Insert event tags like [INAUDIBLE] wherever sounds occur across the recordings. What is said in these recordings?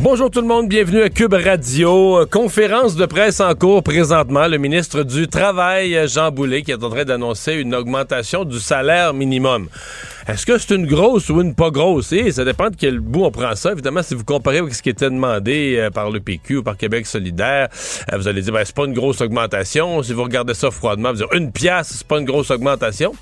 Bonjour tout le monde, bienvenue à Cube Radio. Conférence de presse en cours présentement. Le ministre du Travail, Jean Boulet, qui est en train d'annoncer une augmentation du salaire minimum. Est-ce que c'est une grosse ou une pas grosse? Et ça dépend de quel bout on prend ça. Évidemment, si vous comparez avec ce qui était demandé euh, par le PQ ou par Québec solidaire, euh, vous allez dire, ben, c'est pas une grosse augmentation. Si vous regardez ça froidement, vous dire, une pièce, c'est pas une grosse augmentation.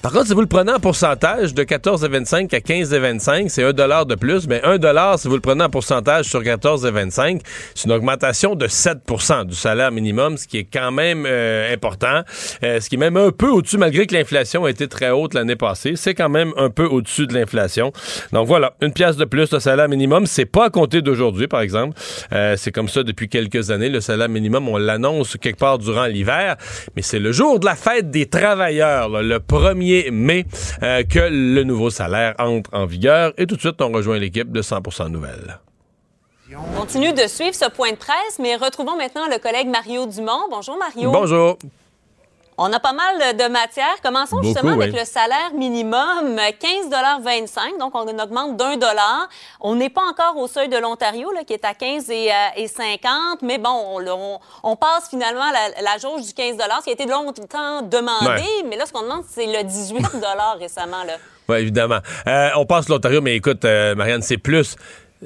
Par contre, si vous le prenez en pourcentage de 14 et 25 à 15 et 25, c'est un dollar de plus. Mais un dollar, si vous le prenez en pourcentage sur 14 et 25, c'est une augmentation de 7% du salaire minimum, ce qui est quand même euh, important. ce qui est même un peu au-dessus, malgré que l'inflation a été très haute l'année passée. C'est quand même un peu au-dessus de l'inflation. Donc voilà, une pièce de plus de salaire minimum. C'est pas à compter d'aujourd'hui, par exemple. Euh, c'est comme ça depuis quelques années. Le salaire minimum, on l'annonce quelque part durant l'hiver, mais c'est le jour de la fête des travailleurs, le 1er mai, euh, que le nouveau salaire entre en vigueur. Et tout de suite, on rejoint l'équipe de 100% Nouvelles. On continue de suivre ce point de presse, mais retrouvons maintenant le collègue Mario Dumont. Bonjour Mario. Bonjour. On a pas mal de matières. Commençons justement avec le salaire minimum, 15,25 Donc, on augmente d'un dollar. On n'est pas encore au seuil de l'Ontario, qui est à 15 et, 50. Euh, mais bon, on, passe finalement la, jauge du 15 ce qui a été longtemps demandé. Mais là, ce qu'on demande, c'est le 18 récemment. [LAUGHS] Oui, évidemment. Euh, on passe l'Ontario, mais écoute, euh, Marianne, c'est plus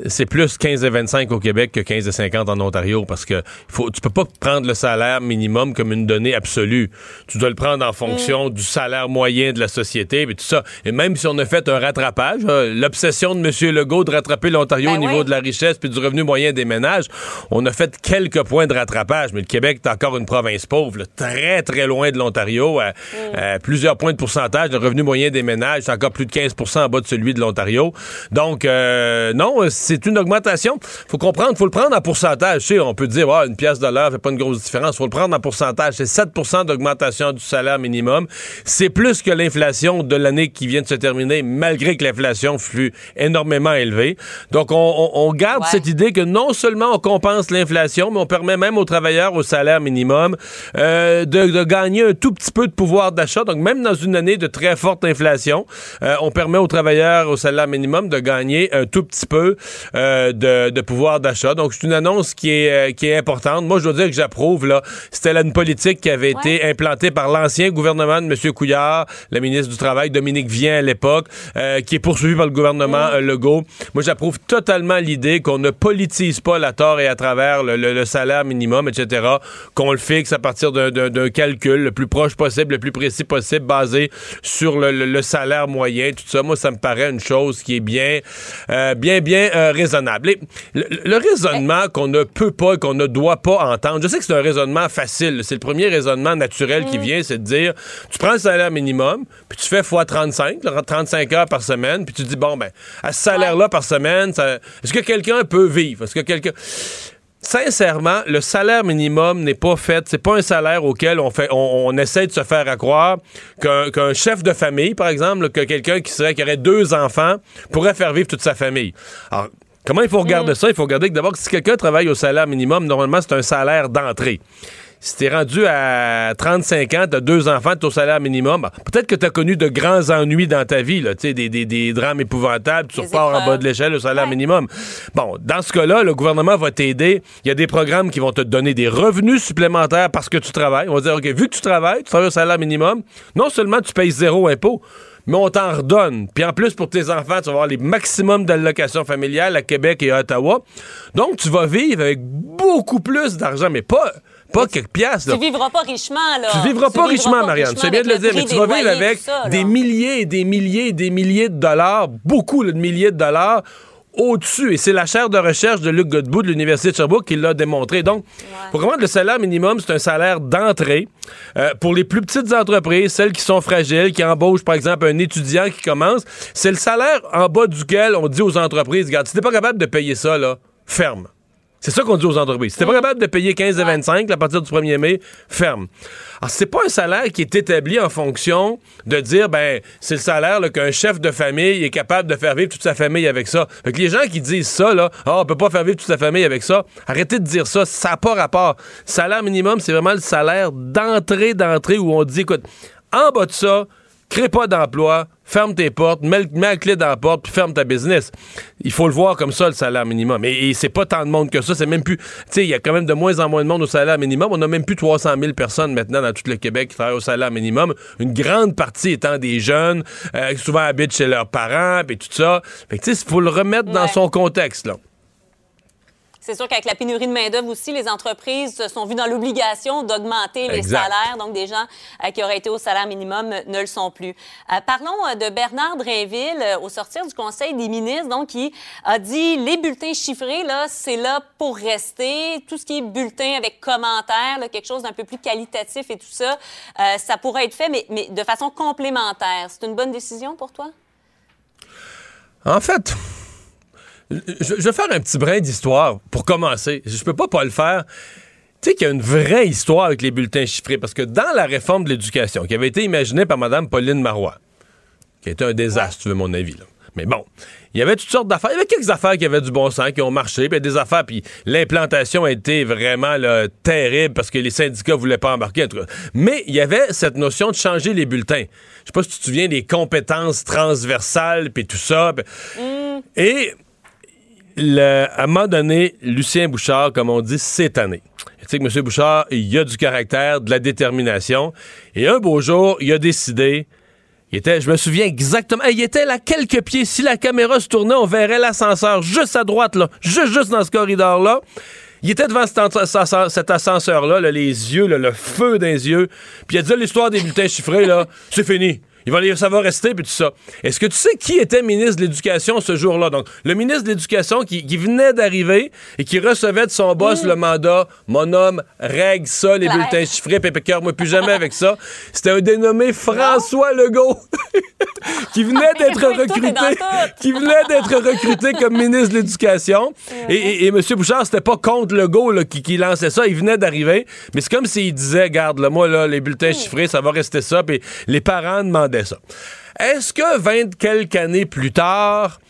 c'est plus 15 et 25 au Québec que 15 et 50 en Ontario parce que faut, tu peux pas prendre le salaire minimum comme une donnée absolue. Tu dois le prendre en fonction mm. du salaire moyen de la société et tout ça. Et même si on a fait un rattrapage, hein, l'obsession de M. Legault de rattraper l'Ontario ben au niveau de la richesse puis du revenu moyen des ménages, on a fait quelques points de rattrapage, mais le Québec est encore une province pauvre, très très loin de l'Ontario, à, mm. plusieurs points de pourcentage. Le revenu moyen des ménages, c'est encore plus de 15% en bas de celui de l'Ontario. Donc euh, non, c'est une augmentation. faut comprendre, faut le prendre en pourcentage. Tu on peut dire, oh, une pièce de l'heure fait pas une grosse différence. faut le prendre en pourcentage. C'est 7% d'augmentation du salaire minimum. C'est plus que l'inflation de l'année qui vient de se terminer, malgré que l'inflation fut énormément élevée. Donc, on, garde cette idée que non seulement on compense l'inflation, mais on permet même aux travailleurs au salaire minimum euh, de, gagner un tout petit peu de pouvoir d'achat. Donc, même dans une année de très forte inflation, euh, on permet aux travailleurs au salaire minimum de gagner un tout petit peu euh, de, pouvoir d'achat. Donc, c'est une annonce qui est, euh, qui est importante. Moi, je dois dire que j'approuve. Là, C'était une politique qui avait été implantée par l'ancien gouvernement de M. Couillard, le ministre du Travail, Dominique Vien à l'époque, euh, qui est poursuivi par le gouvernement Legault. Moi, j'approuve totalement l'idée qu'on ne politise pas la tort et à travers le, salaire minimum, etc., qu'on le fixe à partir d'un calcul le plus proche possible, le plus précis possible, basé sur le, salaire moyen, tout ça. Moi, ça me paraît une chose qui est bien, bien, bien raisonnable. le, raisonnement qu'on ne peut pas, qu'on ne doit pas entendre, je sais que c'est un raisonnement facile. C'est le premier raisonnement naturel qui mm. vient, c'est de dire, tu prends le salaire minimum, puis tu fais x 35, 35 heures par semaine, puis tu dis, bon, ben, à ce salaire-là par semaine, est-ce que quelqu'un peut vivre? Est-ce que quelqu'un sincèrement, le salaire minimum n'est pas fait, c'est pas un salaire auquel on fait, on, essaie de se faire accroire qu'un chef de famille, par exemple, que quelqu'un qui serait qui aurait deux enfants pourrait faire vivre toute sa famille. Alors, comment il faut regarder mm. ça? Il faut regarder que d'abord, si quelqu'un travaille au salaire minimum, normalement c'est un salaire d'entrée si t'es rendu à 35 ans, t'as deux enfants, t'es au salaire minimum, peut-être que t'as connu de grands ennuis dans ta vie, là, des, des, des drames épouvantables, tu repars en bas de l'échelle au salaire minimum. Bon, dans ce cas-là, le gouvernement va t'aider. Il y a des programmes qui vont te donner des revenus supplémentaires parce que tu travailles. On va dire, OK, vu que tu travailles, tu travailles au salaire minimum, non seulement tu payes zéro impôt, mais on t'en redonne. Puis en plus, pour tes enfants, tu vas avoir les maximums d'allocations familiales à Québec et à Ottawa. Donc, tu vas vivre avec beaucoup plus d'argent, mais pas pas quelques piastres. Tu vivras pas richement, là. Tu vivras pas richement, Marianne. C'est bien de le dire, mais tu vas vivre avec des milliers et des milliers et des milliers de dollars, beaucoup de milliers de dollars au-dessus. Et c'est la chaire de recherche de Luc Godbout de l'Université de Sherbrooke qui l'a démontré. Donc, pour comprendre, le salaire minimum, c'est un salaire d'entrée. Euh, pour les plus petites entreprises, celles qui sont fragiles, qui embauchent, par exemple, un étudiant qui commence, c'est le salaire en bas duquel on dit aux entreprises, regarde, si t'es pas capable de payer ça, là, ferme C'est ça qu'on dit aux entreprises. Si t'es pas capable de payer 15 et 25 à partir du 1er mai, ferme. Alors, c'est pas un salaire qui est établi en fonction de dire, ben, c'est le salaire qu'un chef de famille est capable de faire vivre toute sa famille avec ça. Fait que les gens qui disent ça, là, oh, on peut pas faire vivre toute sa famille avec ça, arrêtez de dire ça. Ça n'a pas rapport. Salaire minimum, c'est vraiment le salaire d'entrée, d'entrée où on dit, écoute, en bas de ça, crée pas d'emploi, ferme tes portes, mets, la clé dans la porte, puis ferme ta business. Il faut le voir comme ça, le salaire minimum. Et, c'est pas tant de monde que ça. C'est même plus. Tu sais, il y a quand même de moins en moins de monde au salaire minimum. On a même plus 300 000 personnes maintenant dans tout le Québec qui travaillent au salaire minimum. Une grande partie étant des jeunes, euh, qui souvent habitent chez leurs parents, puis tout ça. Fait que, tu sais, il faut le remettre dans son contexte, là. C'est sûr qu'avec la pénurie de main-d'œuvre aussi, les entreprises se sont vues dans l'obligation d'augmenter les salaires. Donc, des gens euh, qui auraient été au salaire minimum ne le sont plus. Euh, parlons euh, de Bernard Drinville au sortir du Conseil des ministres, donc, qui a dit les bulletins chiffrés, là, c'est là pour rester. Tout ce qui est bulletin avec commentaires, quelque chose d'un peu plus qualitatif et tout ça, ça pourrait être fait, mais, mais de façon complémentaire. C'est une bonne décision pour toi? En fait, je, vais faire un petit brin d'histoire pour commencer. Je peux pas pas le faire. Tu sais qu'il y a une vraie histoire avec les bulletins chiffrés, parce que dans la réforme de l'éducation, qui avait été imaginée par Mme Pauline Marois, qui a été un désastre, tu veux mon avis, là. Mais bon, il y avait toutes sortes d'affaires. Il y avait quelques affaires qui avaient du bon sens, qui ont marché, puis des affaires, puis l'implantation a été vraiment terrible parce que les syndicats voulaient pas embarquer. Mais il y avait cette notion de changer les bulletins. Je sais pas si tu te souviens des compétences transversales, puis tout ça. Mm. Et à un moment donné, Lucien Bouchard, comme on dit, cette année. Tu sais que M. Bouchard, il a du caractère, de la détermination. Et un beau jour, il a décidé. Il était, je me souviens exactement, il était là quelques pieds. Si la caméra se tournait, on verrait l'ascenseur juste à droite, là, juste, dans ce corridor-là. Il était devant cet, ascenseur-là, les yeux, le feu dans les yeux. Puis il a dit l'histoire des bulletins chiffrés, là, c'est fini. Il va ça va rester, puis tout ça. Est-ce que tu sais qui était ministre de l'Éducation ce jour-là? Donc, le ministre de l'Éducation qui, venait d'arriver et qui recevait de son boss mm. le mandat, mon homme, règle ça, les bulletins chiffrés, pépécœur, moi plus jamais avec ça. C'était un dénommé François Legault [LAUGHS] qui venait [LAUGHS] d'être recruté, qui venait d'être recruté comme ministre de l'Éducation. Et, M. Bouchard, c'était pas contre Legault là, qui, lançait ça, il venait d'arriver. Mais c'est comme s'il disait, garde, là, moi, là, les bulletins mm. chiffrés, ça va rester ça. Puis les parents demandaient ça. Est-ce que 20 quelques années plus tard,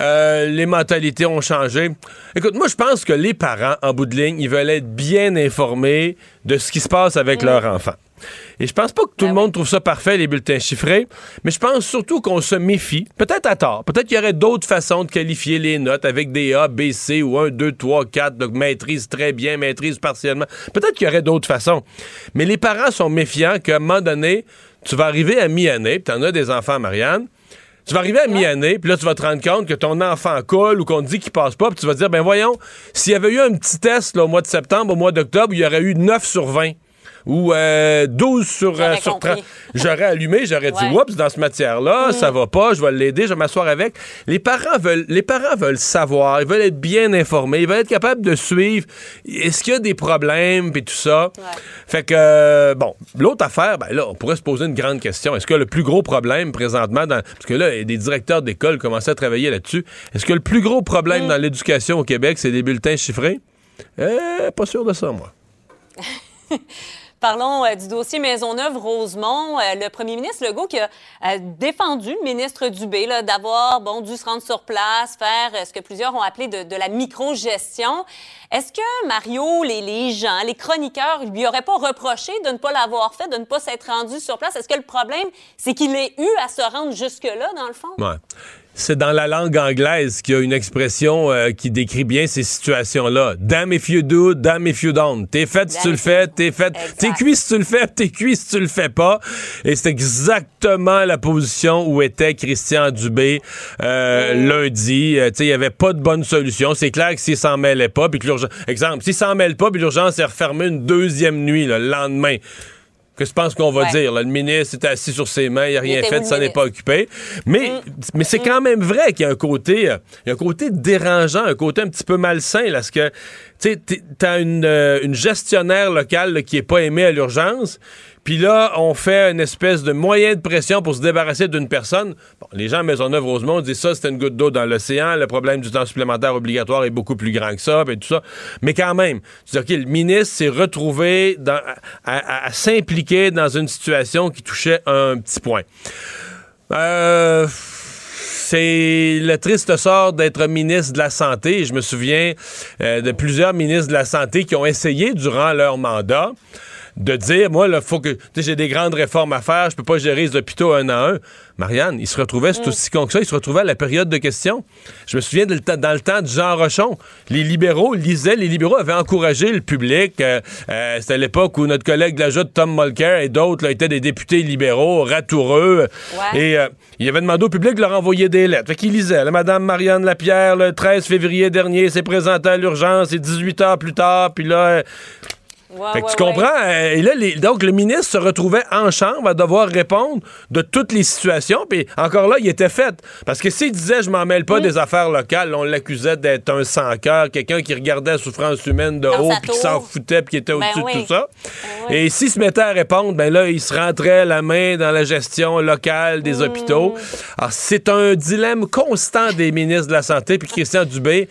euh, les mentalités ont changé? Écoute, moi, je pense que les parents, en bout de ligne, ils veulent être bien informés de ce qui se passe avec leur enfant. Et je pense pas que tout le ben monde trouve ça parfait, les bulletins chiffrés, mais je pense surtout qu'on se méfie, peut-être à tort. Peut-être qu'il y aurait d'autres façons de qualifier les notes avec des A, B, C ou 1, 2, 3, 4, donc maîtrise très bien, maîtrise partiellement. Peut-être qu'il y aurait d'autres façons. Mais les parents sont méfiants qu'à un moment donné, tu vas arriver à mi-année, puis t'en as des enfants, Marianne. Tu vas arriver à mi-année, puis là, tu vas te rendre compte que ton enfant colle ou qu'on te dit qu'il passe pas, puis tu vas dire, ben voyons, s'il y avait eu un petit test au mois de septembre, au mois d'octobre, il y aurait eu 9 sur 20 ou euh, 12 sur, euh, sur 30. [LAUGHS] J'aurais allumé, j'aurais dit, oups, dans ce matière-là, mm. ça va pas, je vais l'aider, je vais m'asseoir avec. Les parents veulent, les parents veulent savoir, ils veulent être bien informés, ils veulent être capables de suivre. Est-ce qu'il y a des problèmes puis tout ça? Fait que, euh, bon, l'autre affaire, ben là, on pourrait se poser une grande question. Est-ce que le plus gros problème présentement, dans, parce que là, des directeurs d'école commencent à travailler là-dessus, est-ce que le plus gros problème mm. dans l'éducation au Québec, c'est des bulletins chiffrés? Euh, pas sûr de ça, moi. [LAUGHS] Parlons euh, du dossier Maisonneuve-Rosemont. Euh, le premier ministre Legault qui a euh, défendu le ministre Dubé d'avoir bon, dû se rendre sur place, faire ce que plusieurs ont appelé de, la micro-gestion. Est-ce que Mario, les, gens, les chroniqueurs, lui auraient pas reproché de ne pas l'avoir fait, de ne pas s'être rendu sur place? Est-ce que le problème, c'est qu'il ait eu à se rendre jusque-là, dans le fond? C'est dans la langue anglaise qu'il y a une expression euh, qui décrit bien ces situations-là. Damn if you do, damn if you don't. T'es fait si tu le fais, t'es fait. T'es cuit si tu le fais, t'es cuit si tu le fais pas. Et c'est exactement la position où était Christian Dubé euh, lundi. Euh, il y avait pas de bonne solution. C'est clair que s'il s'en mêlait pas, puis que l'urgence. Exemple, s'il s'en mêle pas, puis l'urgence est refermée une deuxième nuit, le lendemain que je pense qu'on va dire. le ministre était assis sur ses mains, il n'a rien fait, ça n'est pas occupé. Mais, mm. mais c'est quand même vrai qu'il y a un côté, euh, il y a un côté dérangeant, un côté un petit peu malsain, là, parce que tu as une, euh, une gestionnaire locale qui est pas aimée à l'urgence, Puis là, on fait une espèce de moyen de pression pour se débarrasser d'une personne. Bon, les gens à Maisonneuve-Rosemont disent ça, c'est une goutte d'eau dans l'océan. Le problème du temps supplémentaire obligatoire est beaucoup plus grand que ça, et tout ça. Mais quand même, cest à le ministre s'est retrouvé à s'impliquer dans une situation qui touchait un petit point. Euh c'est le triste sort d'être ministre de la Santé. Je me souviens euh, de plusieurs ministres de la Santé qui ont essayé durant leur mandat de dire, moi, il faut que j'ai des grandes réformes à faire, je peux pas gérer les hôpitaux un à un. Marianne, il se retrouvait, c'est mm. aussi con que ça, il se retrouvait à la période de questions. Je me souviens de, dans le temps de Jean Rochon, les libéraux lisaient, les libéraux avaient encouragé le public. Euh, euh, c'était l'époque où notre collègue de la Joute, Tom Mulcair et d'autres étaient des députés libéraux, ratoureux. Et euh, il avait demandé au public de leur envoyer des lettres. Fait qu'il lisait. Madame Marianne Lapierre, le 13 février dernier, s'est présentée à l'urgence et 18 heures plus tard, puis là fait que tu comprends? Euh, et là, donc, le ministre se retrouvait en chambre à devoir répondre de toutes les situations. Puis encore là, il était fait. Parce que s'il disait, je m'en mêle pas des affaires locales, on l'accusait d'être un sans-cœur, quelqu'un qui regardait la souffrance humaine de haut, puis qui s'en foutait, puis qui était ben au-dessus de tout ça. Ben et s'il se mettait à répondre, ben là, il se rentrait la main dans la gestion locale des mmh. hôpitaux. Alors, c'est un dilemme constant des ministres de la Santé. Puis Christian Dubé,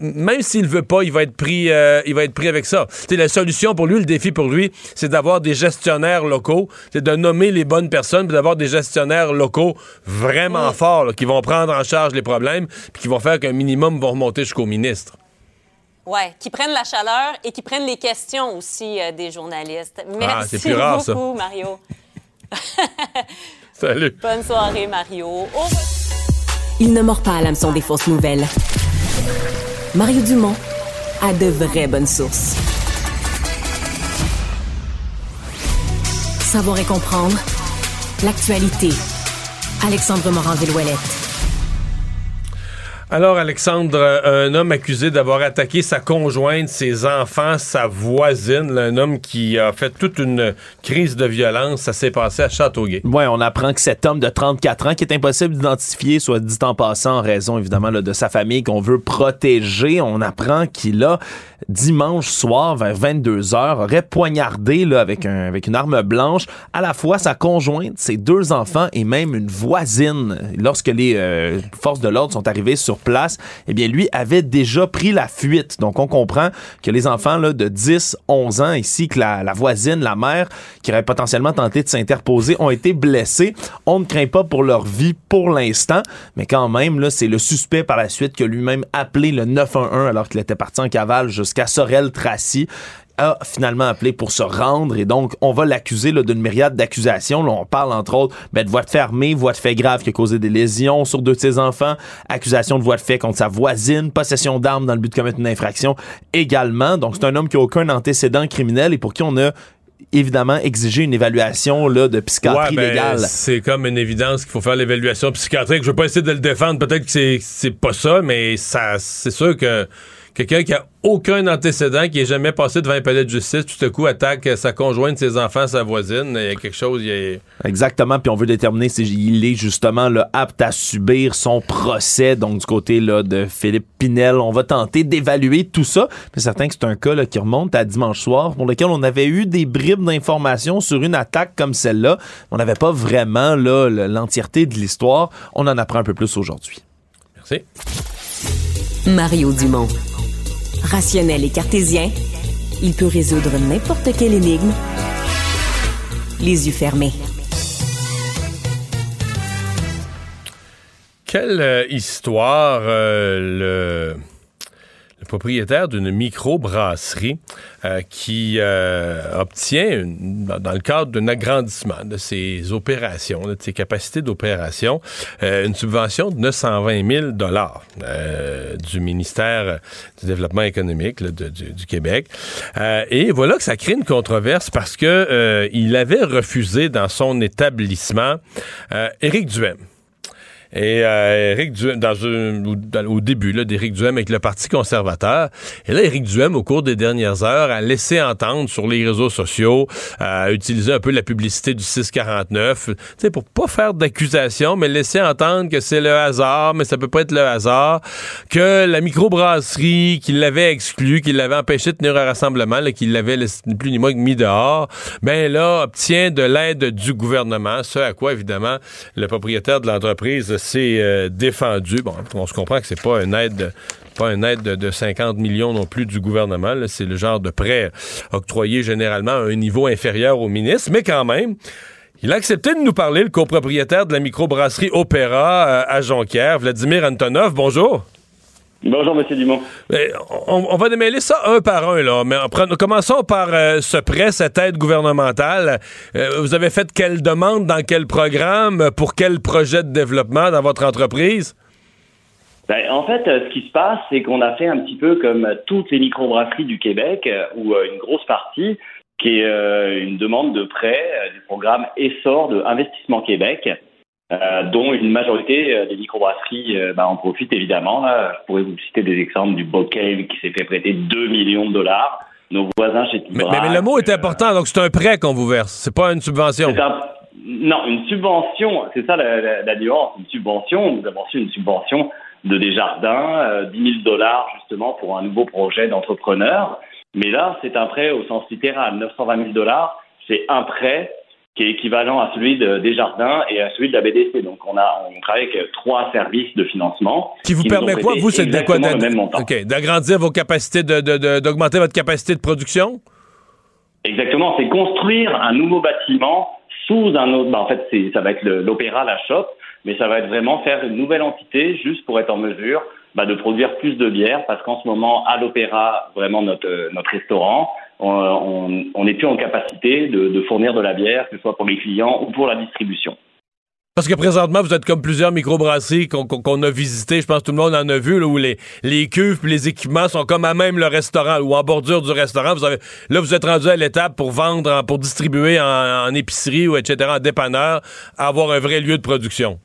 même s'il veut pas, il va être pris, euh, il va être pris avec ça. C'est la solution pour lui, le défi pour lui, c'est d'avoir des gestionnaires locaux, c'est de nommer les bonnes personnes, puis d'avoir des gestionnaires locaux vraiment forts, qui vont prendre en charge les problèmes, puis qui vont faire qu'un minimum vont remonter jusqu'au ministre. Oui, qui prennent la chaleur et qui prennent les questions aussi euh, des journalistes. Ah, Merci beaucoup, Mario. [LAUGHS] Salut. Bonne soirée, Mario. Il ne mord pas à l'hameçon des fausses nouvelles. Mario Dumont a de vraies bonnes sources. Savoir et comprendre l'actualité. Alexandre Morand-Villouellette. Alors, Alexandre, un homme accusé d'avoir attaqué sa conjointe, ses enfants, sa voisine, un homme qui a fait toute une crise de violence, ça s'est passé à Châteauguay. Oui, on apprend que cet homme de 34 ans, qui est impossible d'identifier, soit dit en passant, en raison évidemment de sa famille qu'on veut protéger, on apprend qu'il a dimanche soir vers 22h aurait poignardé là, avec, un, avec une arme blanche à la fois sa conjointe, ses deux enfants et même une voisine. Lorsque les euh, forces de l'ordre sont arrivées sur place, eh bien, lui avait déjà pris la fuite. Donc, on comprend que les enfants là, de 10, 11 ans, ici, que la, la voisine, la mère, qui aurait potentiellement tenté de s'interposer, ont été blessés. On ne craint pas pour leur vie pour l'instant, mais quand même, là, c'est le suspect par la suite qui a lui-même appelé le 911 alors qu'il était parti en cavale jusqu'à Sorel-Tracy a finalement appelé pour se rendre et donc on va l'accuser d'une myriade d'accusations. On parle entre autres ben, de voie de fait armée, voie de fait grave qui a causé des lésions sur deux de ses enfants, accusation de voie de fait contre sa voisine, possession d'armes dans le but de commettre une infraction également. Donc c'est un homme qui a aucun antécédent criminel et pour qui on a évidemment exigé une évaluation là, de psychiatrie ben, légale. C'est comme une évidence qu'il faut faire l'évaluation psychiatrique. Je veux pas essayer de le défendre, peut-être que c'est pas ça, mais ça c'est sûr que quelqu'un qui a aucun antécédent, qui est jamais passé devant un palais de justice, tout à coup attaque sa conjointe, ses enfants, sa voisine, il y a quelque chose. Il Exactement, puis on veut déterminer s'il est justement là, apte à subir son procès, donc du côté là, de Philippe Pinel. On va tenter d'évaluer tout ça. C'est certain que c'est un cas là, qui remonte à dimanche soir, pour lequel on avait eu des bribes d'informations sur une attaque comme celle-là. On n'avait pas vraiment l'entièreté de l'histoire. On en apprend un peu plus aujourd'hui. Merci. Mario Dumont. Rationnel et cartésien, il peut résoudre n'importe quelle énigme les yeux fermés. Quelle euh, histoire euh, le propriétaire d'une microbrasserie euh, qui euh, obtient, dans le cadre d'un agrandissement de ses opérations, de ses capacités d'opération, euh, une subvention de 920 000 dollars du ministère du Développement économique du, Québec. et voilà que ça crée une controverse parce que il avait refusé dans son établissement Éric Duhem Et euh, Éric Duhem, dans, au début d'Éric Duhem avec le Parti conservateur. Et là, Éric Duhem, au cours des dernières heures, a laissé entendre sur les réseaux sociaux, a utilisé un peu la publicité du 649, tu pour pas faire d'accusation, mais laisser entendre que c'est le hasard, mais ça peut pas être le hasard, que la microbrasserie qui l'avait exclu, qui l'avait empêché de tenir un rassemblement, qui l'avait plus ni moins mis dehors, ben là, obtient de l'aide du gouvernement, ce à quoi, évidemment, le propriétaire de l'entreprise s'est euh, défendu. Bon, on se comprend que c'est pas une aide pas une aide de, 50 millions non plus du gouvernement. C'est le genre de prêt octroyé généralement à un niveau inférieur au ministre, mais quand même. Il a accepté de nous parler, le copropriétaire de la microbrasserie Opéra euh, à Jonquière, Vladimir Antonov. Bonjour. Bonjour, M. Dumont. On, va démêler ça un par un, là. Mais commençons par euh, ce prêt, cette aide gouvernementale. Euh, vous avez fait quelle demande, dans quel programme, pour quel projet de développement dans votre entreprise? Ben, en fait, euh, ce qui se passe, c'est qu'on a fait un petit peu comme toutes les microbrasseries du Québec, ou une grosse partie, qui est une demande de prêt du programme Essor de Investissement Québec. Euh, dont une majorité euh, des microbrasseries euh, bah, en profitent évidemment. Là. Je pourrais vous citer des exemples du Bocale qui s'est fait prêter 2 millions de dollars. Nos voisins chez mais, mais, le mot est important, donc c'est un prêt qu'on vous verse, c'est pas une subvention. Non, une subvention, c'est ça la, la, nuance, une subvention. Nous avons reçu une subvention de Desjardins, 10 000 dollars justement pour un nouveau projet d'entrepreneur. Mais là, c'est un prêt au sens littéral, 920 000 dollars. C'est un prêt qui est équivalent à celui de Desjardins et à celui de la BDC. Donc on a on travaille avec trois services de financement. Qui vous permet quoi, vous, c'est D'agrandir vos capacités, d'augmenter votre capacité de production? Exactement, c'est construire un nouveau bâtiment sous un autre. Ben, en fait, ça va être l'opéra, la shop, mais ça va être vraiment faire une nouvelle entité juste pour être en mesure bah, de produire plus de bière, parce qu'en ce moment, à l'opéra, vraiment notre, notre restaurant, on n'est plus en capacité de, fournir de la bière, que ce soit pour les clients ou pour la distribution. Parce que présentement, vous êtes comme plusieurs microbrasseries qu'on a visitées. Je pense que tout le monde en a vu, où les, cuves et les équipements sont comme à même le restaurant ou en bordure du restaurant. Vous avez, là, vous êtes rendu à l'étape pour vendre, pour distribuer en, en, épicerie ou etc., en dépanneur, avoir un vrai lieu de production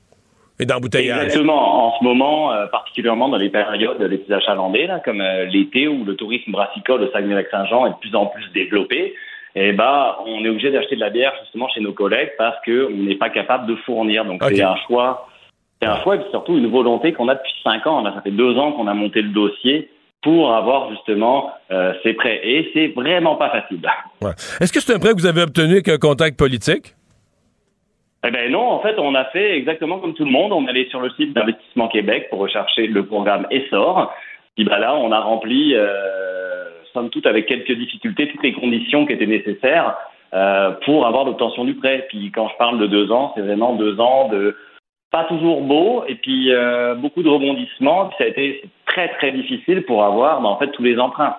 et d'embouteillage. Exactement. En ce moment, euh, particulièrement dans les périodes les plus achalandées, là, comme euh, l'été où le tourisme brassicole au Saguenay-Lac-Saint-Jean est de plus en plus développé, eh ben, on est obligé d'acheter de la bière justement chez nos collègues parce qu'on n'est pas capable de fournir. Donc c'est un choix, c'est un choix et surtout une volonté qu'on a depuis cinq ans. Là, ça fait deux ans qu'on a monté le dossier pour avoir justement euh, ces prêts. Et c'est vraiment pas facile. Ouais. Est-ce que c'est un prêt que vous avez obtenu avec un contact politique? Eh ben non, en fait, on a fait exactement comme tout le monde. On est allé sur le site d'Investissement Québec pour rechercher le programme Essor. Puis ben là, on a rempli, euh, somme toute, avec quelques difficultés, toutes les conditions qui étaient nécessaires euh, pour avoir l'obtention du prêt. Puis quand je parle de deux ans, c'est vraiment deux ans de pas toujours beau et puis euh, beaucoup de rebondissements. Puis ça a été très très difficile pour avoir ben, en fait tous les emprunts.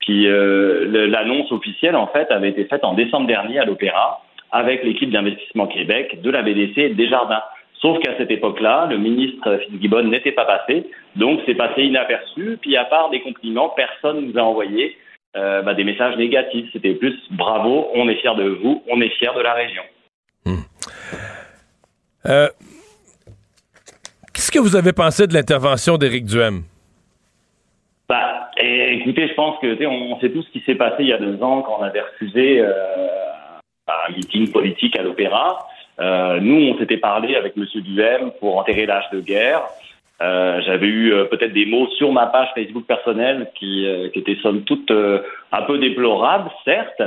Puis euh, l'annonce officielle en fait avait été faite en décembre dernier à l'Opéra avec l'équipe d'investissement Québec, de la BDC et des Jardins. Sauf qu'à cette époque-là, le ministre Fitzgibbon n'était pas passé, donc c'est passé inaperçu. Puis à part des compliments, personne ne nous a envoyé euh, bah, des messages négatifs. C'était plus bravo, on est fiers de vous, on est fiers de la région. Hmm. Euh, qu'est-ce que vous avez pensé de l'intervention d'Éric Duhem? Bah, écoutez, je pense que on, sait tout ce qui s'est passé il y a deux ans quand on avait refusé euh, un meeting politique à l'Opéra. Euh, nous, on s'était parlé avec M. Duhem pour enterrer l'âge de guerre. Euh, J'avais eu euh, peut-être des mots sur ma page Facebook personnelle qui, euh, qui étaient somme toute euh, un peu déplorables, certes.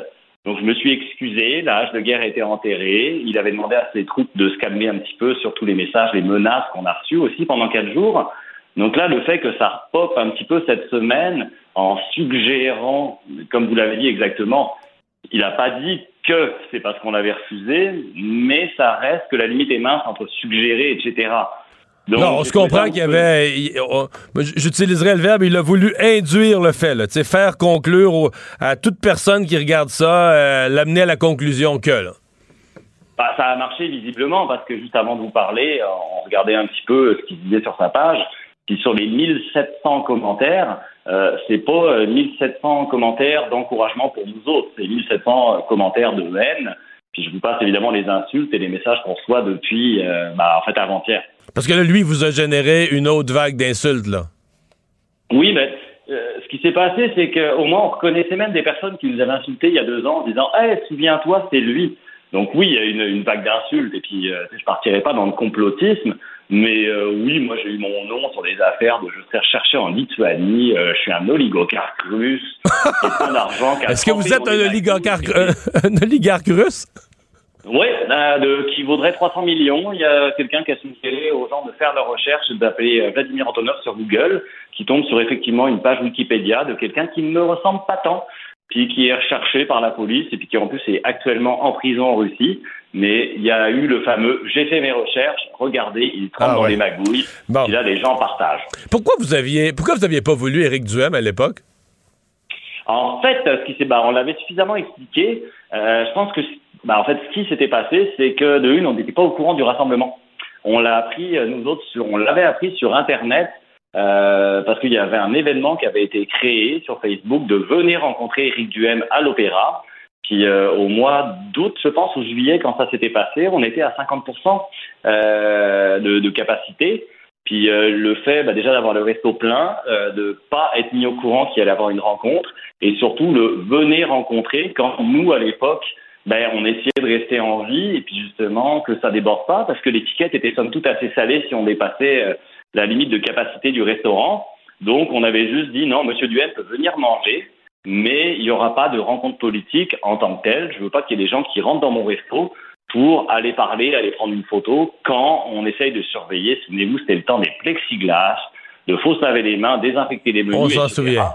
Donc je me suis excusé, l'âge de guerre a été enterré. Il avait demandé à ses troupes de se calmer un petit peu sur tous les messages, les menaces qu'on a reçues aussi pendant quatre jours. Donc là, le fait que ça pop un petit peu cette semaine en suggérant, comme vous l'avez dit exactement, il n'a pas dit que c'est parce qu'on l'avait refusé, mais ça reste que la limite est mince entre suggérer, etc. non, on se comprend qu'il y avait. J'utiliserais le verbe, il a voulu induire le fait, là, faire conclure à toute personne qui regarde ça, euh, l'amener à la conclusion que. Là. Bah, ça a marché visiblement parce que juste avant de vous parler, on regardait un petit peu ce qu'il disait sur sa page. Puis sur les 1700 commentaires, euh, c'est pas 1700 euh, commentaires d'encouragement pour nous autres, c'est 1700 euh, commentaires de haine. Puis je vous passe évidemment les insultes et les messages qu'on reçoit depuis, bah, en fait, avant-hier. Parce que là, lui, vous a généré une autre vague d'insultes, là. Oui, mais euh, ce qui s'est passé, c'est qu'au moins, on reconnaissait même des personnes qui nous avaient insultés il y a deux ans en disant Hey, souviens-toi, c'est lui. Donc oui, il y a une, une vague d'insultes, et puis euh, je partirai pas dans le complotisme, mais euh, oui, moi j'ai eu mon nom sur des affaires de je serai recherché en Lituanie, euh, je suis un oligarque russe, [LAUGHS] plein d'argent. Est-ce que vous êtes un oligarque, [LAUGHS] un oligarque russe? Oui, euh, qui vaudrait 300 millions. Il y a quelqu'un qui a suggéré aux gens de faire leur recherche, d'appeler euh, Vladimir Antonov sur Google, qui tombe sur effectivement une page Wikipédia de quelqu'un qui ne me ressemble pas tant, puis qui est recherché par la police, et puis qui en plus est actuellement en prison en Russie. Mais il y a eu le fameux j'ai fait mes recherches, regardez, il trempe ah dans les magouilles, bon. là les gens partagent. Pourquoi vous aviez pourquoi vous aviez pas voulu Éric Duhem à l'époque? En fait, ce qui s'est, bah, on l'avait suffisamment expliqué. Euh, je pense que bah, en fait, ce qui s'était passé, c'est que de une, on n'était pas au courant du rassemblement. On l'a appris, euh, nous autres, sur, on l'avait appris sur Internet euh, parce qu'il y avait un événement qui avait été créé sur Facebook de venir rencontrer Eric Duhem à l'Opéra. Puis euh, au mois d'août, je pense, ou juillet, quand ça s'était passé, on était à 50% euh, de, capacité. Puis le fait bah, déjà d'avoir le resto plein, euh, de pas être mis au courant qu'il allait avoir une rencontre, et surtout le venir rencontrer quand nous, à l'époque, ben, on essayait de rester en vie et puis justement que ça déborde pas parce que l'étiquette était somme toute assez salée si on dépassait la limite de capacité du restaurant. Donc on avait juste dit non, Monsieur Duel peut venir manger, mais il n'y aura pas de rencontre politique en tant que telle. Je veux pas qu'il y ait des gens qui rentrent dans mon resto pour aller parler, aller prendre une photo quand on essaye de surveiller. Souvenez-vous, c'était le temps des plexiglas, de faut se laver les mains, désinfecter les menus. On s'en souvient.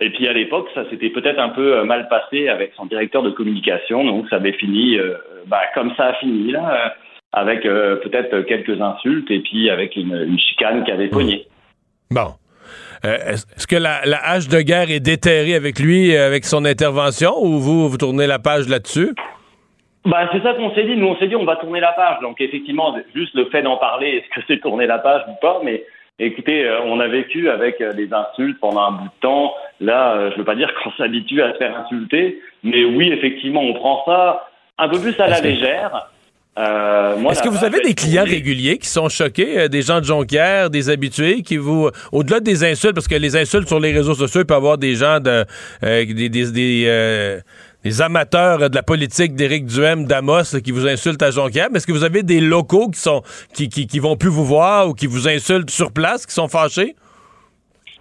Et puis à l'époque, ça s'était peut-être un peu euh, mal passé avec son directeur de communication, donc ça avait fini euh, bah, comme ça a fini là, avec peut-être quelques insultes et puis avec une, chicane qui avait pogné. Bon. Est-ce que la, hache de guerre est déterrée avec lui, avec son intervention, ou vous, vous tournez la page là-dessus? Bah, c'est ça qu'on s'est dit. Nous, on s'est dit, on va tourner la page. Donc, effectivement, juste le fait d'en parler, est-ce que c'est tourner la page ou pas? Mais Écoutez, euh, on a vécu avec euh, des insultes pendant un bout de temps. Là, euh, je veux pas dire [LAUGHS] qu'on s'habitue à se faire insulter, mais oui, effectivement, on prend ça un peu plus à la légère. Euh, Est-ce que vous avez des clients réguliers qui sont choqués, des gens de Jonquière, des habitués qui vous, au-delà des insultes, parce que les insultes sur les réseaux sociaux, il peut y avoir des gens de, des, des, des les amateurs de la politique d'Éric Duhem, d'Amos, qui vous insultent à Jonquière. Mais est-ce que vous avez des locaux qui sont qui, qui, vont plus vous voir ou qui vous insultent sur place, qui sont fâchés?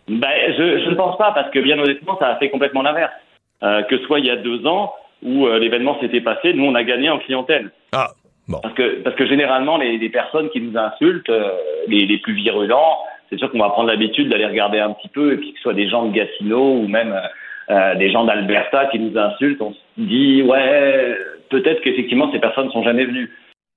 Ben, je, ne pense pas, parce que bien honnêtement, ça a fait complètement l'inverse. Euh, que ce soit il y a deux ans où euh, l'événement s'était passé, nous, on a gagné en clientèle. Ah, bon. Parce que, parce que généralement, les, personnes qui nous insultent, euh, les, les, plus virulents, c'est sûr qu'on va prendre l'habitude d'aller regarder un petit peu, et puis que ce soit des gens de Gatineau ou même euh, des gens d'Alberta qui nous insultent, on se dit ouais, peut-être qu'effectivement ces personnes sont jamais venues.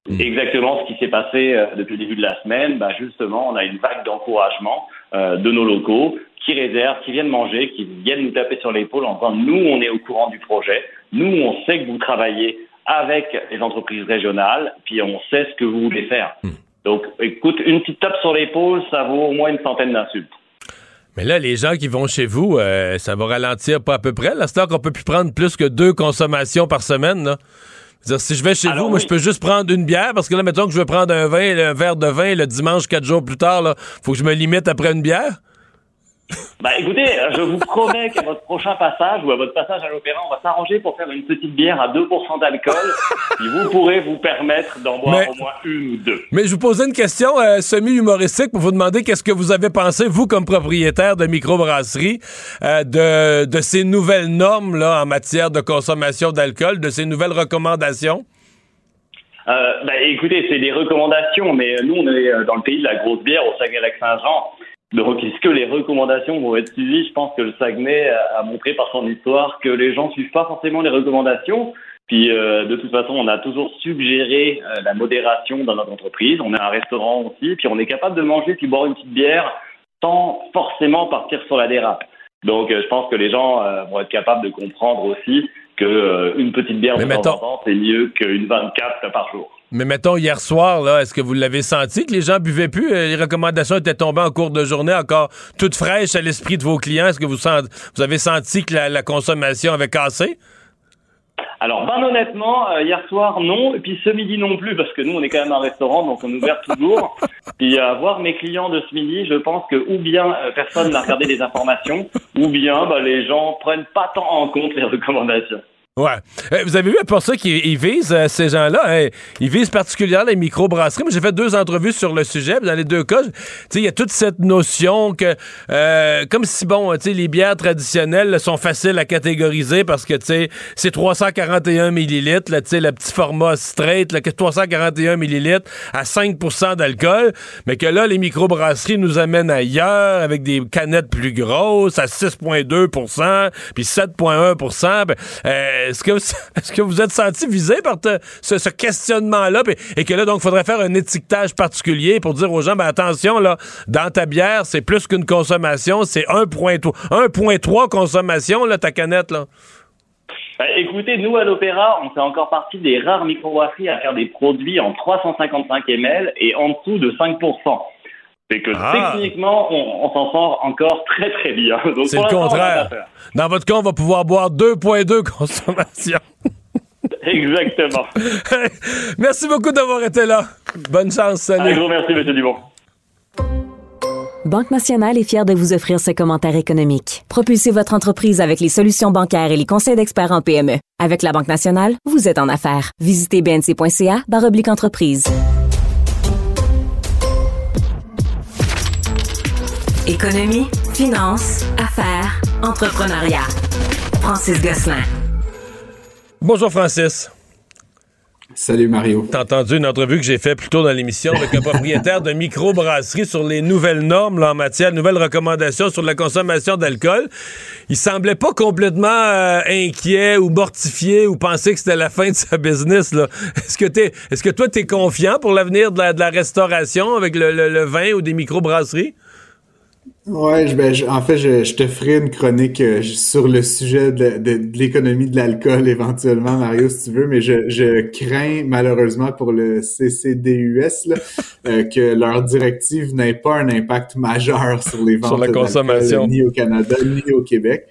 Mm. Exactement ce qui s'est passé euh, depuis le début de la semaine, bah justement, on a une vague d'encouragement euh, de nos locaux qui réservent, qui viennent manger, qui viennent nous taper sur l'épaule en disant nous, on est au courant du projet, nous, on sait que vous travaillez avec les entreprises régionales, puis on sait ce que vous voulez faire. Mm. Donc, écoute, une petite tape sur l'épaule, ça vaut au moins une centaine d'insultes. Mais là, les gens qui vont chez vous, euh, ça va ralentir pas à peu près. Là, c'est qu'on peut plus prendre plus que deux consommations par semaine. Là. -dire, si je vais chez vous, moi, je peux juste prendre une bière parce que là, mettons que je veux prendre un vin, un verre de vin le dimanche, quatre jours plus tard, là, faut que je me limite après une bière. [COUGHS] Bah écoutez, je vous promets qu'à votre prochain passage ou à votre passage à l'opéra, on va s'arranger pour faire une petite bière à 2% d'alcool et vous pourrez vous permettre d'en boire au moins une ou deux. Mais je vous posais une question euh, semi-humoristique pour vous demander qu'est-ce que vous avez pensé, vous, comme propriétaire de microbrasserie, euh, de, de ces nouvelles normes là, en matière de consommation d'alcool, de ces nouvelles recommandations? Euh, ben, écoutez, c'est des recommandations, mais nous, on est dans le pays de la grosse bière au Saguenay-Lac-Saint-Jean. Donc, est-ce que les recommandations vont être suivies? Je pense que le Saguenay a montré par son histoire que les gens suivent pas forcément les recommandations. Puis, euh, de toute façon, on a toujours suggéré euh, la modération dans notre entreprise. On a un restaurant aussi, puis on est capable de manger puis boire une petite bière sans forcément partir sur la dérape. Donc, euh, je pense que les gens vont être capables de comprendre aussi qu'une petite bière de temps en temps, c'est mieux qu'une 24 par jour. Mais mettons, hier soir, là, est-ce que vous l'avez senti que les gens buvaient plus? Euh, les recommandations étaient tombées en cours de journée, encore toutes fraîches à l'esprit de vos clients. Est-ce que vous, vous avez senti que la, consommation avait cassé? Alors, ben honnêtement, euh, hier soir, non. Et puis ce midi non plus, parce que nous, on est quand même un restaurant, donc on ouvre toujours. [LAUGHS] Puis à voir mes clients de ce midi, je pense que ou bien personne n'a regardé les informations, ou bien bah, les gens prennent pas tant en compte les recommandations. Ouais. Euh, vous avez vu pour ça qu'ils visent euh, ces gens-là, hein, ils visent particulièrement les microbrasseries. J'ai fait deux entrevues sur le sujet. Dans les deux cas, il y a toute cette notion que, euh, comme si bon, les bières traditionnelles sont faciles à catégoriser parce que c'est 341 millilitres, là, le petit format straight, là, 341 millilitres à 5% d'alcool, mais que là, les microbrasseries nous amènent ailleurs avec des canettes plus grosses à 6,2% puis 7,1 ben, [LAUGHS] est-ce que, vous êtes senti visé par ce, questionnement-là? Et que là, donc, il faudrait faire un étiquetage particulier pour dire aux gens, ben attention, là, dans ta bière, c'est plus qu'une consommation, c'est 1,3 consommation, là, ta canette, là? Ben, écoutez, nous, à l'Opéra, on fait encore partie des rares microbrasseries à faire des produits en 355 ml et en dessous de 5 c'est que ah. techniquement, on, s'en sort encore très très bien. [LAUGHS] C'est le contraire. Dans votre cas, on va pouvoir boire 2.2 consommation. [LAUGHS] Exactement. [LAUGHS] merci beaucoup d'avoir été là. Bonne chance. Salut. Un gros merci, M. Dubon. Banque Nationale est fière de vous offrir ce commentaire économique. Propulsez votre entreprise avec les solutions bancaires et les conseils d'experts en PME. Avec la Banque Nationale, vous êtes en affaires. Visitez bnc.ca entreprise. Économie, finance, affaires, entrepreneuriat. Francis Gosselin. Bonjour Francis. Salut Mario. T'as entendu une entrevue que j'ai faite plus tôt dans l'émission avec un propriétaire de microbrasserie sur les nouvelles normes en matière, de nouvelles recommandations sur la consommation d'alcool. Il semblait pas complètement euh, inquiet ou mortifié ou penser que c'était la fin de sa business. Est-ce que t'es, est-ce que toi t'es confiant pour l'avenir de la, restauration avec le, le vin ou des microbrasseries? Ouais, ben, en fait, je, te ferai une chronique euh, sur le sujet de, l'économie de l'alcool [LAUGHS] éventuellement, Mario, si tu veux, mais je, crains malheureusement pour le CCDUS euh, que leur directive n'ait pas un impact majeur sur les ventes sur la consommation. ni au Canada ni au Québec.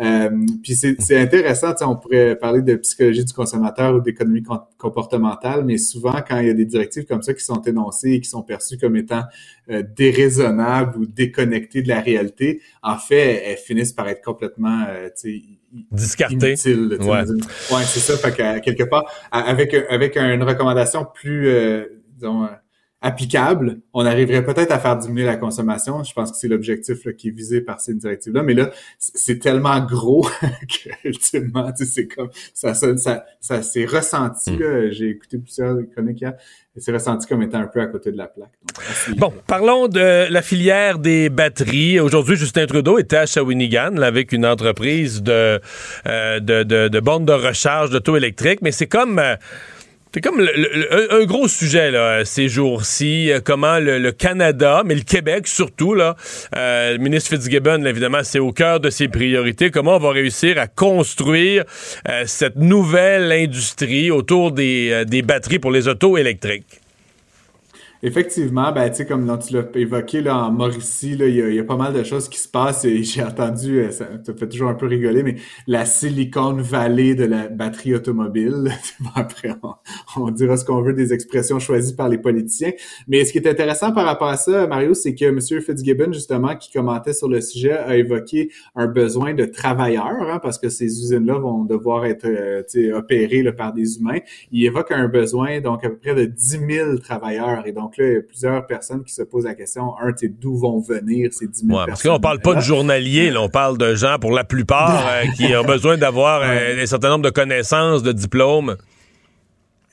Euh, puis c'est intéressant, on pourrait parler de psychologie du consommateur ou d'économie comportementale, mais souvent quand il y a des directives comme ça qui sont énoncées et qui sont perçues comme étant euh, déraisonnables ou déconnectées de la réalité, en fait, elles finissent par être complètement euh, discartées. Inutiles, ouais, ouais c'est ça. Fait que, quelque part, avec avec une recommandation plus, euh, disons applicable, on arriverait peut-être à faire diminuer la consommation. Je pense que c'est l'objectif qui est visé par ces directives-là. Mais là, c'est tellement gros [LAUGHS] que ultimement, c'est comme ça, ça, ça, ça s'est ressenti. Hmm. J'ai écouté plusieurs chroniques hier. Et c'est ressenti comme étant un peu à côté de la plaque. bon, parlons de la filière des batteries. Aujourd'hui, Justin Trudeau était à Shawinigan avec une entreprise de, euh, de, de, de bornes de recharge d'auto électrique, mais c'est comme... Euh, c'est comme un, gros sujet là, ces jours-ci, euh, comment le, Canada, mais le Québec surtout, là, euh, le ministre Fitzgibbon, évidemment, c'est au cœur de ses priorités, comment on va réussir à construire euh, cette nouvelle industrie autour des, des batteries pour les autos électriques? Effectivement, ben, tu sais, comme tu l'as évoqué là, en Mauricie, il y, a pas mal de choses qui se passent et [LAUGHS] j'ai entendu, euh, ça, fait toujours un peu rigoler, mais la Silicon Valley de la batterie automobile. [LAUGHS] Après, on, dira ce qu'on veut des expressions choisies par les politiciens. Mais ce qui est intéressant par rapport à ça, Mario, c'est que M. Fitzgibbon, justement, qui commentait sur le sujet, a évoqué un besoin de travailleurs, hein, parce que ces usines-là vont devoir être euh, opérées là, par des humains. Il évoque un besoin, donc, à peu près de 10 000 travailleurs. Et donc, donc là, il y a plusieurs personnes qui se posent la question, un, d'où vont venir ces 10 000 ouais, Parce qu'on parle pas de journaliers, là, on parle de gens, pour la plupart, euh, qui ont besoin d'avoir un, certain nombre de connaissances, de diplômes.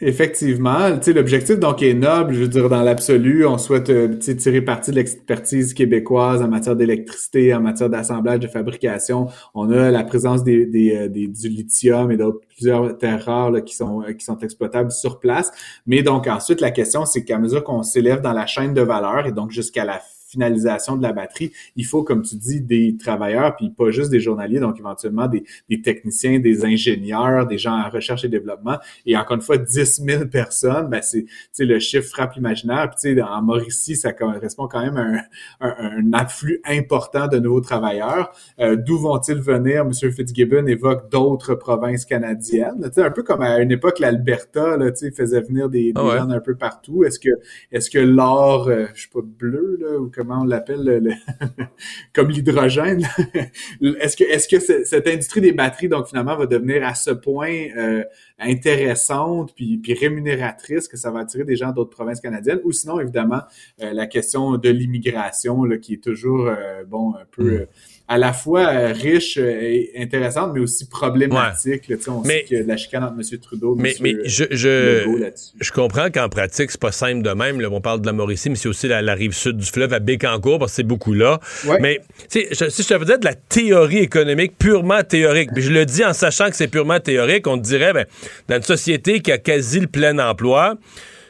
Effectivement, l'objectif donc est noble. Je veux dire, dans l'absolu, on souhaite euh, tirer parti de l'expertise québécoise en matière d'électricité, en matière d'assemblage, de fabrication. On a la présence des, des, euh, des du lithium et d'autres plusieurs terres rares là, qui sont euh, qui sont exploitables sur place. Mais donc ensuite, la question, c'est qu'à mesure qu'on s'élève dans la chaîne de valeur et donc jusqu'à la finalisation de la batterie, il faut, comme tu dis, des travailleurs, puis pas juste des journaliers, donc éventuellement des, des techniciens, des ingénieurs, des gens en recherche et développement. Et encore une fois, 10 000 personnes, ben c'est le chiffre frappe l'imaginaire. Puis en Mauricie, ça correspond quand même à un, un, afflux important de nouveaux travailleurs. Euh, d'où vont-ils venir? M. Fitzgibbon évoque d'autres provinces canadiennes. un peu comme à une époque, l'Alberta faisait venir des, des ah gens un peu partout. Est-ce que est-ce que l'or, euh, je sais pas, bleu, là, ou comment on l'appelle, [LAUGHS] comme l'hydrogène, [LAUGHS] est-ce que est-ce que cette industrie des batteries, donc finalement, va devenir à ce point euh, intéressante puis, puis rémunératrice que ça va attirer des gens d'autres provinces canadiennes? Ou sinon évidemment euh, la question de l'immigration qui est toujours euh, bon un peu mm. Euh, à la fois riche et intéressante mais aussi problématique là, on mais, sait que la chicane entre M. Trudeau mais, mais je je, je comprends qu'en pratique c'est pas simple de même là, on parle de la Mauricie mais c'est aussi la, rive sud du fleuve à Bécancour parce que c'est beaucoup là. Mais si je te faisais de la théorie économique purement théorique puis je le dis en sachant que c'est purement théorique on te dirait ben dans une société qui a quasi le plein emploi,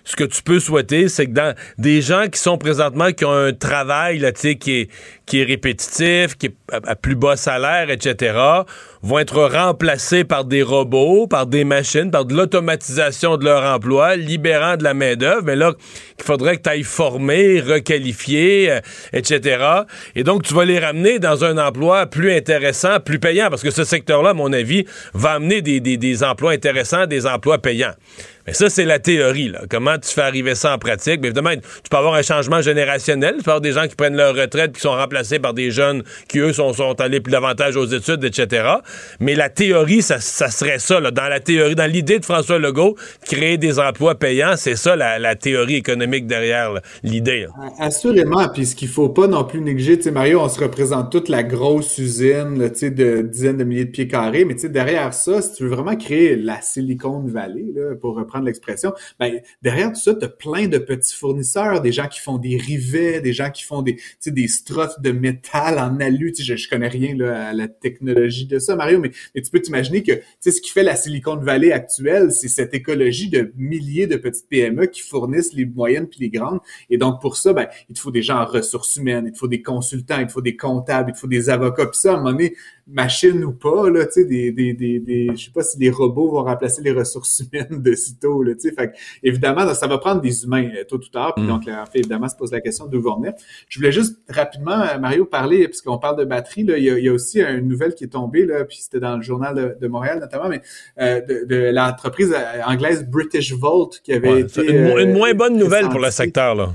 ce que tu peux souhaiter, c'est que dans des gens qui sont présentement, qui ont un travail là, qui, est, qui est répétitif, qui est à, plus bas salaire, etc., vont être remplacés par des robots, par des machines, par de l'automatisation de leur emploi, libérant de la main-d'œuvre. Mais là, il faudrait que tu ailles former, requalifier, euh, etc. Et donc, tu vas les ramener dans un emploi plus intéressant, plus payant, parce que ce secteur-là, à mon avis, va amener des, des, emplois intéressants, des emplois payants. Mais ça, c'est la théorie. Comment tu fais arriver ça en pratique? Mais évidemment, tu peux avoir un changement générationnel. Tu peux avoir des gens qui prennent leur retraite qui sont remplacés par des jeunes qui, eux, sont, sont allés plus davantage aux études, etc. Mais la théorie, ça, serait ça. Là. Dans la théorie, dans l'idée de François Legault, créer des emplois payants, c'est ça la, théorie économique derrière l'idée. Assurément. Puis ce qu'il faut pas non plus négliger, tu sais, Mario, on se représente toute la grosse usine là, de dizaines de milliers de pieds carrés. Mais tu sais, derrière ça, si tu veux vraiment créer la Silicon Valley, là, pour reprendre l'expression, ben, derrière tout ça, tu as plein de petits fournisseurs, des gens qui font des rivets, des gens qui font des, des struts de métal en alu. Je, je connais rien là, à la technologie de ça, Mario, mais, tu peux t'imaginer que ce qui fait la Silicon Valley actuelle, c'est cette écologie de milliers de petites PME qui fournissent les moyennes puis les grandes. Et donc, pour ça, ben, il te faut des gens en ressources humaines, il te faut des consultants, il te faut des comptables, il te faut des avocats. Puis ça, à un moment donné, machine ou pas, là, tu sais, des, des, des, des, je sais pas si les robots vont remplacer les ressources [LAUGHS] humaines de sitôt, là, tu sais. Fait évidemment, ça va prendre des humains euh, tôt ou tard. Puis mm. donc, en fait, évidemment, se pose la question d'où vont venir. Je voulais juste rapidement, euh, Mario, parler, puisqu'on parle de batterie, là, il y, a, il y a aussi une nouvelle qui est tombée, là, puis c'était dans le journal de, Montréal notamment, mais euh, de, de l'entreprise anglaise British Volt qui avait été... Une, une moins bonne nouvelle pour le secteur, là.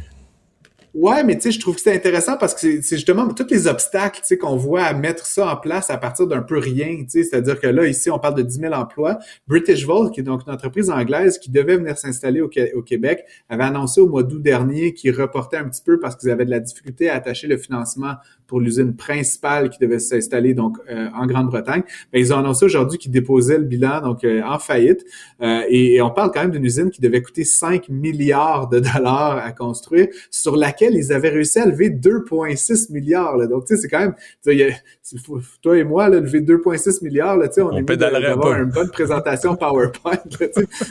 Ouais, mais tu sais, je trouve que c'est intéressant parce que c'est justement tous les obstacles, tu sais, qu'on voit à mettre ça en place à partir d'un peu rien, tu sais, c'est-à-dire que là, ici, on parle de 10 000 emplois. British Volt, qui est donc une entreprise anglaise qui devait venir s'installer au, Québec, avait annoncé au mois d'août dernier qu'ils reportaient un petit peu parce qu'ils avaient de la difficulté à attacher le financement pour l'usine principale qui devait s'installer donc euh, en Grande-Bretagne. Ben, ils ont annoncé aujourd'hui qu'ils déposaient le bilan donc euh, en faillite. Euh, et, on parle quand même d'une usine qui devait coûter 5 milliards de dollars à construire, sur laquelle ils avaient réussi à lever 2,6 milliards. Là. Donc, tu sais, c'est quand même... toi et moi, là, lever 2,6 milliards, là, on, on est d'avoir une bonne présentation PowerPoint. Là,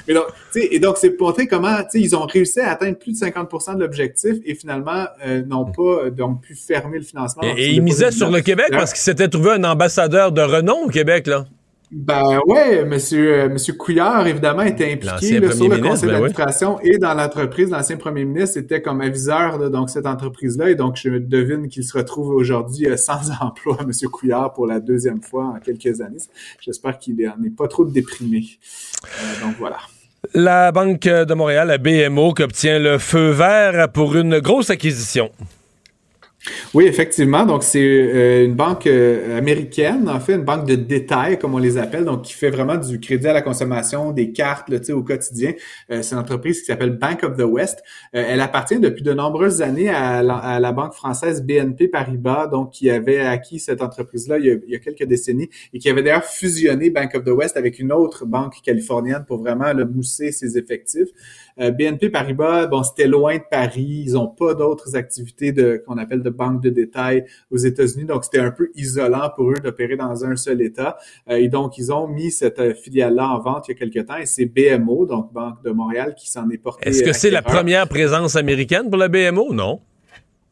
Mais donc, et donc, c'est pour montrer comment ils ont réussi à atteindre plus de 50% de l'objectif et finalement n'ont pas donc pu fermer le financement et, il misait sur le Québec parce qu'il s'était trouvé un ambassadeur de renom au Québec, là. Ben ouais, monsieur, euh, monsieur Couillard, évidemment, était impliqué là, sur le conseil ben d'administration et dans l'entreprise. L'ancien premier ministre était comme aviseur de donc, cette entreprise-là. Et donc, je devine qu'il se retrouve aujourd'hui euh, sans [LAUGHS] emploi, monsieur Couillard, pour la deuxième fois en quelques années. J'espère qu'il n'est pas trop déprimé. Euh, donc voilà. La Banque de Montréal, la BMO, qui obtient le feu vert pour une grosse acquisition. Oui, effectivement. Donc, c'est euh, une banque euh, américaine, en fait, une banque de détail, comme on les appelle, donc qui fait vraiment du crédit à la consommation, des cartes là, au quotidien. Euh, c'est une entreprise qui s'appelle Bank of the West. elle appartient depuis de nombreuses années à la, banque française BNP Paribas, donc qui avait acquis cette entreprise-là il, y a quelques décennies et qui avait d'ailleurs fusionné Bank of the West avec une autre banque californienne pour vraiment le mousser ses effectifs. Euh, BNP Paribas, bon, c'était loin de Paris. Ils n'ont pas d'autres activités de qu'on appelle de banque de détail aux États-Unis. Donc, c'était un peu isolant pour eux d'opérer dans un seul État. Euh, et donc, ils ont mis cette euh, filiale-là en vente il y a quelques temps. Et c'est BMO, donc Banque de Montréal, qui s'en est porté. Est-ce que c'est la première présence américaine pour la BMO? Non.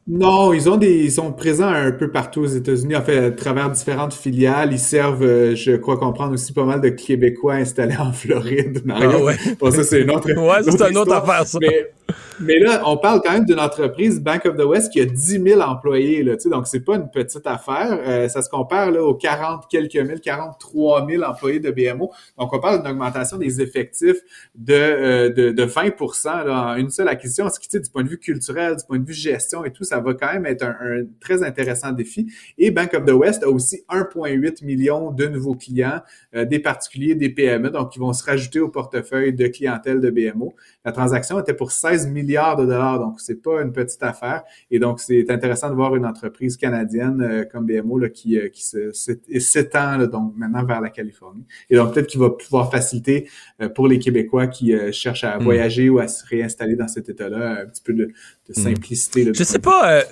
Non, ils ont des, ils sont présents un peu partout aux États-Unis, en fait, à travers différentes filiales. Ils servent, euh, je crois comprendre aussi pas mal de Québécois installés en Floride. Mario. Ah ouais. Bon, ça c'est une autre. ouais, c'est une autre affaire ça. Mais là, on parle quand même d'une entreprise, Bank of the West, qui a 10 000 employés. Là, donc, c'est pas une petite affaire. Euh, ça se compare là, aux 40 quelques mille, 43 000 employés de BMO. Donc, on parle d'une augmentation des effectifs de, euh, de, de, 20 là, en une seule acquisition. Ce qui, du point de vue culturel, du point de vue gestion et tout, ça va quand même être un, un très intéressant défi. Et Bank of the West a aussi 1,8 million de nouveaux clients, euh, des particuliers, des PME, donc qui vont se rajouter au portefeuille de clientèle de BMO. La transaction était pour 16 milliards de dollars, donc c'est pas une petite affaire. Et donc, c'est intéressant de voir une entreprise canadienne euh, comme BMO là, qui, euh, qui s'étend donc maintenant vers la Californie. Et donc, peut-être qu'il va pouvoir faciliter euh, pour les Québécois qui cherchent à hmm. voyager ou à se réinstaller dans cet État-là un petit peu de, de hmm. simplicité. je sais pas,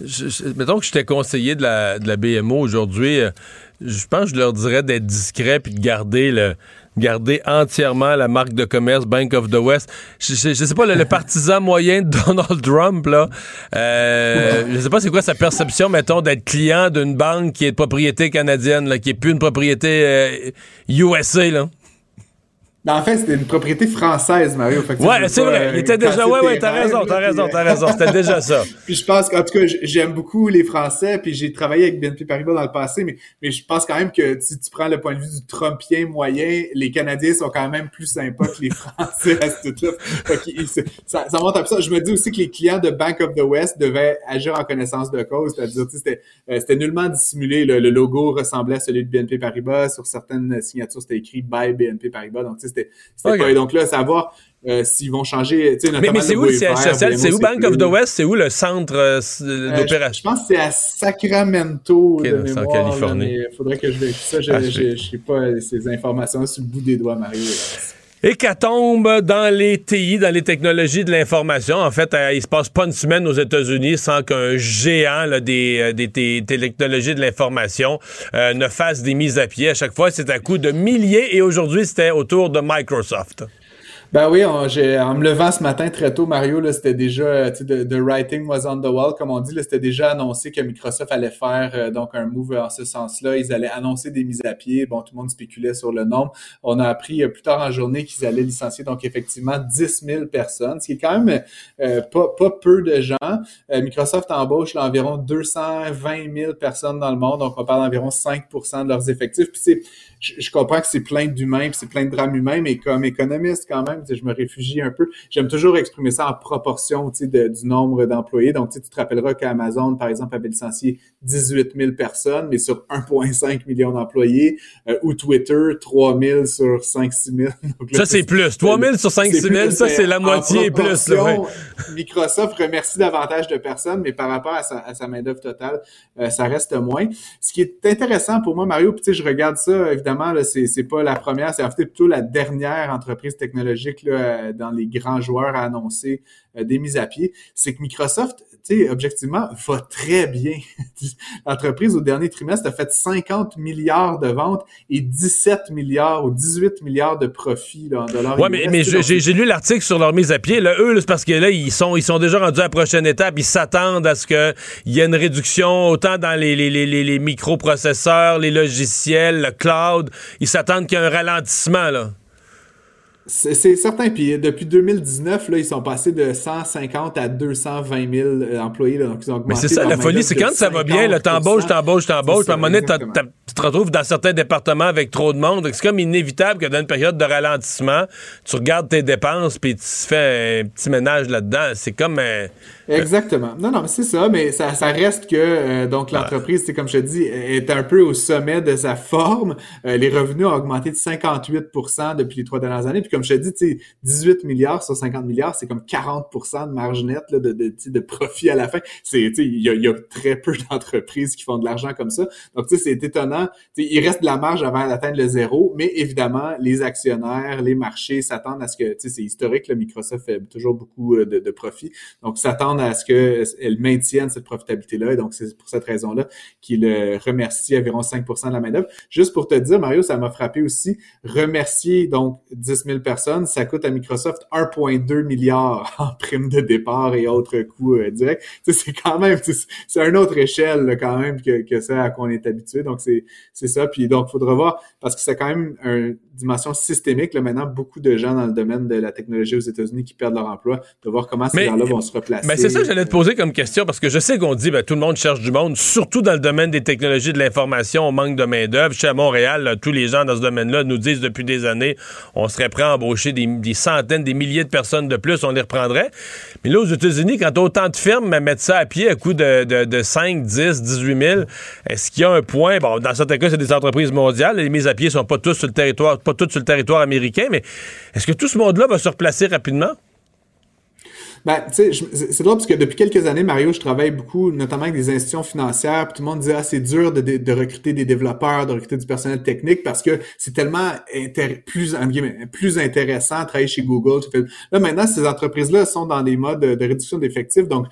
je, mettons que j'étais conseiller de la, de la BMO aujourd'hui, je pense que je leur dirais d'être discret puis de garder le garder entièrement la marque de commerce Bank of the West. Je, sais pas, le, partisan [LAUGHS] moyen de Donald Trump, là, euh, je sais pas c'est quoi sa perception, mettons, d'être client d'une banque qui est de propriété canadienne, là, qui est plus une propriété USA, euh, là. En fait, c'était une propriété française, Mario. ouais, c'est vrai. Il était déjà. Ouais, ouais, t'as raison, t'as raison, t'as raison. C'était déjà ça. [LAUGHS] puis je pense qu'en tout cas, j'aime beaucoup les Français. Puis j'ai travaillé avec BNP Paribas dans le passé, mais, mais je pense quand même que si tu prends le point de vue du Trumpien moyen, les Canadiens sont quand même plus sympas que les [LAUGHS] Français à ce là ça, ça montre à ça. Je me dis aussi que les clients de Bank of the West devaient agir en connaissance de cause. C'est-à-dire, c'était, euh, c'était nullement dissimulé. Le, logo ressemblait à celui de BNP Paribas. Sur certaines signatures, c'était écrit by BNP Paribas. Donc, c'était Donc là, savoir euh, s'ils vont changer. Mais, mais c'est où le siège social? C'est où Bank of the West? C'est où le centre euh, euh, d'opération? Je, pense que c'est à Sacramento. de en Californie. Il faudrait que je vérifie ça. Je n'ai ah, pas ces informations sur le bout des doigts, Mario. Hécatombe dans les TI, dans les technologies de l'information. En fait, il se passe pas une semaine aux États-Unis sans qu'un géant des, des, technologies de l'information ne fasse des mises à pied. À chaque fois, c'est à coup de milliers et aujourd'hui, c'était autour de Microsoft. Ben oui, en me levant ce matin très tôt, Mario, c'était déjà, tu sais, the, writing was on the wall, comme on dit, c'était déjà annoncé que Microsoft allait faire euh, donc un move en ce sens-là. Ils allaient annoncer des mises à pied. Bon, tout le monde spéculait sur le nombre. On a appris euh, plus tard en journée qu'ils allaient licencier donc effectivement 10 000 personnes, ce qui est quand même euh, pas, pas peu de gens. Microsoft embauche là, environ 220 000 personnes dans le monde, donc on parle d'environ 5 de leurs effectifs. Puis c'est je, comprends que c'est plein d'humains, c'est plein de drames humains, mais comme économiste quand même, je me réfugie un peu. J'aime toujours exprimer ça en proportion de, du nombre d'employés. Donc, tu te rappelleras qu'Amazon, par exemple, avait licencié 18 000 personnes, mais sur 1,5 million d'employés, euh, ou Twitter, 3 000 sur 5-6 000. [LAUGHS] ça, c'est plus. 3 000 sur 5-6 000, ça, c'est la moitié plus. [LAUGHS] Microsoft remercie davantage de personnes, mais par rapport à sa, main-d'œuvre totale, euh, ça reste moins. Ce qui est intéressant pour moi, Mario, puis je regarde ça, évidemment, c'est, pas la première, c'est en fait plutôt la dernière entreprise technologique euh, dans les grands joueurs à annoncer euh, des mises à pied. C'est que Microsoft, tu sais, objectivement, va très bien. [LAUGHS] L'entreprise, au dernier trimestre, a fait 50 milliards de ventes et 17 milliards ou 18 milliards de profits là, en dollars. Ouais, mais, mais j'ai, lu l'article sur leur mise à pied. Là, eux, c'est parce que là, ils sont, ils sont déjà rendus à la prochaine étape. Ils s'attendent à ce qu'il y ait une réduction autant dans les, les, les, les microprocesseurs, les logiciels, le cloud. Ils s'attendent qu'il y ait un ralentissement, là. C'est certain. Puis depuis 2019, là, ils sont passés de 150 à 220 000 euh, employés. donc, ils ont augmenté. Mais c'est ça, la folie, c'est quand ça va bien, t'embauches, t'embauches, t'embauches. Puis à un moment donné, tu te retrouves dans certains départements avec trop de monde. C'est comme inévitable que dans une période de ralentissement, tu regardes tes dépenses puis tu fais un petit ménage là-dedans. C'est comme. un... Exactement. Non, non, mais c'est ça, mais ça, ça reste que euh, donc l'entreprise, c'est comme je te dis, est un peu au sommet de sa forme. Euh, les revenus ont augmenté de 58% depuis les trois dernières années. Puis comme je te dis, 18 milliards sur 50 milliards, c'est comme 40% de marge nette là, de, de, de, profit à la fin. Il y a, y a, très peu [LAUGHS] d'entreprises qui font de l'argent comme ça. Donc, c'est étonnant évidemment, il reste de la marge avant d'atteindre le zéro, mais évidemment, les actionnaires, les marchés s'attendent à ce que, c'est historique, le Microsoft fait toujours beaucoup de, de profit, donc s'attendent à ce qu'elle maintienne cette profitabilité-là, et donc c'est pour cette raison-là qu'il remercie environ 5% de la main-d'œuvre. Juste pour te dire, Mario, ça m'a frappé aussi, remercier donc 10 000 personnes, ça coûte à Microsoft 1,2 milliard [LAUGHS] en prime de départ et autres coûts euh, directs. C'est quand même, c'est une autre échelle quand même que, que ça à quoi on est habitué. Donc c'est ça. Puis donc, il faudra voir, parce que c'est quand même une dimension systémique. Là, maintenant, beaucoup de gens dans le domaine de la technologie aux États-Unis qui perdent leur emploi, de voir comment ces gens-là vont se replacer. Mais c'est ça que j'allais te poser comme question, parce que je sais qu'on dit ben, tout le monde cherche du monde, surtout dans le domaine des technologies de l'information, on manque de main-d'œuvre. Chez à Montréal, tous les gens dans ce domaine-là nous disent depuis des années, on serait prêt à embaucher des, centaines, des milliers de personnes de plus, on les reprendrait. Mais là, aux États-Unis, quand autant de firmes mettent ça à pied à coût de, de, de 5, 10, 18 000, est-ce qu'il y a un point, bon, dans certains cas, c'est des entreprises mondiales, les mises à pied sont pas tous sur le pas toutes sur le territoire américain, mais est-ce que tout ce monde-là va se replacer rapidement? Ben, tu sais, c'est drôle parce que depuis quelques années, Mario, je travaille beaucoup, notamment avec des institutions financières, puis tout le monde dit ah c'est dur de, de, recruter des développeurs, de recruter du personnel technique parce que c'est tellement plus plus intéressant de travailler chez Google. Là maintenant, ces entreprises-là sont dans des modes de, réduction d'effectifs, donc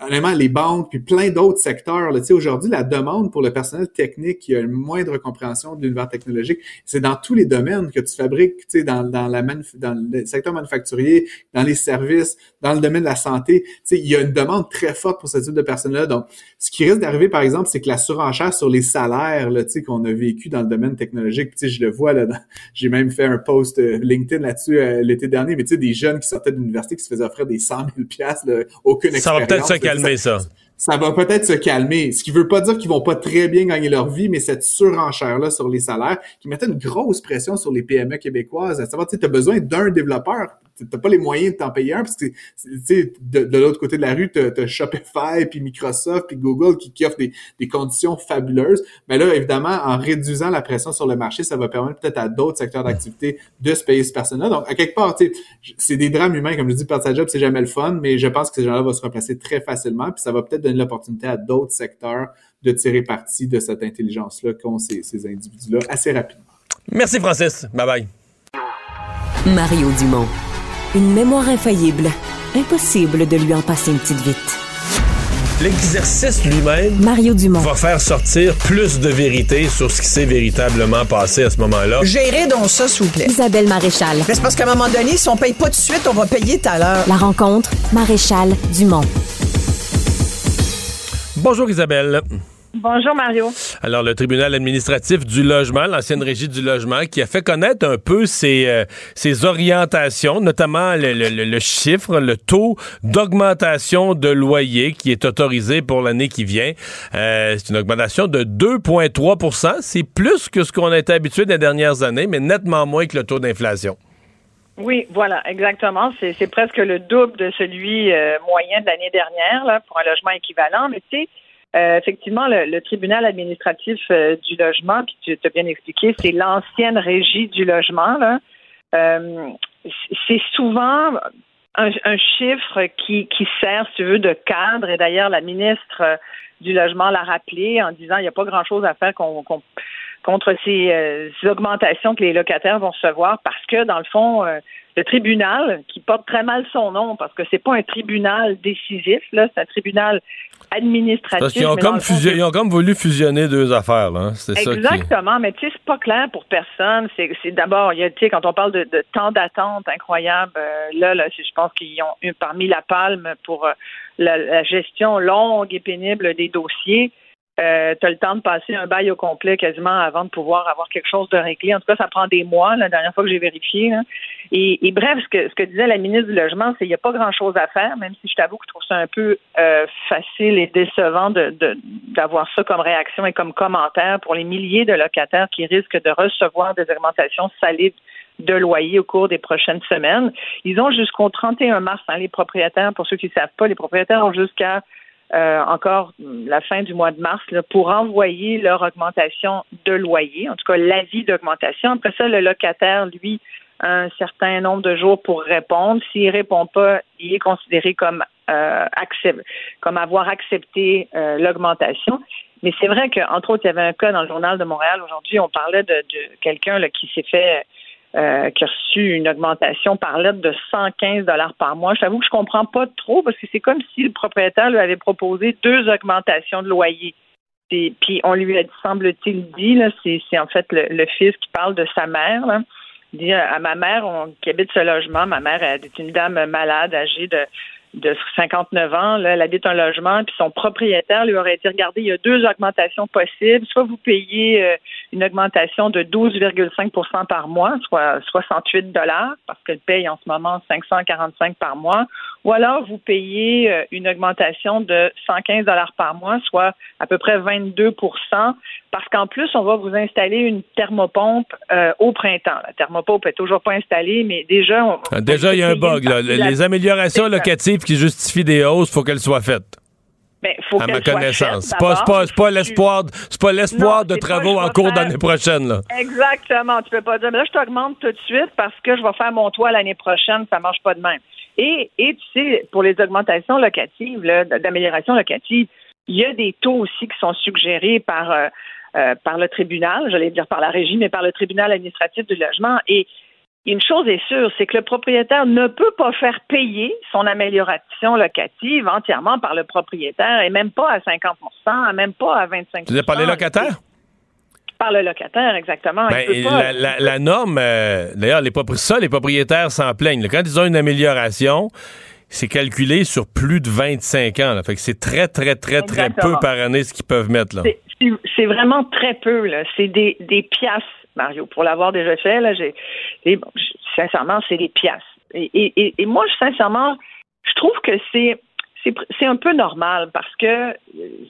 honnêtement, les banques puis plein d'autres secteurs. Tu sais, aujourd'hui, la demande pour le personnel technique qui a une moindre compréhension de l'univers technologique, c'est dans tous les domaines que tu fabriques, tu sais, dans, dans la dans le secteur manufacturier, dans les services, dans le domaine de la santé, il y a une demande très forte pour ce type de personnes-là. Donc, ce qui risque d'arriver, par exemple, c'est que la surenchère sur les salaires qu'on a vécu dans le domaine technologique, je le vois, là, [LAUGHS] j'ai même fait un post euh, LinkedIn là-dessus euh, l'été dernier, mais tu sais, des jeunes qui sortaient de l'université qui se faisaient offrir des 100 000 là, aucune expérience. Ça va peut-être se calmer, ça ça va peut-être se calmer. Ce qui veut pas dire qu'ils vont pas très bien gagner leur vie, mais cette surenchère-là sur les salaires qui mettait une grosse pression sur les PME québécoises. À savoir, tu as besoin d'un développeur. T'as pas les moyens de t'en payer un parce que de, de l'autre côté de la rue, t'as as Shopify, puis Microsoft, puis Google qui, qui offrent des, des, conditions fabuleuses. Mais là, évidemment, en réduisant la pression sur le marché, ça va permettre peut-être à d'autres secteurs d'activité de se payer ce personnel. Donc, à quelque part, c'est des drames humains, comme je dis, perdre sa job, c'est jamais le fun, mais je pense que ces gens-là vont se remplacer très facilement, puis ça va peut-être donner l'opportunité à d'autres secteurs de tirer parti de cette intelligence-là qu'ont ces, ces individus-là assez rapidement. Merci, Francis. Bye bye. Mario Dumont. Une mémoire infaillible. Impossible de lui en passer une petite vite. L'exercice lui-même Mario Dumont. va faire sortir plus de vérité sur ce qui s'est véritablement passé à ce moment-là. Gérez donc ça, s'il vous plaît. Isabelle Maréchal. C'est parce qu'à un moment donné, si on paye pas tout de suite, on va payer tout à l'heure. La rencontre, Maréchal Dumont. Bonjour Isabelle. Bonjour Mario. Alors le tribunal administratif du logement, l'ancienne régie du logement, qui a fait connaître un peu ses, euh, ses orientations, notamment le, chiffre, le taux d'augmentation de loyer qui est autorisé pour l'année qui vient. Euh, c'est une augmentation de 2,3% C'est plus que ce qu'on a été habitué des dernières années, mais nettement moins que le taux d'inflation. Oui, voilà, exactement. C'est presque le double de celui euh, moyen de l'année dernière là, pour un logement équivalent. Mais tu sais, euh, effectivement, le, tribunal administratif euh, du logement, puis tu as bien expliqué, c'est l'ancienne régie du logement. Là. c'est souvent un, chiffre qui, qui sert, si tu veux, de cadre. Et d'ailleurs, la ministre du logement l'a rappelé en disant il n'y a pas grand-chose à faire qu'on contre ces, augmentations que les locataires vont recevoir parce que, dans le fond, le tribunal, qui porte très mal son nom, parce que c'est pas un tribunal décisif, là, c'est un tribunal administratif. Parce qu'ils ont, comme ils ont comme voulu fusionner deux affaires, là. Hein. Exactement, mais tu sais, c'est pas clair pour personne. C'est d'abord, il y a, tu sais, quand on parle de, temps d'attente incroyable, euh, là, là, je pense qu'ils ont eu parmi la palme pour euh, la, gestion longue et pénible des dossiers. Euh, tu as le temps de passer un bail au complet quasiment avant de pouvoir avoir quelque chose de réglé. En tout cas, ça prend des mois, la dernière fois que j'ai vérifié. Et, bref, ce que, ce que disait la ministre du Logement, c'est qu'il n'y a pas grand-chose à faire, même si je t'avoue que je trouve ça un peu euh, facile et décevant d'avoir ça comme réaction et comme commentaire pour les milliers de locataires qui risquent de recevoir des augmentations salides de loyer au cours des prochaines semaines. Ils ont jusqu'au 31 mars, hein, les propriétaires, pour ceux qui ne savent pas, les propriétaires ont jusqu'à euh, encore la fin du mois de mars pour envoyer leur augmentation de loyer, en tout cas l'avis d'augmentation. Après ça, le locataire, lui, a un certain nombre de jours pour répondre. S'il répond pas, il est considéré comme euh, comme avoir accepté euh, l'augmentation. Mais c'est vrai qu'entre autres, il y avait un cas dans le journal de Montréal aujourd'hui, on parlait de, de quelqu'un qui s'est fait euh, qui a reçu une augmentation par lettre de 115 dollars par mois. J'avoue que je comprends pas trop parce que c'est comme si le propriétaire lui avait proposé deux augmentations de loyer. puis on lui a semble-t-il dit, là, c'est, en fait le, fils qui parle de sa mère. Là. Dit à ma mère on, qui habite ce logement, ma mère est une dame malade, âgée de de 59 ans, là, elle habite un logement, puis son propriétaire lui aurait dit regardez, il y a deux augmentations possibles. Soit vous payez euh, une augmentation de 12,5% par mois, soit 68 dollars, parce qu'elle paye en ce moment 545 par mois, ou alors vous payez euh, une augmentation de 115 dollars par mois, soit à peu près 22% parce qu'en plus, on va vous installer une thermopompe euh, au printemps. La thermopompe est toujours pas installée, mais déjà... On, ah, déjà, il y a un bug. Les améliorations locatives qui justifient des hausses, il faut qu'elles soient faites. Ben, faut à ma connaissance. C'est pas, pas, pas l'espoir, c'est pas l'espoir de travaux en cours d'année prochaine. Là. Exactement. Tu peux pas dire, mais là, je t'augmente tout de suite parce que je vais faire mon toit l'année prochaine, ça marche pas de même. Et, et tu sais, pour les augmentations locatives, d'amélioration locative, il y a des taux aussi qui sont suggérés par, euh, euh, par le tribunal, j'allais dire par la régie, mais par le tribunal administratif du logement. Et une chose est sûre, c'est que le propriétaire ne peut pas faire payer son amélioration locative entièrement par le propriétaire et même pas à 50% même pas à 25 Tu par les locataires? Par le locataire, exactement. Ben, la, norme, euh, d'ailleurs, les, ça, les propriétaires s'en plaignent. Quand ils ont une amélioration, c'est calculé sur plus de 25 ans. Fait que c'est très, très, très, très peu par année ce qu'ils peuvent mettre. C'est vraiment très peu. C'est des, des piastres Mario. Pour l'avoir déjà fait, là, j'ai, sincèrement, c'est des pièces. Et, moi, sincèrement, je trouve que c'est c'est un peu normal parce que euh,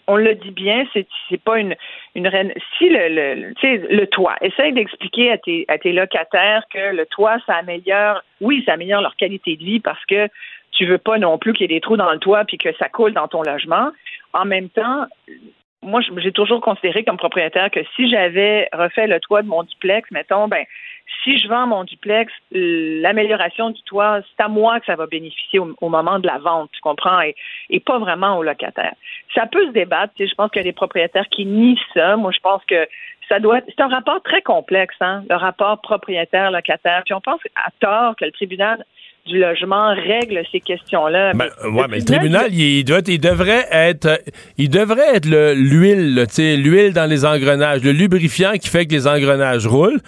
on le dit bien, c'est c'est pas une une si le le, le toit, essaye d'expliquer à tes à tes locataires que le toit ça améliore, oui, ça améliore leur qualité de vie parce que tu veux pas non plus qu'il y ait des trous dans le toit puis que ça coule dans ton logement. En même temps, moi, j'ai toujours considéré comme propriétaire que si j'avais refait le toit de mon duplex, mettons, ben, si je vends mon duplex, l'amélioration du toit, c'est à moi que ça va bénéficier au, moment de la vente, tu comprends, et, pas vraiment au locataire. Ça peut se débattre. Je pense qu'il y a des propriétaires qui nient ça. Moi, je pense que ça doit C'est un rapport très complexe, hein, le rapport propriétaire-locataire. Puis on pense à tort que le tribunal du logement règle ces questions-là. Ben, ouais, mais le tribunal, il, doit, il devrait être, il devrait être l'huile, l'huile dans les engrenages, le lubrifiant qui fait que les engrenages roulent.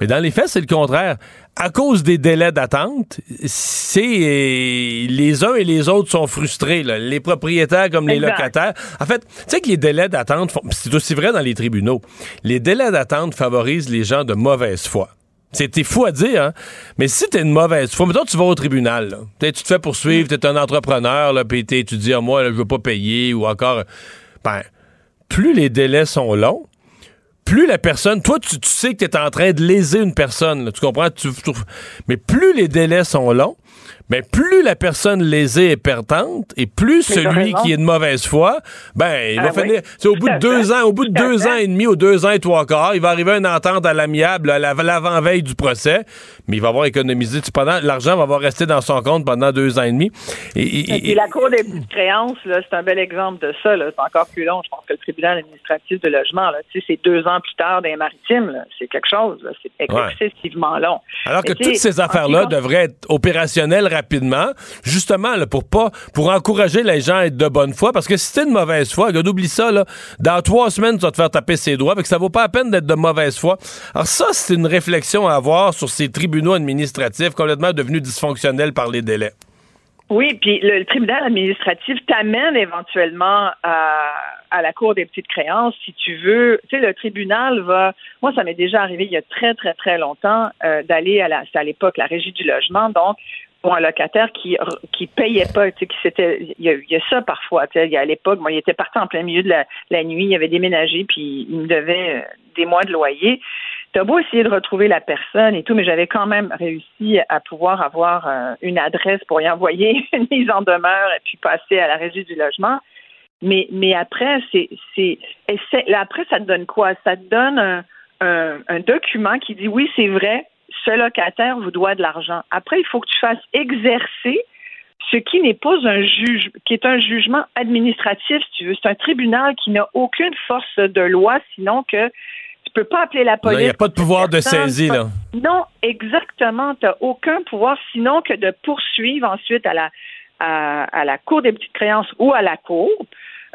Mais dans les faits, c'est le contraire. À cause des délais d'attente, c'est les uns et les autres sont frustrés, les propriétaires comme les locataires. En fait, tu sais que les délais d'attente, c'est aussi vrai dans les tribunaux. Les délais d'attente favorisent les gens de mauvaise foi. C'était fou à dire, hein? Mais si t'es une mauvaise foi, mettons tu vas au tribunal, là. tu te fais poursuivre, t'es un entrepreneur, là, puis tu dis, ah, moi, je veux pas payer, ou encore, ben, plus les délais sont longs, plus la personne, toi, tu, sais que tu es en train de léser une personne, tu comprends? mais plus les délais sont longs, mais plus la personne lésée est perdante et plus celui qui est de mauvaise foi, ben, il va ah finir. C'est au bout de deux ans, au bout de deux ans et demi ou deux ans et trois quarts, il va arriver à une entente à l'amiable à l'avant-veille du procès, mais il va avoir économisé. Pendant, l'argent va avoir resté dans son compte pendant deux ans et demi. Et, la Cour des créances, c'est un bel exemple de ça. C'est encore plus long. Je pense que le tribunal administratif de logement, c'est deux ans plus tard des maritimes. C'est quelque chose. C'est excessivement long. Alors que toutes ces affaires-là devraient être opérationnelles rapidement, justement pour pas pour encourager les gens à être de bonne foi, parce que si c'est une mauvaise foi, regarde, oublie ça là, dans trois semaines tu vas te faire taper ses doigts, que ça vaut pas la peine d'être de mauvaise foi. Alors ça, c'est une réflexion à avoir sur ces tribunaux administratifs complètement devenus dysfonctionnels par les délais. Oui, puis le, tribunal administratif t'amène éventuellement à, à, la cour des petites créances si tu veux. Tu sais, le tribunal va. Moi, ça m'est déjà arrivé il y a très très très longtemps euh, d'aller à la. à l'époque la régie du logement, donc un locataire qui qui payait pas, tu sais, qui c'était, il y, a ça parfois, tu sais, à l'époque, moi, il était parti en plein milieu de la, nuit, il avait déménagé, puis il me devait euh, des mois de loyer. T'as beau essayer de retrouver la personne et tout, mais j'avais quand même réussi à pouvoir avoir euh, une adresse pour y envoyer [LAUGHS] une mise en demeure et puis passer à la régie du logement. Mais, mais après, c'est, c'est, après, ça te donne quoi? Ça te donne un, un document qui dit oui, c'est vrai, ce locataire vous doit de l'argent. Après, il faut que tu fasses exercer ce qui n'est pas un juge, qui est un jugement administratif, si tu veux. C'est un tribunal qui n'a aucune force de loi, sinon que tu peux pas appeler la police. Il n'y a pas de pouvoir de saisie, là. Non, exactement. Tu n'as aucun pouvoir, sinon que de poursuivre ensuite à la, à, la Cour des petites créances ou à la Cour.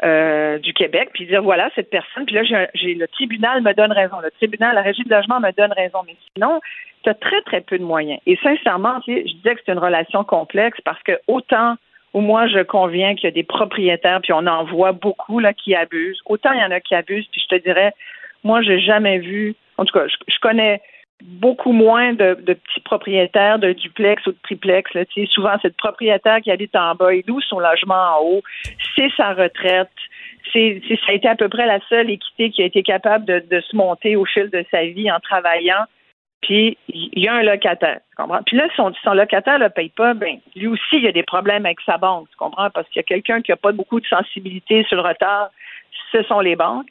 Euh, du Québec, puis dire voilà cette personne, puis là j'ai le tribunal me donne raison, le tribunal, la régie de logement me donne raison, mais sinon tu as très très peu de moyens. Et sincèrement, je disais que c'est une relation complexe parce que autant où moi je conviens qu'il y a des propriétaires, puis on en voit beaucoup là qui abusent, autant il y en a qui abusent, puis je te dirais, moi j'ai jamais vu, en tout cas je connais beaucoup moins de, petits propriétaires de duplex ou de triplex. Là, souvent, c'est le propriétaire qui habite en bas et loue son logement en haut. C'est sa retraite. C'est, ça a été à peu près la seule équité qui a été capable de, se monter au fil de sa vie en travaillant. Puis il y a un locataire, tu comprends? Puis là, son, son locataire ne paye pas, ben lui aussi, il y a des problèmes avec sa banque, tu comprends? Parce qu'il y a quelqu'un qui n'a pas beaucoup de sensibilité sur le retard, ce sont les banques.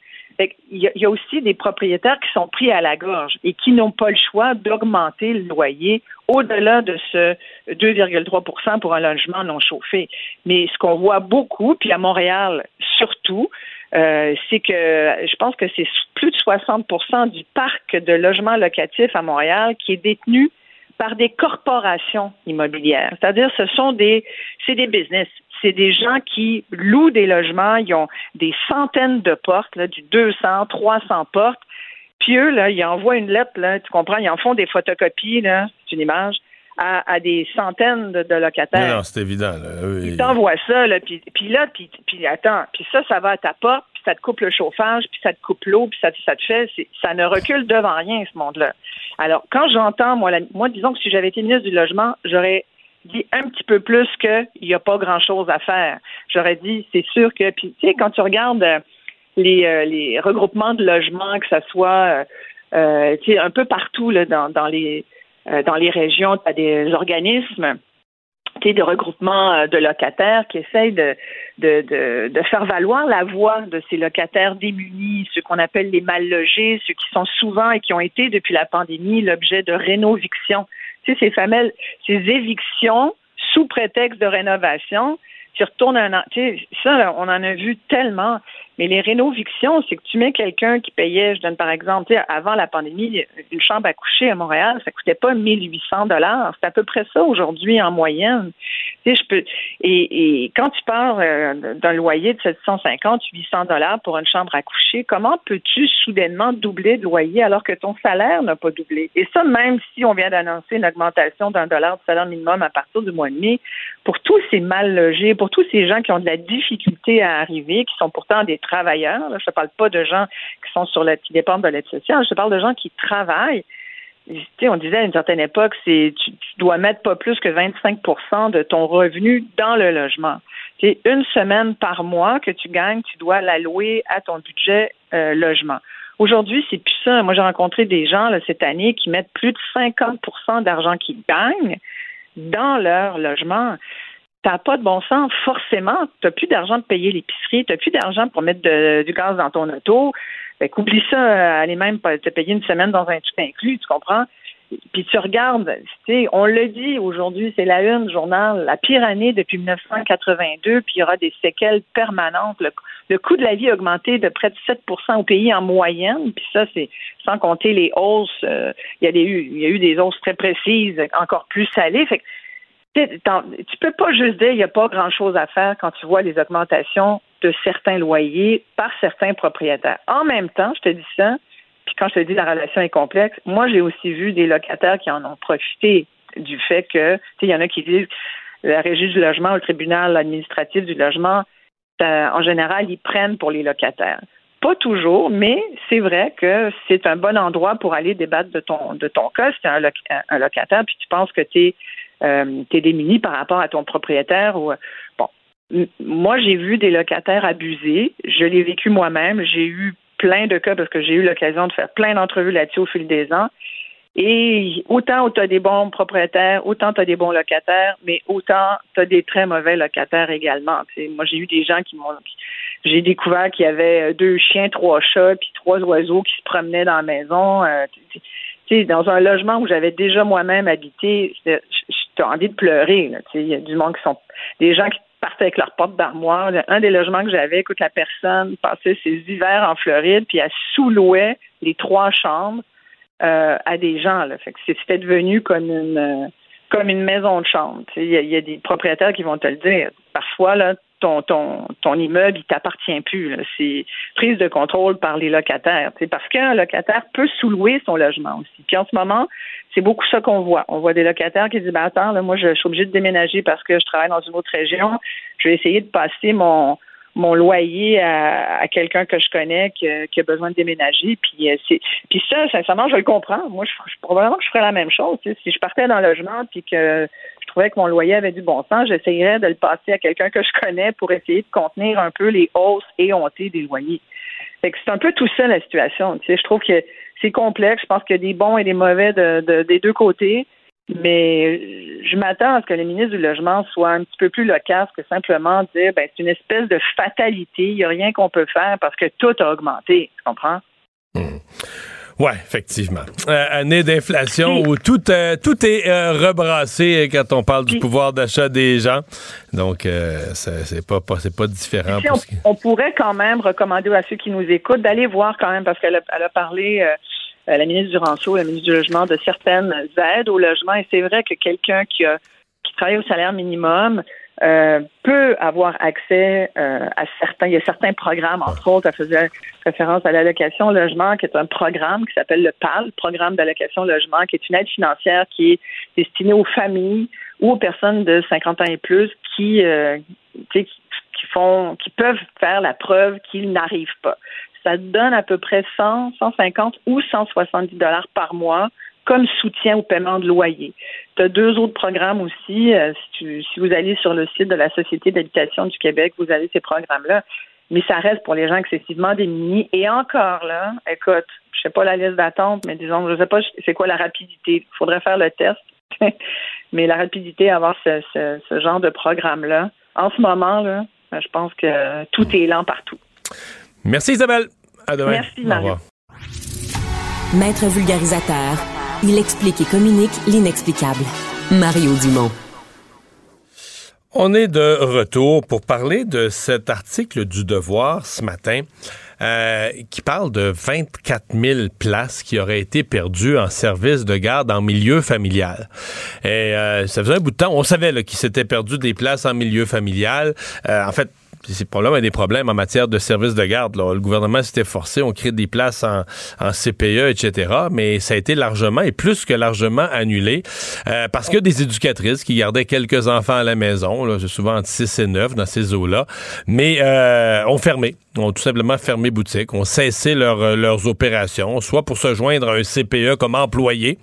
Il y, a aussi des propriétaires qui sont pris à la gorge et qui n'ont pas le choix d'augmenter le loyer au-delà de ce 2,3% pour un logement non chauffé. Mais ce qu'on voit beaucoup, puis à Montréal surtout, euh, c'est que je pense que c'est plus de 60% du parc de logements locatifs à Montréal qui est détenu par des corporations immobilières. C'est-à-dire, ce sont des, c'est des business c'est des gens qui louent des logements, ils ont des centaines de portes, là, du 200, 300 portes. Puis eux, là, ils envoient une lettre, là, tu comprends, ils en font des photocopies, là, c'est une image, à, des centaines de, locataires. Non, c'est évident. Ils t'envoient ça, là, puis, puis là, puis, puis attends, puis ça, ça va à ta porte, puis ça te coupe le chauffage, puis ça te coupe l'eau, puis ça, ça te fait, ça ne recule devant rien, ce monde-là. Alors, quand j'entends, moi, moi, disons que si j'avais été ministre du Logement, j'aurais dit un petit peu plus qu'il n'y a pas grand-chose à faire. J'aurais dit, c'est sûr que, puis tu sais, quand tu regardes euh, les, euh, les regroupements de logements, que ce soit euh, tu sais, un peu partout là, dans, dans, les, dans les régions, tu as des organismes de regroupement de locataires qui essayent de, de, de, de, faire valoir la voix de ces locataires démunis, ceux qu'on appelle les mal logés, ceux qui sont souvent et qui ont été depuis la pandémie l'objet de rénoviction. Tu sais, ces fameuses, ces évictions sous prétexte de rénovation, tu retournes un an. Tu sais, ça, on en a vu tellement. Mais les rénovictions, c'est que tu mets quelqu'un qui payait, je donne par exemple, avant la pandémie, une chambre à coucher à Montréal, ça coûtait pas 1800 dollars. C'est à peu près ça aujourd'hui en moyenne. Tu sais, je peux. Et, quand tu pars euh, d'un loyer de 750, 800 dollars pour une chambre à coucher, comment peux-tu soudainement doubler de loyer alors que ton salaire n'a pas doublé? Et ça, même si on vient d'annoncer une augmentation d'un dollar de salaire minimum à partir du mois de mai, pour tous ces mal logés, pour tous ces gens qui ont de la difficulté à arriver, qui sont pourtant des travailleurs. je ne parle pas de gens qui sont sur qui dépendent de l'aide sociale. Je parle de gens qui travaillent. on disait à une certaine époque, c'est tu, dois mettre pas plus que 25% de ton revenu dans le logement. C'est une semaine par mois que tu gagnes, tu dois l'allouer à ton budget euh, logement. Aujourd'hui, c'est plus ça. Moi, j'ai rencontré des gens cette année qui mettent plus de 50% d'argent qu'ils gagnent dans leur logement t'as pas de bon sens, forcément, tu n'as plus d'argent de payer l'épicerie, tu n'as plus d'argent pour mettre du gaz dans ton auto. Fait oublie ça, euh, aller même te payer une semaine dans un tout inclus, tu comprends? Puis tu regardes, tu sais, on le dit aujourd'hui, c'est la une journal, la pire année depuis 1982, puis il y aura des séquelles permanentes. Le, coût de la vie a augmenté de près de 7% au pays en moyenne, puis ça, c'est sans compter les hausses. Euh, il, y a y a eu des hausses très précises, encore plus salées. Fait que tu peux pas juste dire qu'il n'y a pas grand-chose à faire quand tu vois les augmentations de certains loyers par certains propriétaires. En même temps, je te dis ça, puis quand je te dis la relation est complexe, moi j'ai aussi vu des locataires qui en ont profité du fait que, tu sais, il y en a qui disent la régie du logement, le tribunal administratif du logement, en général, ils prennent pour les locataires. Pas toujours, mais c'est vrai que c'est un bon endroit pour aller débattre de ton de ton cas. Si tu un, un, locataire, puis tu penses que tu es euh, tu es démuni par rapport à ton propriétaire. Ou, bon, moi, j'ai vu des locataires abusés. Je l'ai vécu moi-même. J'ai eu plein de cas parce que j'ai eu l'occasion de faire plein d'entrevues là-dessus au fil des ans. Et autant tu as des bons propriétaires, autant tu as des bons locataires, mais autant tu as des très mauvais locataires également. moi, j'ai eu des gens qui m'ont. J'ai découvert qu'il y avait deux chiens, trois chats, puis trois oiseaux qui se promenaient dans la maison. Dans un logement où j'avais déjà moi-même habité, as envie de pleurer. Il y a du monde qui sont des gens qui partaient avec leur porte d'armoire. Un des logements que j'avais, écoute, la personne passait ses hivers en Floride, puis elle sous-louait les trois chambres euh, à des gens. Là. C'était devenu comme une euh, comme une maison de chambre. Il y, y, a des propriétaires qui vont te le dire. Parfois, là, ton, ton, ton immeuble, il t'appartient plus. C'est prise de contrôle par les locataires. Parce qu'un locataire peut sous-louer son logement aussi. Puis en ce moment, c'est beaucoup ça qu'on voit. On voit des locataires qui disent ben, attends, là, moi, je, suis obligé de déménager parce que je travaille dans une autre région. Je vais essayer de passer mon mon loyer à, quelqu'un que je connais qui, a besoin de déménager. Puis, euh, c'est, puis ça, sincèrement, je le comprends. Moi, je, probablement que je ferais la même chose. Si je partais dans logement puis que trouvais que mon loyer avait du bon sens, j'essayerais de le passer à quelqu'un que je connais pour essayer de contenir un peu les hausses et éhontées des loyers. c'est un peu tout ça la situation. Je trouve que c'est complexe. Je pense qu'il y a des bons et des mauvais de, des deux côtés. Mais je m'attends à ce que le ministre du Logement soit un petit peu plus loquace que simplement dire ben, c'est une espèce de fatalité, il n'y a rien qu'on peut faire parce que tout a augmenté. Tu comprends? Oui, effectivement. Euh, année d'inflation où tout, euh, tout est euh, rebrassé quand on parle du pouvoir d'achat des gens. Donc, c'est pas, pas, pas différent. on, pourrait quand même recommander à ceux qui nous écoutent d'aller voir quand même, parce qu'elle a, elle a parlé, la ministre du Rancho, la ministre du Logement, de certaines aides au logement. Et c'est vrai que quelqu'un qui, a, qui travaille au salaire minimum, euh, peut avoir accès euh, à certains, il y a certains programmes, entre autres, elle faisait référence à l'allocation logement, qui est un programme qui s'appelle le PAL, Programme d'allocation logement, qui est une aide financière qui est destinée aux familles ou aux personnes de 50 ans et plus qui, euh, qui font, qui peuvent faire la preuve qu'ils n'arrivent pas. Ça donne à peu près 100, 150 ou 170 dollars par mois comme soutien au paiement de loyer. Tu as deux autres programmes aussi. Euh, si, vous allez sur le site de la Société d'habitation du Québec, vous avez ces programmes-là. Mais ça reste pour les gens excessivement démunis. Et encore là, écoute, je sais pas la liste d'attente, mais disons, je sais pas c'est quoi la rapidité. Il faudrait faire le test. [LAUGHS] mais la rapidité à avoir ce, ce genre de programme-là, en ce moment, là, je pense que tout est lent partout. Merci Isabelle. À demain. Merci Mario. Maître vulgarisateur il explique et communique l'inexplicable. Mario Dumont. On est de retour pour parler de cet article du Devoir ce matin euh, qui parle de 24 000 places qui auraient été perdues en service de garde en milieu familial. Et euh, ça faisait un bout de temps, on savait qu'il s'était perdu des places en milieu familial. Euh, en fait, c'est probablement des problèmes en matière de services de garde. Le gouvernement s'était forcé, on crée des places en, CPE, etc. Mais ça a été largement et plus que largement annulé euh, parce que des éducatrices qui gardaient quelques enfants à la maison, là, souvent entre 6 et 9 dans ces eaux-là, mais euh, ont fermé ont tout simplement fermé boutique, ont cessé euh, leurs opérations, soit pour se joindre à un CPE comme employé,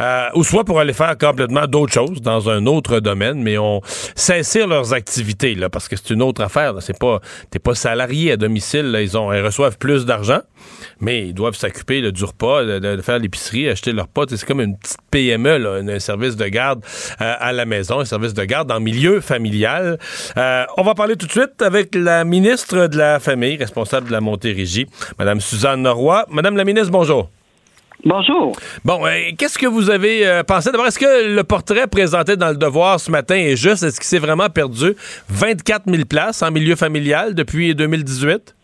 euh, ou soit pour aller faire complètement d'autres choses dans un autre domaine, mais ont cessé leurs activités, là, parce que c'est une autre affaire. C'est pas, t'es pas salarié à domicile, ils ont, ils reçoivent plus d'argent, mais ils doivent s'occuper du repas, de, faire l'épicerie, acheter leur repas. C'est comme une petite PME, un service de garde euh, à la maison, un service de garde en milieu familial. on va parler tout de suite avec la ministre de la Famille responsable de la Montérégie, Madame Suzanne Roy. Madame la ministre, bonjour. Bonjour. Bon, euh, qu'est-ce que vous avez euh, pensé? D'abord, est-ce que le portrait présenté dans le Devoir ce matin est juste? Est-ce qu'il s'est vraiment perdu? 24 000 places en milieu familial depuis 2018?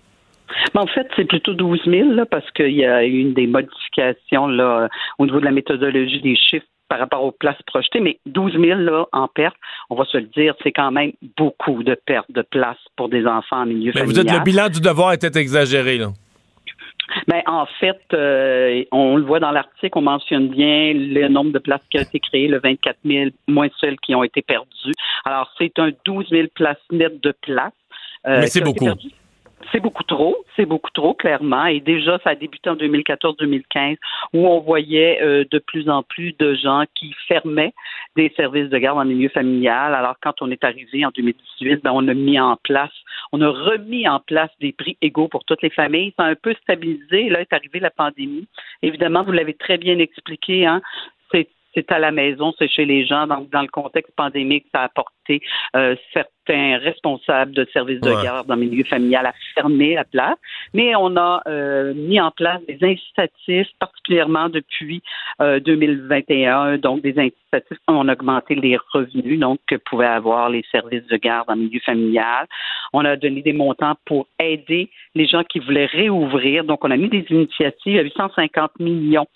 en fait, c'est plutôt 12 000 parce qu'il y a eu une des modifications là, au niveau de la méthodologie des chiffres par rapport aux places projetées, mais 12 000 là, en perte, on va se le dire, c'est quand même beaucoup de pertes de places pour des enfants en milieu mais Vous dites le bilan du devoir était exagéré, là. Ben, en fait, euh, on le voit dans l'article, on mentionne bien le nombre de places qui ont été créées, le 24 000, moins celles qui ont été perdues. Alors, c'est un 12 000 places nettes de places. Euh, mais c'est beaucoup. C'est beaucoup trop, c'est beaucoup trop, clairement. Et déjà, ça a débuté en 2014-2015, où on voyait euh, de plus en plus de gens qui fermaient des services de garde en milieu familial. Alors, quand on est arrivé en 2018, ben, on a mis en place, on a remis en place des prix égaux pour toutes les familles. Ça a un peu stabilisé. Là est arrivée la pandémie. Évidemment, vous l'avez très bien expliqué, hein, c'est à la maison, c'est chez les gens. Dans le contexte pandémique, ça a euh, certains responsables de services de garde dans le milieu familial à fermer la place. Mais on a euh, mis en place des incitatifs, particulièrement depuis 2021, donc des incitatifs ont augmenté les revenus donc que pouvaient avoir les services de garde en milieu familial. On a donné des montants pour aider les gens qui voulaient réouvrir. Donc, on a mis des initiatives à 850 millions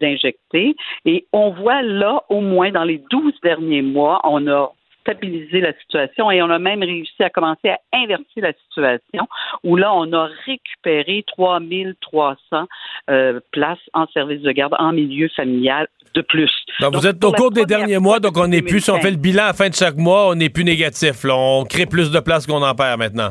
d'injectés. Et on voit là, au moins dans les 12 derniers mois, on a stabilisé la situation et on a même réussi à commencer à inverser la situation où là, on a récupéré 3300 euh, places en service de garde en milieu familial de plus. Donc, vous êtes au cours des derniers mois, donc on n'est plus, si on fait le bilan à la fin de chaque mois, on n'est plus négatif. On crée plus de places qu'on en perd maintenant.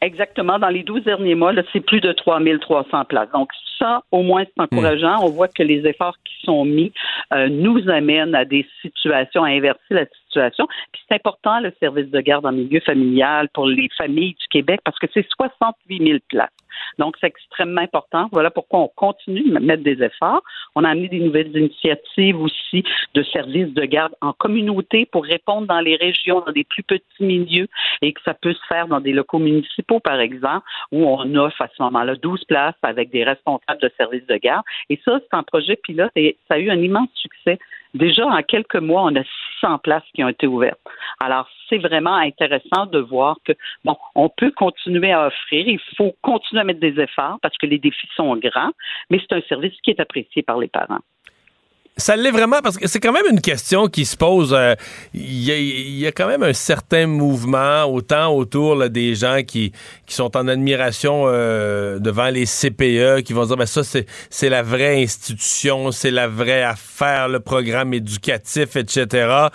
Exactement. Dans les 12 derniers mois, c'est plus de 3300 places. Donc, ça, au moins, c'est encourageant. On voit que les efforts qui sont mis euh, nous amènent à des situations, à inverser la Puis c'est important, le service de garde en milieu familial pour les familles du Québec, parce que c'est 68 000 places. Donc, c'est extrêmement important. Voilà pourquoi on continue de mettre des efforts. On a amené des nouvelles initiatives aussi de services de garde en communauté pour répondre dans les régions, dans des plus petits milieux et que ça peut se faire dans des locaux municipaux, par exemple, où on offre à ce moment-là 12 places avec des responsables de services de garde. Et ça, c'est un projet pilote et ça a eu un immense succès. Déjà, en quelques mois, on a 600 places qui ont été ouvertes. Alors, c'est vraiment intéressant de voir que, bon, on peut continuer à offrir, il faut continuer à mettre des efforts parce que les défis sont grands, mais c'est un service qui est apprécié par les parents. Ça l'est vraiment parce que c'est quand même une question qui se pose. Euh, il y, a quand même un certain mouvement, autant autour des gens qui, qui sont en admiration euh, devant les CPE, qui vont dire ben ça c'est la vraie institution, c'est la vraie affaire, le programme éducatif, etc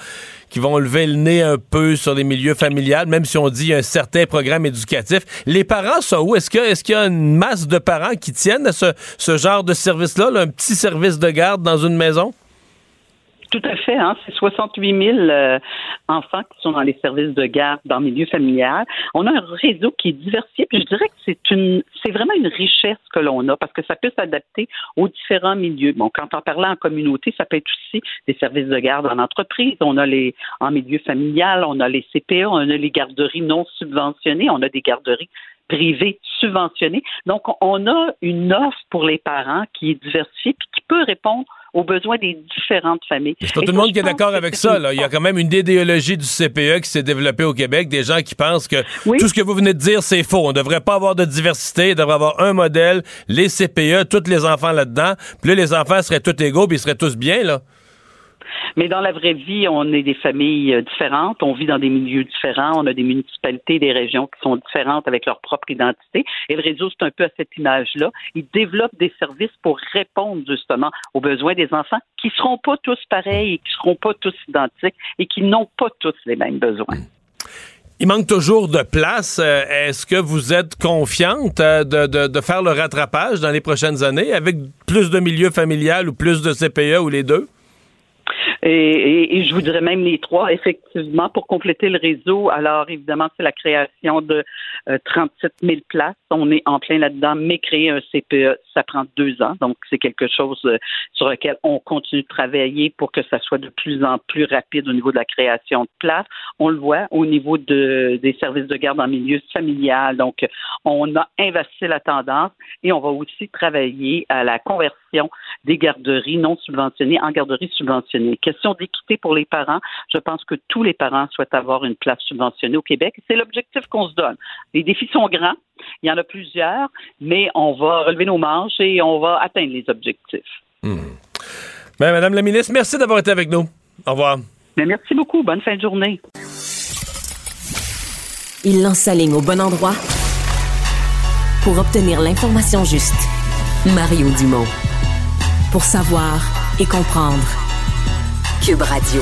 qui vont lever le nez un peu sur les milieux familiales, même si on dit un certain programme éducatif. Les parents sont où? Est-ce qu'il y a une masse de parents qui tiennent à ce genre de service-là, un petit service de garde dans une maison? Tout à fait. Hein? C'est 68 000 euh, enfants qui sont dans les services de garde, dans le milieu familial. On a un réseau qui est diversifié. Puis je dirais que c'est une, c'est vraiment une richesse que l'on a parce que ça peut s'adapter aux différents milieux. Bon, quand on parle en communauté, ça peut être aussi des services de garde en entreprise. On a les en milieu familial, on a les CPA, on a les garderies non subventionnées, on a des garderies privées subventionnées. Donc, on a une offre pour les parents qui est diversifiée puis qui peut répondre aux besoins des différentes familles. C'est pas tout le monde qui est d'accord avec ça. Là. Il y a quand même une idéologie du CPE qui s'est développée au Québec, des gens qui pensent que tout ce que vous venez de dire, c'est faux. On ne devrait pas avoir de diversité, il devrait avoir un modèle, les CPE, tous les enfants là-dedans, puis là, les enfants seraient tous égaux, puis ils seraient tous bien, là. Mais dans la vraie vie, on est des familles euh, différentes, on vit dans des milieux différents, on a des municipalités, des régions qui sont différentes avec leur propre identité. Et le réseau, c'est un peu à cette image-là. Il développe des services pour répondre justement aux besoins des enfants qui ne seront pas tous pareils qui ne seront pas tous identiques et qui n'ont pas tous les mêmes besoins. Il manque toujours de place. Euh, est-ce que vous êtes confiante euh, de, de, faire le rattrapage dans les prochaines années avec plus de milieux familial ou plus de CPE ou les deux? Et, je vous dirais même les trois, effectivement, pour compléter le réseau. Alors, évidemment, c'est la création de 37 euh, 000 places. On est en plein là-dedans, mais créer un CPE, ça prend deux ans. Donc, c'est quelque chose euh, sur lequel on continue de travailler pour que ça soit de plus en plus rapide au niveau de la création de places. On le voit au niveau de, des services de garde en milieu familial. Donc, on a investi la tendance et on va aussi travailler à la conversion des garderies non subventionnées en garderies subventionnées question d'équité pour les parents. Je pense que tous les parents souhaitent avoir une place subventionnée au Québec. C'est l'objectif qu'on se donne. Les défis sont grands. Il y en a plusieurs, mais on va relever nos manches et on va atteindre les objectifs. Ben, Madame la ministre, merci d'avoir été avec nous. Au revoir. Ben, merci beaucoup. Bonne fin de journée. Il lance sa ligne au bon endroit pour obtenir l'information juste. Mario Dumont. Pour savoir et comprendre. Cube Radio.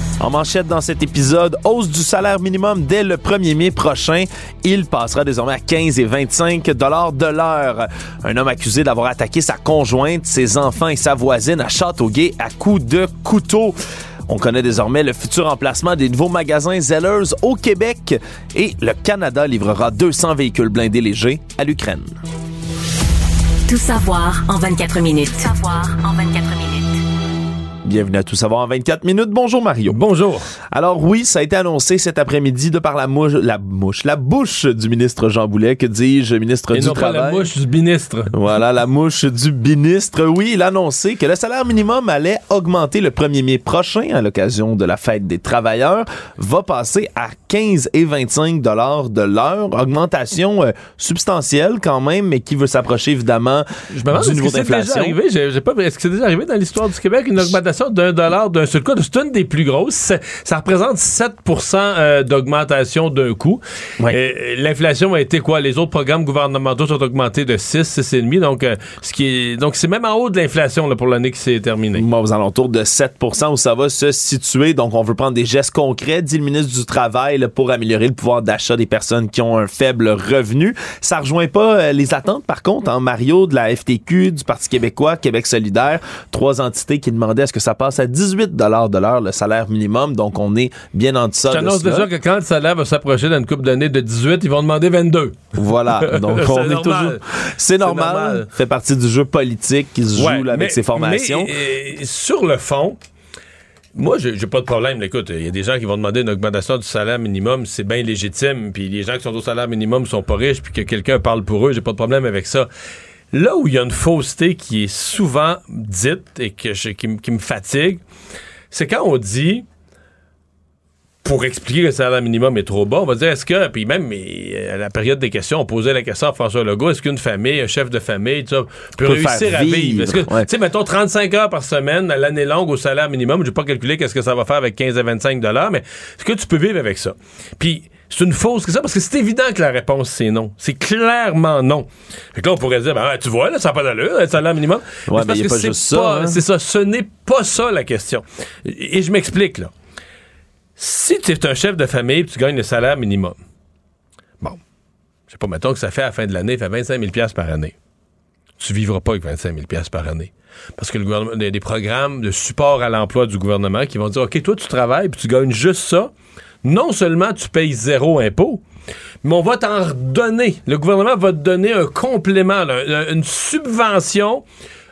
En manchette dans cet épisode, hausse du salaire minimum dès le 1er mai prochain. Il passera désormais à 15 et 25 dollars de l'heure. Un homme accusé d'avoir attaqué sa conjointe, ses enfants et sa voisine à Châteauguay à coups de couteau. On connaît désormais le futur emplacement des nouveaux magasins Zellers au Québec et le Canada livrera 200 véhicules blindés légers à l'Ukraine. Tout savoir en 24 minutes. Tout savoir en 24 minutes. Bienvenue à Tout savoir en 24 minutes. Bonjour Mario. Bonjour. Alors oui, ça a été annoncé cet après-midi de par la mouche, la mouche, la bouche du ministre Jean Boulet, que dis-je, ministre Et du non Travail. pas la mouche du ministre. Voilà, la mouche du ministre. Oui, il a annoncé que le salaire minimum allait augmenter le 1er mai prochain à l'occasion de la fête des travailleurs, va passer à 15 et 25 dollars de l'heure, augmentation euh, substantielle quand même, mais qui veut s'approcher évidemment Je me demande du niveau d'inflation. Est-ce que c'est déjà arrivé dans l'histoire du Québec une augmentation d'un dollar d'un seul coup? C'est une des plus grosses. Ça représente 7% euh, d'augmentation d'un coup. L'inflation a été quoi? Les autres programmes gouvernementaux sont augmentés de 6, 6,5. Donc, euh, ce qui est, donc c'est même en haut de l'inflation pour l'année qui s'est terminée. Moi, aux alentours de 7 où ça va se situer. Donc, on veut prendre des gestes concrets, dit le ministre du Travail, là, pour améliorer le pouvoir d'achat des personnes qui ont un faible revenu. Ça rejoint pas euh, les attentes, par contre, en Mario, de la FTQ, du Parti québécois, Québec solidaire, trois entités qui demandaient à ce que ça passe à 18 de l'heure, le salaire minimum. Donc, on est bien en deçà Je de t'annonce cela. déjà que quand le salaire va s'approcher dans une couple d'années de 18, ils vont demander 22. Voilà. [LAUGHS] Donc, on est normal. toujours. C'est normal. normal. Fait partie du jeu politique qui se Ouais, joue là, avec mais- ces formations. mais, euh, sur le fond, moi, j'ai pas de problème. Écoute, il y a des gens qui vont demander une augmentation du salaire minimum, c'est bien légitime. Puis les gens qui sont au salaire minimum sont pas riches, puis que quelqu'un parle pour eux, j'ai pas de problème avec ça. Là où il y a une fausseté qui est souvent dite et que je- qui, me fatigue, c'est quand on dit pour expliquer que le salaire minimum est trop bas, on va dire est-ce que, puis même mais, à la période des questions, on posait la question à François Legault, est-ce qu'une famille, un chef de famille, tout ça, peut, Peut réussir à vivre? ouais. tu sais, mettons 35 heures par semaine à l'année longue au salaire minimum, je vais pas calculer qu'est-ce que ça va faire avec 15 à 25 dollars, mais est-ce que tu peux vivre avec ça? Puis, c'est une fausse question parce que c'est évident que la réponse c'est non. C'est clairement non. Fait que là, on pourrait dire, ben, ouais, tu vois, là, ça n'a pas d'allure, le salaire minimum. Ouais, c'est mais a parce pas que c'est ça, pas- hein. C'est ça. Ce n'est pas ça la question. Et, et je m'explique, là. Si tu es un chef de famille et tu gagnes le salaire minimum, bon, je sais pas, mettons que ça fait à la fin de l'année, ça fait 25 000 piastres par année. Tu vivras pas avec 25 000 piastres par année. Parce que le gouvernement, il y a des programmes de support à l'emploi du gouvernement qui vont dire, OK, toi, tu travailles puis tu gagnes juste ça. Non seulement tu payes zéro impôt, mais on va t'en redonner. Le gouvernement va te donner un complément, une subvention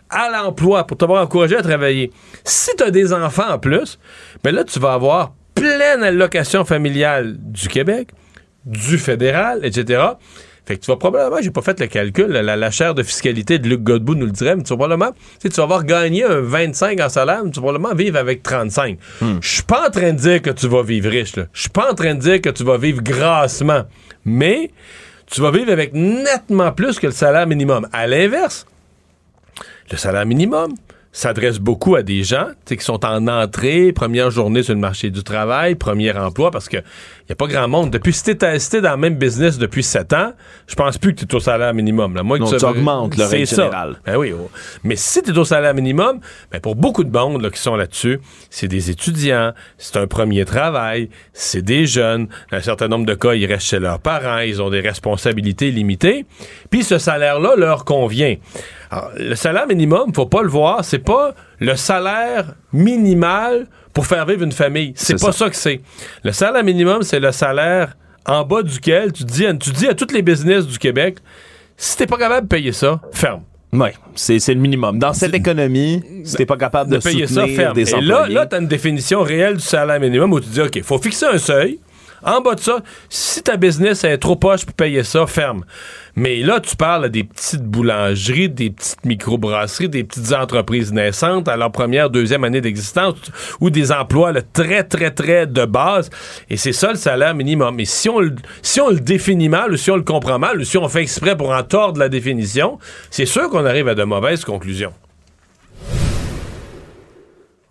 à l'emploi pour t'avoir encouragé à travailler. Si tu as des enfants en plus, ben là, tu vas avoir pleine allocation familiale du Québec, du fédéral, etc. Fait que tu vas probablement, j'ai pas fait le calcul, la, la chaire de fiscalité de Luc Godbout nous le dirait, mais tu vas probablement, tu vas avoir gagné un 25 en salaire, mais tu vas probablement vivre avec 35. Je suis pas en train de dire que tu vas vivre riche. Je suis pas en train de dire que tu vas vivre grassement. Mais tu vas vivre avec nettement plus que le salaire minimum. À l'inverse, le salaire minimum s'adresse beaucoup à des gens tu sais, qui sont en entrée, première journée sur le marché du travail, premier emploi, parce que y a pas grand monde. Depuis, si t'es si t'es dans le même business depuis 7 ans, je pense plus que tu es au salaire minimum. Là. Moi, Non, que tu augmentes le C'est règle ça. générale. Ben oui. oh. Mais si tu es au salaire minimum, ben pour beaucoup de monde là, qui sont là-dessus, c'est des étudiants, c'est un premier travail, c'est des jeunes. Dans un certain nombre de cas, ils restent chez leurs parents, ils ont des responsabilités limitées. Puis ce salaire-là leur convient. Alors, le salaire minimum, faut pas le voir, c'est pas le salaire minimal pour faire vivre une famille. C'est pas ça. ça que c'est. Le salaire minimum, c'est le salaire en bas duquel tu dis, à- tu dis à tous les business du Québec, si t'es pas capable de payer ça, ferme. Oui, c'est le minimum. Dans cette économie, si t'es pas capable de, de payer ça ferme. des Et là, là tu as une définition réelle du salaire minimum où tu dis, OK, il faut fixer un seuil. En bas de ça, si ta business est trop poche pour payer ça, ferme. Mais là, tu parles à des petites boulangeries, des petites microbrasseries, des petites entreprises naissantes à leur première, deuxième année d'existence ou des emplois très, très, très de base. Et c'est ça le salaire minimum. Et si on, le- si on le définit mal ou si on le comprend mal ou si on fait exprès pour en tordre la définition, c'est sûr qu'on arrive à de mauvaises conclusions.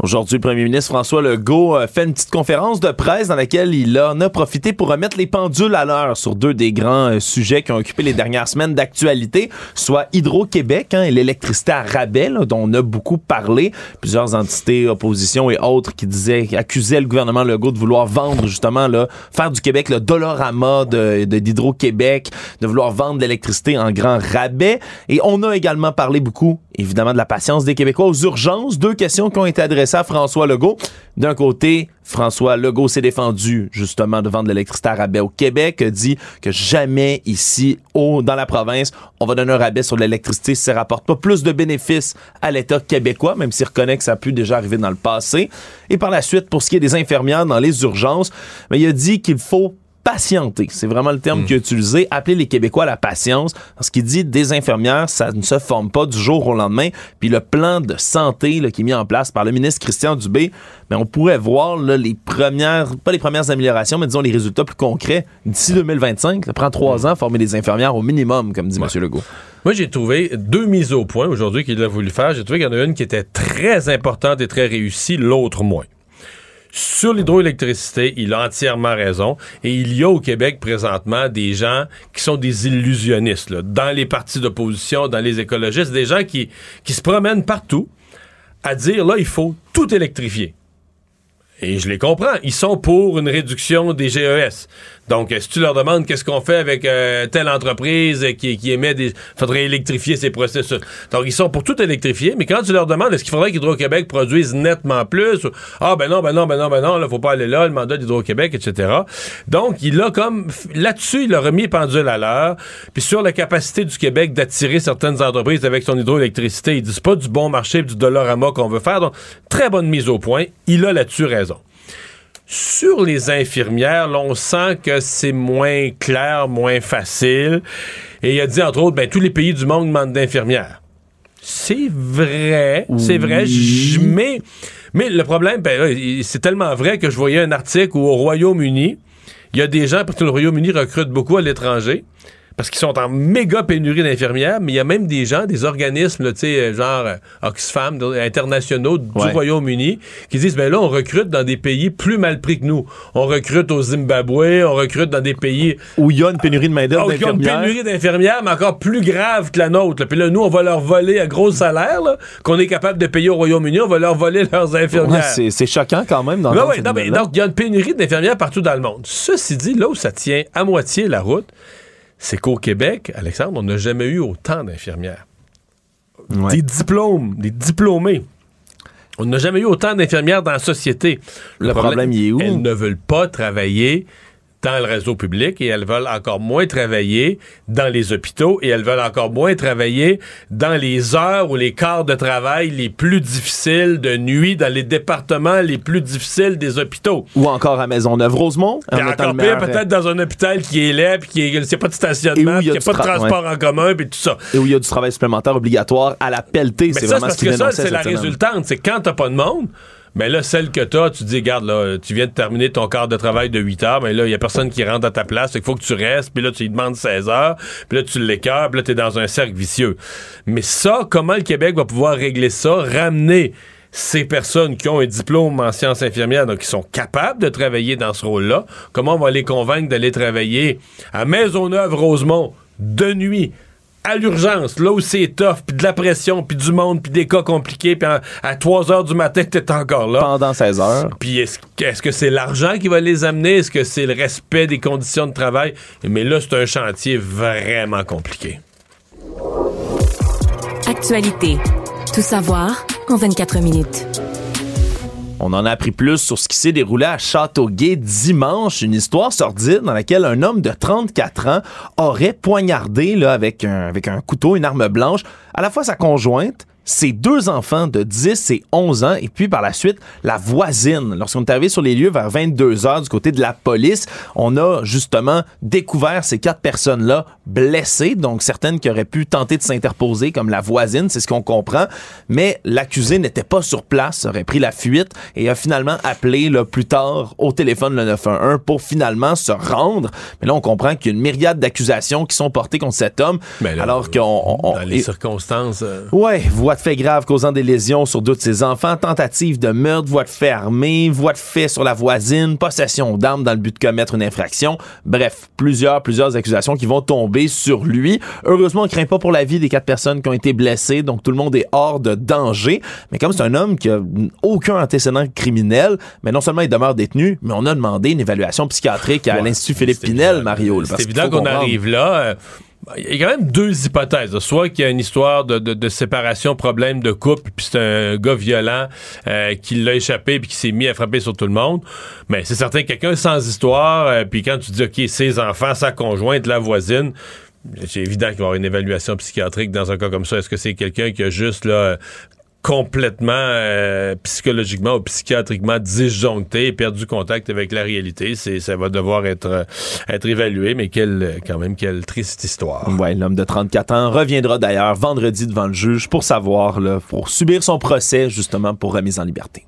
Aujourd'hui, le premier ministre François Legault a fait une petite conférence de presse dans laquelle il en a profité pour remettre les pendules à l'heure sur deux des grands euh, sujets qui ont occupé les dernières semaines d'actualité, soit Hydro-Québec hein, et l'électricité à rabais, dont on a beaucoup parlé. Plusieurs entités, opposition et autres qui disaient, accusaient le gouvernement Legault de vouloir vendre justement, là, faire du Québec le dollarama de, de d'Hydro-Québec, de vouloir vendre l'électricité en grand rabais. Et on a également parlé beaucoup, évidemment, de la patience des Québécois aux urgences. Deux questions qui ont été adressées François Legault. D'un côté, François Legault s'est défendu justement de vendre l'électricité à rabais au Québec, dit que jamais ici, dans la province, on va donner un rabais sur l'électricité si ça rapporte pas plus de bénéfices à l'État québécois, même s'il reconnaît que ça a pu déjà arriver dans le passé. Et par la suite, pour ce qui est des infirmières dans les urgences, mais il a dit qu'il faut patienter. C'est vraiment le terme Mm. qu'il a utilisé. Appeler les Québécois à la patience. Parce qu'il dit des infirmières, ça ne se forme pas du jour au lendemain. Puis le plan de santé là, qui est mis en place par le ministre Christian Dubé, mais on pourrait voir là, les premières, pas les premières améliorations, mais disons les résultats plus concrets d'ici 2025. Ça prend trois ans former des infirmières au minimum, comme dit M. Legault. Moi, j'ai trouvé deux mises au point aujourd'hui qu'il a voulu faire. J'ai trouvé qu'il y en a une qui était très importante et très réussie, l'autre moins. Sur l'hydroélectricité, il a entièrement raison. Et il y a au Québec présentement des gens qui sont des illusionnistes, dans les partis d'opposition, dans les écologistes, des gens qui, qui se promènent partout à dire, là, il faut tout électrifier. Et je les comprends. Ils sont pour une réduction des GES. Donc, si tu leur demandes qu'est-ce qu'on fait avec euh, telle entreprise qui, qui émet des... faudrait électrifier ces processus. Donc, ils sont pour tout électrifier, mais quand tu leur demandes est-ce qu'il faudrait qu'Hydro-Québec produise nettement plus, ah ben non, ben non, ben non, ben non, là, faut pas aller là, le mandat d'Hydro-Québec, etc. Donc, il a comme... Là-dessus, il a remis les pendules à l'heure. Puis sur la capacité du Québec d'attirer certaines entreprises avec son hydroélectricité, il dit c'est pas du bon marché, du dollarama qu'on veut faire. Donc, très bonne mise au point. Il a là-dessus raison. Sur les infirmières, là, on sent que c'est moins clair, moins facile. Et il a dit, entre autres, ben, tous les pays du monde demandent d'infirmières. C'est vrai, c'est vrai. Mais, mais le problème, ben, c'est tellement vrai que je voyais un article où au Royaume-Uni, il y a des gens, parce que le Royaume-Uni recrute beaucoup à l'étranger, parce qu'ils sont en méga pénurie d'infirmières, mais il y a même des gens, des organismes, là, sais, genre euh, Oxfam, internationaux du Ouais. Royaume-Uni, qui disent, ben là, on recrute dans des pays plus mal pris que nous. On recrute au Zimbabwe, on recrute dans des pays Où il y a une pénurie de main-d'œuvre Oh, qui ont une d'infirmières. pénurie d'infirmières, mais encore plus grave que la nôtre. là. Puis là, nous, on va leur voler à gros salaire, qu'on est capable de payer au Royaume-Uni, on va leur voler leurs infirmières. c'est c'est choquant quand même dans Ouais, non, mais donc, il y a une pénurie d'infirmières partout dans le monde. Ceci dit, là où ça tient à moitié la route, c'est qu'au Québec, Alexandre, on n'a jamais eu autant d'infirmières. Ouais. Des diplômes, des diplômés. On n'a jamais eu autant d'infirmières dans la société. Le problème, il est où? Elles ne veulent pas travailler dans le réseau public et elles veulent encore moins travailler dans les hôpitaux et elles veulent encore moins travailler dans les heures ou les quarts de travail les plus difficiles de nuit dans les départements les plus difficiles des hôpitaux. Ou encore à Maisonneuve-Rosemont. en Puis étant encore pire, peut-être dans un hôpital qui est laid, puis qui est, pas de stationnement, a qui a du pas de tra- transport en commun, puis tout ça. Et où il y a du travail supplémentaire obligatoire à la pelletée. C'est ça, c'est vraiment parce ce que ça, c'est la semaine. résultante. C'est quand t'as pas de monde, mais là, celle que t'as, tu dis, garde, là, tu viens de terminer ton quart de travail de 8 heures, mais là, il y a personne qui rentre à ta place, il faut que tu restes, puis là, tu lui demandes 16 heures, puis là, tu l'écœures, puis là, t'es dans un cercle vicieux. Mais ça, comment le Québec va pouvoir régler ça, ramener ces personnes qui ont un diplôme en sciences infirmières, donc qui sont capables de travailler dans ce rôle-là, comment on va les convaincre d'aller travailler à Maisonneuve-Rosemont de nuit, à l'urgence, là où c'est tough, puis de la pression, puis du monde, puis des cas compliqués, puis à, à 3 heures du matin, [LAUGHS] t'es encore là. Pendant 16 heures. Puis est-ce est-ce que c'est l'argent qui va les amener? Est-ce que c'est le respect des conditions de travail? Mais là, c'est un chantier vraiment compliqué. Actualité. Tout savoir en 24 minutes. On en a appris plus sur ce qui s'est déroulé à Châteauguay dimanche, une histoire sordide dans laquelle un homme de 34 ans aurait poignardé là, avec, un, avec un couteau, une arme blanche, à la fois sa conjointe, ses deux enfants de 10 et 11 ans, et puis par la suite, la voisine. Lorsqu'on est arrivé sur les lieux vers 22 heures du côté de la police, on a justement découvert ces quatre personnes-là blessées, donc certaines qui auraient pu tenter de s'interposer, comme la voisine, c'est ce qu'on comprend, mais l'accusé n'était pas sur place, aurait pris la fuite et a finalement appelé là, plus tard au téléphone le 911 pour finalement se rendre. Mais là, on comprend qu'il y a une myriade d'accusations qui sont portées contre cet homme, Mais là, alors qu'on... on- on- Dans les et- circonstances... euh, Ouais, voiture de fait grave causant des lésions sur deux de ses enfants, tentative de meurtre, voie de fait armée, voie de fait sur la voisine, possession d'armes dans le but de commettre une infraction. Bref, plusieurs, plusieurs accusations qui vont tomber sur lui. Heureusement, on craint pas pour la vie des quatre personnes qui ont été blessées, donc tout le monde est hors de danger. Mais comme c'est un homme qui a aucun antécédent criminel, mais non seulement il demeure détenu, mais on a demandé une évaluation psychiatrique à l'Institut Philippe Pinel, Mario. C'est évident qu'on arrive là. Euh, il y a quand même deux hypothèses. Soit qu'il y a une histoire de, séparation, problème de couple, puis c'est un gars violent euh, qui l'a échappé puis qui s'est mis à frapper sur tout le monde. Mais c'est certain quelqu'un sans histoire, euh, puis quand tu dis OK, ses enfants, sa conjointe, la voisine, c'est évident qu'il va y avoir une évaluation psychiatrique dans un cas comme ça. Est-ce que c'est quelqu'un qui a juste là complètement euh, psychologiquement ou psychiatriquement disjoncté et perdu contact avec la réalité. C'est, ça va devoir être, euh, être évalué, mais quelle, quand même, quelle triste histoire. Ouais, l'homme de 34 ans reviendra d'ailleurs vendredi devant le juge pour savoir, là, pour subir son procès, justement, pour remise en liberté.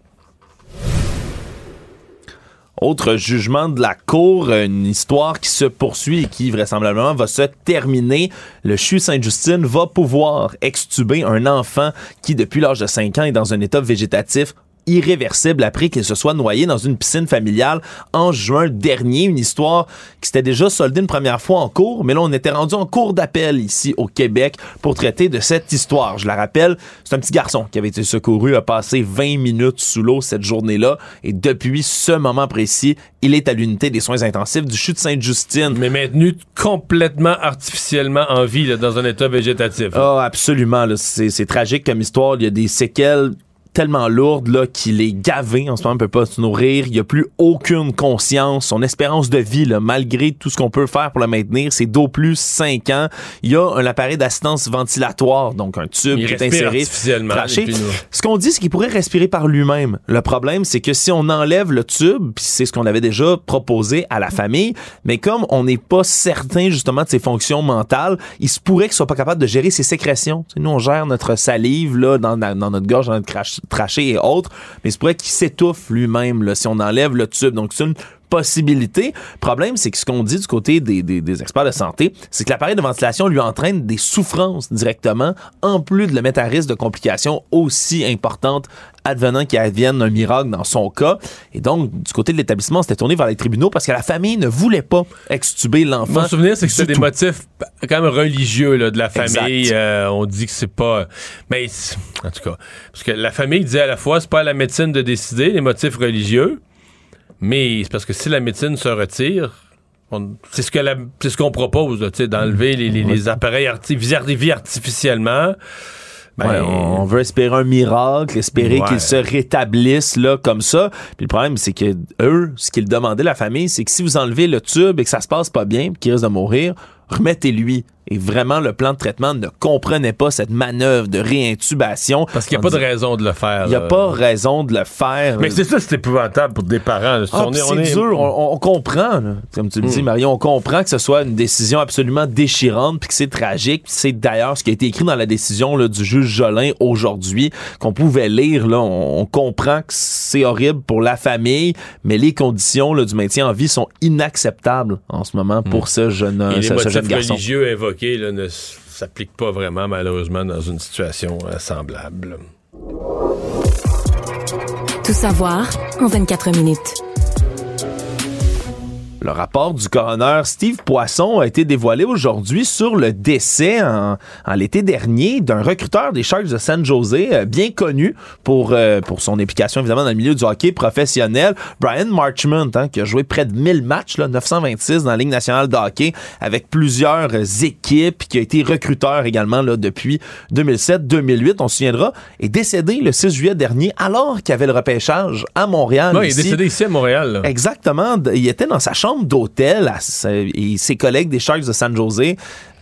Autre jugement de la Cour, une histoire qui se poursuit et qui vraisemblablement va se terminer. Le CHU Sainte-Justine va pouvoir extuber un enfant qui, depuis l'âge de 5 ans, est dans un état végétatif irréversible après qu'il se soit noyé dans une piscine familiale en juin dernier. Une histoire qui s'était déjà soldée une première fois en cours, mais là, on était rendu en cours d'appel ici au Québec pour traiter de cette histoire. Je la rappelle, c'est un petit garçon qui avait été secouru, a passé 20 minutes sous l'eau cette journée-là, et depuis ce moment précis, il est à l'unité des soins intensifs du CHU de Sainte-Justine. Mais maintenu complètement artificiellement en vie, dans un état végétatif. Ah, absolument. C'est tragique comme histoire. Il y a des séquelles tellement lourde là qu'il est gavé en ce moment, il peut pas se nourrir, il a plus aucune conscience, son espérance de vie là, malgré tout ce qu'on peut faire pour le maintenir, c'est d'au plus 5 ans. Il y a un appareil d'assistance ventilatoire, donc un tube qui est inséré Ce qu'on dit c'est qu'il pourrait respirer par lui-même. Le problème c'est que si on enlève le tube, c'est ce qu'on avait déjà proposé à la famille, mais comme on n'est pas certain justement de ses fonctions mentales, il se pourrait qu'il soit pas capable de gérer ses sécrétions. nous on gère notre salive là dans, dans notre gorge, dans notre crash traché et autres, mais se pourrait qu'il s'étouffe lui-même si on enlève le tube. Donc c'est une possibilité. Problème, c'est que ce qu'on dit du côté des, des, experts de santé, c'est que l'appareil de ventilation lui entraîne des souffrances directement, en plus de le mettre à risque de complications aussi importantes advenant qu'il advienne un miracle dans son cas. Et donc, du côté de l'établissement, c'était tourné vers les tribunaux parce que la famille ne voulait pas extuber l'enfant. Mon souvenir, c'est que c'est des motifs quand même religieux là, de la famille. Euh, on dit que c'est pas... Mais, en tout cas, parce que la famille dit à la fois, c'est pas à la médecine de décider les motifs religieux, mais c'est parce que si la médecine se retire, c'est ce que ce qu'on propose, d'enlever les, les, les, appareils artificiellement. artificiellement. Ben, on veut espérer un miracle, espérer qu'ils se rétablissent là comme ça. Puis le problème, c'est que eux, ce qu'ils demandaient la famille, c'est que si vous enlevez le tube et que ça se passe pas bien, qu'il risque de mourir, remettez-lui. Et vraiment, le plan de traitement ne comprenait pas cette manœuvre de réintubation. Parce qu'il n'y a pas de raison de le faire. Il n'y a pas raison de le faire. Mais c'est ça, c'est épouvantable pour des parents. Ah, c'est dur, on, comprend. Comme tu le dis, hmm. Marion, on comprend que ce soit une décision absolument déchirante, puis que c'est tragique. C'est d'ailleurs ce qui a été écrit dans la décision là, du juge Jolin aujourd'hui, qu'on pouvait lire. Là, on, comprend que c'est horrible pour la famille, mais les conditions là, du maintien en vie sont inacceptables en ce moment pour hmm. ce jeune, ce, ce jeune garçon. religieux évoqué ne s'applique pas vraiment, malheureusement, dans une situation euh, semblable. Tout savoir en 24 minutes. Le rapport du coroner Steve Poisson a été dévoilé aujourd'hui sur le décès en, l'été dernier d'un recruteur des Sharks de San Jose, euh, bien connu pour, euh, pour son implication évidemment dans le milieu du hockey professionnel, Brian Marchment, hein, qui a joué près de 1000 matchs, là, 926 dans la Ligue nationale de hockey avec plusieurs équipes, qui a été recruteur également là, depuis 2007-2008, on se souviendra, est décédé le 6 juillet dernier alors qu'il y avait le repêchage à Montréal. Non, il est décédé ici à Montréal. Exactement. Il était dans sa chambre d'hôtel et ses collègues des Sharks de San Jose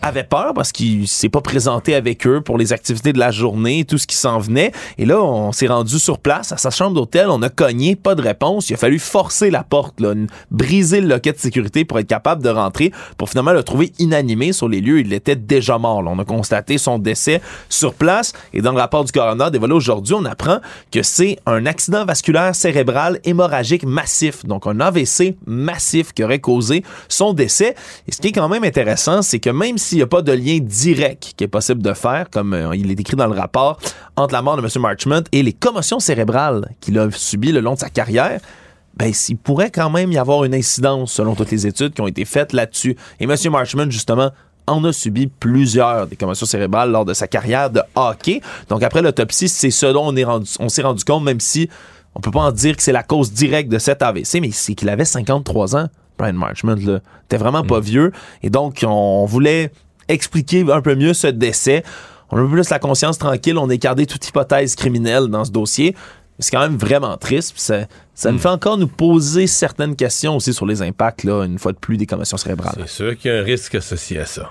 avait peur parce qu'il s'est pas présenté avec eux pour les activités de la journée, tout ce qui s'en venait. Et là, on s'est rendu sur place à sa chambre d'hôtel, on a cogné, pas de réponse. Il a fallu forcer la porte, là, briser le loquet de sécurité pour être capable de rentrer, pour finalement le trouver inanimé sur les lieux. Il était déjà mort. On a constaté son décès sur place. Et dans le rapport du coroner dévoilé aujourd'hui, on apprend que c'est un accident vasculaire cérébral hémorragique massif, donc un AVC massif qui aurait causé son décès. Et ce qui est quand même intéressant, c'est que même si s'il n'y a pas de lien direct qui est possible de faire, comme euh, il est écrit dans le rapport, entre la mort de M. Marchment et les commotions cérébrales qu'il a subies le long de sa carrière, ben, il pourrait quand même y avoir une incidence selon toutes les études qui ont été faites là-dessus. Et M. Marchman, justement, en a subi plusieurs des commotions cérébrales lors de sa carrière de hockey. Donc après l'autopsie, c'est ce dont on s'est rendu compte, même si on peut pas en dire que c'est la cause directe de cet AVC, mais c'est qu'il avait 53 ans. Brian Marchman, là, était vraiment pas mm. vieux. Et donc, on voulait expliquer un peu mieux ce décès. On a un peu plus la conscience tranquille, on a écarté toute hypothèse criminelle dans ce dossier. C'est quand même vraiment triste. Ça, ça mm. fait encore nous poser certaines questions aussi sur les impacts, là, une fois de plus, des commotions cérébrales. C'est sûr qu'il y a un risque associé à ça.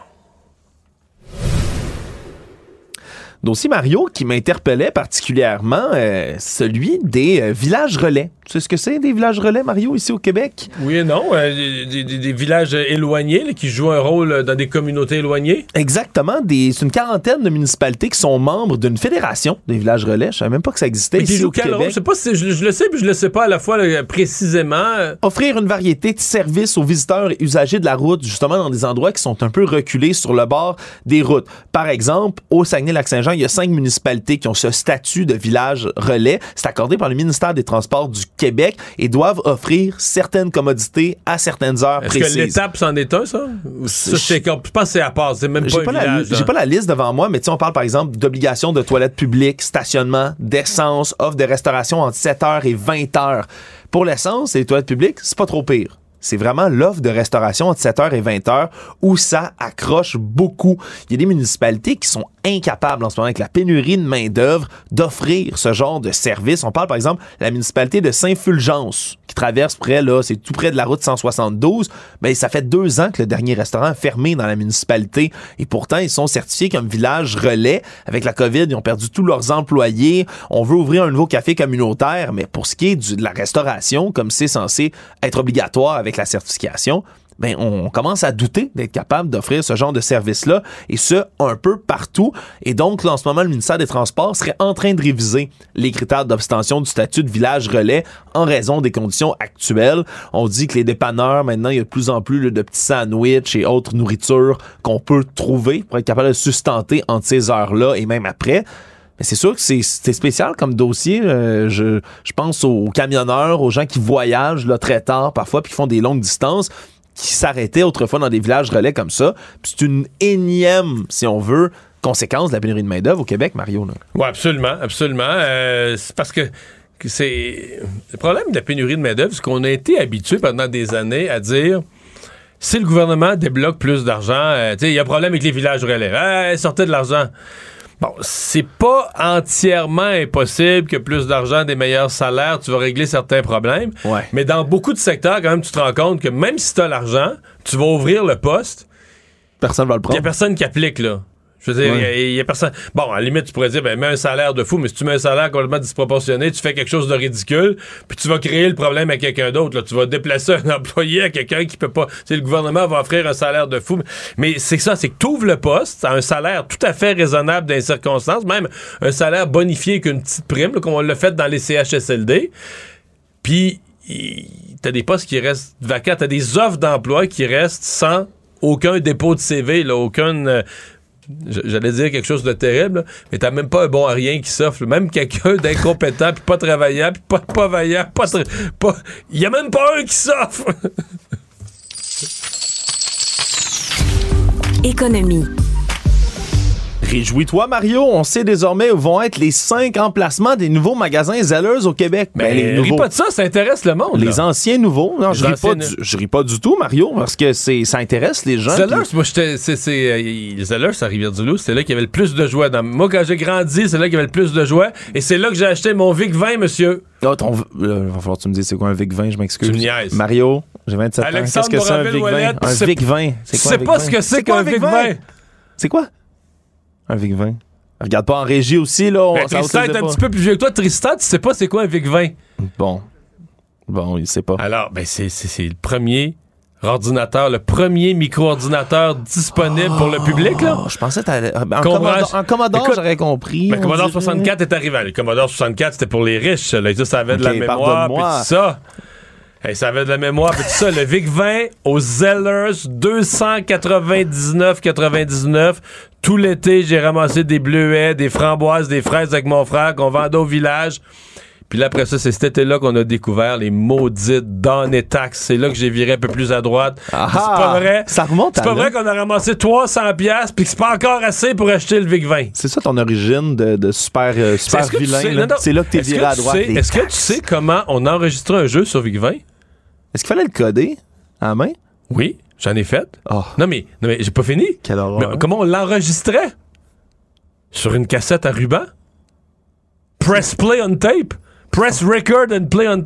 Dossier Mario qui m'interpellait particulièrement, euh, celui des euh, villages relais. Tu sais ce que c'est des villages relais, Mario, ici au Québec? Oui et non. Euh, des, villages éloignés qui jouent un rôle dans des communautés éloignées. Exactement. C'est une quarantaine de municipalités qui sont membres d'une fédération des villages relais. Je savais même pas que ça existait ici au Québec. Je sais pas si je, le sais, puis je le sais pas à la fois précisément. Offrir une variété de services aux visiteurs et usagers de la route, justement dans des endroits qui sont un peu reculés sur le bord des routes. Par exemple, au Saguenay-Lac-Saint-Jean, il y a cinq municipalités qui ont ce statut de village relais. C'est accordé par le ministère des Transports du Québec et doivent offrir certaines commodités à certaines heures Est-ce précises. que l'étape c'en est un, ça? ça je pense que c'est à part. C'est même pas, la, J'ai pas la liste devant moi, mais on parle par exemple d'obligation de toilettes publiques, stationnement, d'essence, offre de restauration entre 7h et 20h. Pour l'essence et les toilettes publiques, c'est pas trop pire c'est vraiment l'offre de restauration entre 7h et 20h où ça accroche beaucoup. Il y a des municipalités qui sont incapables en ce moment avec la pénurie de main-d'œuvre d'offrir ce genre de service. On parle par exemple de la municipalité de Saint-Fulgence qui traverse près là, c'est tout près de la route 172. Ben ça fait deux ans que le dernier restaurant a fermé dans la municipalité et pourtant ils sont certifiés comme village relais. Avec la COVID, ils ont perdu tous leurs employés. On veut ouvrir un nouveau café communautaire, mais pour ce qui est de la restauration, comme c'est censé être obligatoire avec la certification, ben, on commence à douter d'être capable d'offrir ce genre de service-là, et ce, un peu partout. Et donc, là, en ce moment, le ministère des Transports serait en train de réviser les critères d'obtention du statut de village relais en raison des conditions actuelles. On dit que les dépanneurs, maintenant, il y a de plus en plus de petits sandwichs et autres nourritures qu'on peut trouver pour être capable de sustenter entre ces heures-là et même après. Mais c'est sûr que c'est spécial comme dossier. Euh, je, je, pense aux camionneurs, aux gens qui voyagent là, très tard parfois, puis qui font des longues distances, qui s'arrêtaient autrefois dans des villages relais comme ça. c'est une énième, si on veut, conséquence de la pénurie de main-d'œuvre au Québec, Mario. Oui, absolument, absolument. Euh, parce que c'est le problème de la pénurie de main-d'œuvre, c'est qu'on a été habitué pendant des années à dire si le gouvernement débloque plus d'argent, euh, il y a un problème avec les villages relais. sortez de l'argent. Bon, c'est pas entièrement impossible que plus d'argent, des meilleurs salaires, tu vas régler certains problèmes. Mais dans beaucoup de secteurs, quand même, tu te rends compte que même si tu as l'argent, tu vas ouvrir le poste. Personne va le prendre. Il y a personne qui applique, là. Je veux dire, il y, a personne. Bon, à la limite, tu pourrais dire, ben, mets un salaire de fou, mais si tu mets un salaire complètement disproportionné, tu fais quelque chose de ridicule, puis tu vas créer le problème à quelqu'un d'autre. Tu vas déplacer un [LAUGHS] employé à quelqu'un qui peut pas. Tu le gouvernement va offrir un salaire de fou. Mais c'est ça, c'est que tu ouvres le poste à un salaire tout à fait raisonnable dans les circonstances, même un salaire bonifié qu'une petite prime, comme on l'a fait dans les CHSLD. Puis, t'as des postes qui restent vacants, t'as des offres d'emploi qui restent sans aucun dépôt de CV, là, aucun euh, j'allais dire quelque chose de terrible, mais t'as même pas un bon à rien qui s'offre. Même quelqu'un d'incompétent, [LAUGHS] puis pas travaillant, puis pas, pas vaillant, pas... Il y a même pas un qui s'offre! Économie. Réjouis-toi, Mario. On sait désormais où vont être les cinq emplacements des nouveaux magasins Zellers au Québec. Mais ben, les nouveaux... pas de ça, ça intéresse le monde. Les anciens nouveaux. Non, je ris, pas du, je ris pas du tout, Mario, parce que c'est, ça intéresse les gens. Zellers, moi, j'étais, c'est, c'est, euh, Zellers à Rivière-du-Loup, c'était là qu'il y avait le plus de joie. Dans... Moi, quand j'ai grandi, c'est là qu'il y avait le plus de joie. Et c'est là que j'ai acheté mon Vic 20, monsieur. Oh, ton, euh, va falloir que tu me dises c'est quoi un Vic 20, je m'excuse. Mario, j'ai 27 ans. Qu'est-ce que c'est un Vic 20? Un Vic 20. C'est pas ce que c'est qu'un Vic 20. C'est quoi? Un Vic 20. Regarde pas en régie aussi, là. Ben, Tristan est un petit peu plus vieux que toi. Tristan, tu sais pas c'est quoi un VIC-20? Bon. Bon, il sait pas. Alors, ben, c'est le premier ordinateur, le premier micro-ordinateur disponible pour le public, là. Oh, je pensais que en, Commodore, en Commodore j'aurais compris. Ben, Commodore 64 est arrivé. Le Commodore 64, c'était pour les riches. Là, ça avait de la mémoire, puis ça. Ça avait de la mémoire. Puis tout ça, le Vic 20 aux Zellers, 299,99. Tout l'été, j'ai ramassé des bleuets, des framboises, des fraises avec mon frère qu'on vendait au village. Puis là, après ça, c'est cet été-là qu'on a découvert les maudites dans et taxes. C'est là que j'ai viré un peu plus à droite. Ah, c'est pas vrai. Ça remonte C'est pas vrai qu'on a ramassé 300 pièces puis que c'est pas encore assez pour acheter le Vic 20. C'est ça ton origine de, de super, euh, super tu vilain. sais- là? C'est là que t'es viré que à droite. Est-ce que tu sais comment on a enregistré un jeu sur Vic 20? Est-ce qu'il fallait le coder à la main? Oui, j'en ai fait. Oh, Non, mais, non, mais j'ai pas fini. quelle horreur. Mais comment on l'enregistrait? Sur une cassette à ruban? Press play on tape? Press record and play on...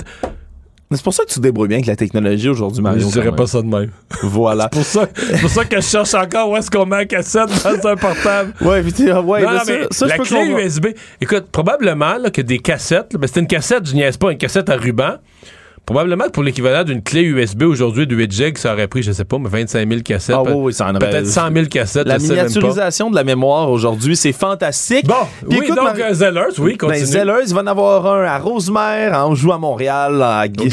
Mais C'est pour ça que tu te débrouilles bien avec la technologie aujourd'hui, Mario. je dirais pas ça de même. Voilà. pour ça, c'est pour ça que je cherche encore où est-ce qu'on met la cassette dans un portable. Ouais, puis tu- ouais, non, ça, mais ça, je la peux clé comprendre. USB. Écoute, probablement là, que des cassettes, là, c'était une cassette, je niaise pas, une cassette à ruban. Probablement que pour l'équivalent d'une clé USB aujourd'hui de 8 gigs, ça aurait pris, je sais pas, mais 25 000 cassettes. Ah oui, oui, ça en aurait- Peut-être 100 000 cassettes. La miniaturisation de la mémoire aujourd'hui, c'est fantastique. Bon, Puis oui, écoute, donc Marie- euh, Zellers, oui, continue. Ben, Zellers, il va en avoir un à Rosemère, en joue à Montréal, à d'Anjou,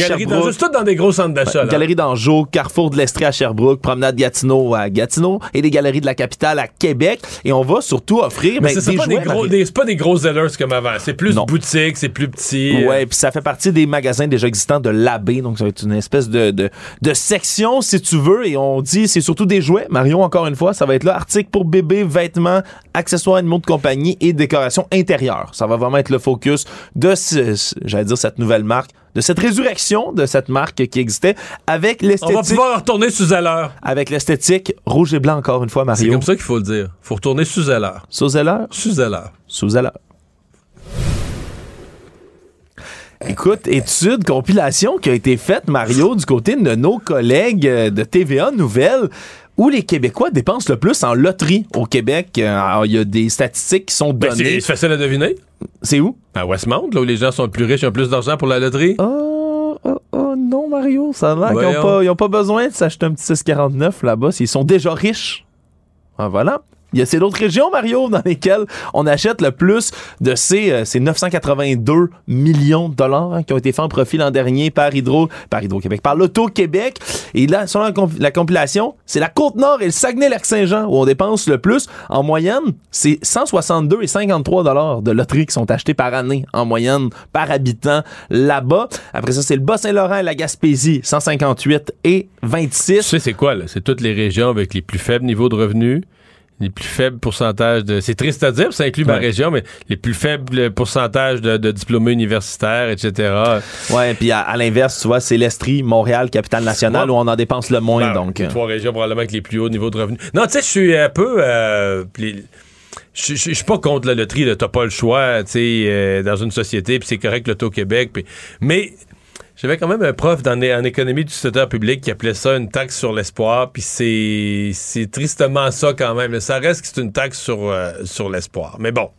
c'est tout dans des gros centres d'achat. Galerie d'Anjou, Carrefour de l'Estrie à Sherbrooke, Promenade Gatineau à Gatineau et les galeries de la capitale à Québec. Et on va surtout offrir Mais ben, c'est des pas, des jouets, des- c'est pas des gros Zellers comme avant. C'est plus Non. boutique, c'est plus petit. Ouais, puis ça fait partie des magasins déjà existants de l'AB, donc ça va être une espèce de, de, de section, si tu veux, et on dit c'est surtout des jouets. Marion, encore une fois, ça va être là, articles pour bébés, vêtements, accessoires animaux de compagnie et décoration intérieure. Ça va vraiment être le focus de, ce- j'allais dire, cette nouvelle marque, de cette résurrection de cette marque qui existait avec On va l'esthétique, pouvoir retourner sous Zeller. avec l'esthétique rouge et blanc, encore une fois, C'est Mario. comme ça qu'il faut le dire. faut retourner sous Zeller. Sous Zeller? Sous Zeller. Sous Zeller. Écoute, étude, compilation qui a été faite, Mario, du côté de nos collègues euh, de TVA Nouvelles, où les Québécois dépensent le plus en loterie au Québec. Euh, Il y a des statistiques qui sont Ben, données. c'est facile à deviner. c'est où? À Westmount, là où les gens sont plus riches et ont plus d'argent pour la loterie. Oh, oh, oh, non, Mario, ça a l'air qu'ils Voyons. n'ont pas, ils ont pas besoin de s'acheter un petit 649 là-bas. Ils sont déjà riches. Ah, voilà. Il y a ces d'autres régions, Mario, dans lesquelles on achète le plus de ces, euh, ces 982 millions de dollars hein, qui ont été faits en profit l'an dernier par Hydro, par Hydro-Québec, par l'Auto-Québec. Et là, selon la, comp- la compilation, c'est la Côte-Nord et le Saguenay-Lac-Saint-Jean où on dépense le plus. En moyenne, c'est 162 et 53 dollars de loterie qui sont achetés par année, en moyenne, par habitant là-bas. Après ça, c'est le Bas-Saint-Laurent et la Gaspésie, 158 et 26. Tu sais, c'est quoi, là? C'est toutes les régions avec les plus faibles niveaux de revenus, les plus faibles pourcentages de. C'est triste à dire, ça inclut ma région, mais les plus faibles pourcentages de, de diplômés universitaires, etc. Ouais, puis à, à l'inverse, tu vois, c'est l'Estrie, Montréal, capitale nationale, Ouais. où on en dépense le moins. Ben, donc, les euh, trois régions probablement avec les plus hauts niveaux de revenus. Non, tu sais, je suis un peu. euh, les- je suis pas contre la loterie, t'as pas le choix, tu sais, euh, dans une société, puis c'est correct l'Auto-Québec, puis- mais j'avais quand même un prof dans, en économie du secteur public qui appelait ça une taxe sur l'espoir, puis c'est c'est tristement ça quand même. Ça reste que c'est une taxe sur, euh, sur l'espoir. Mais bon,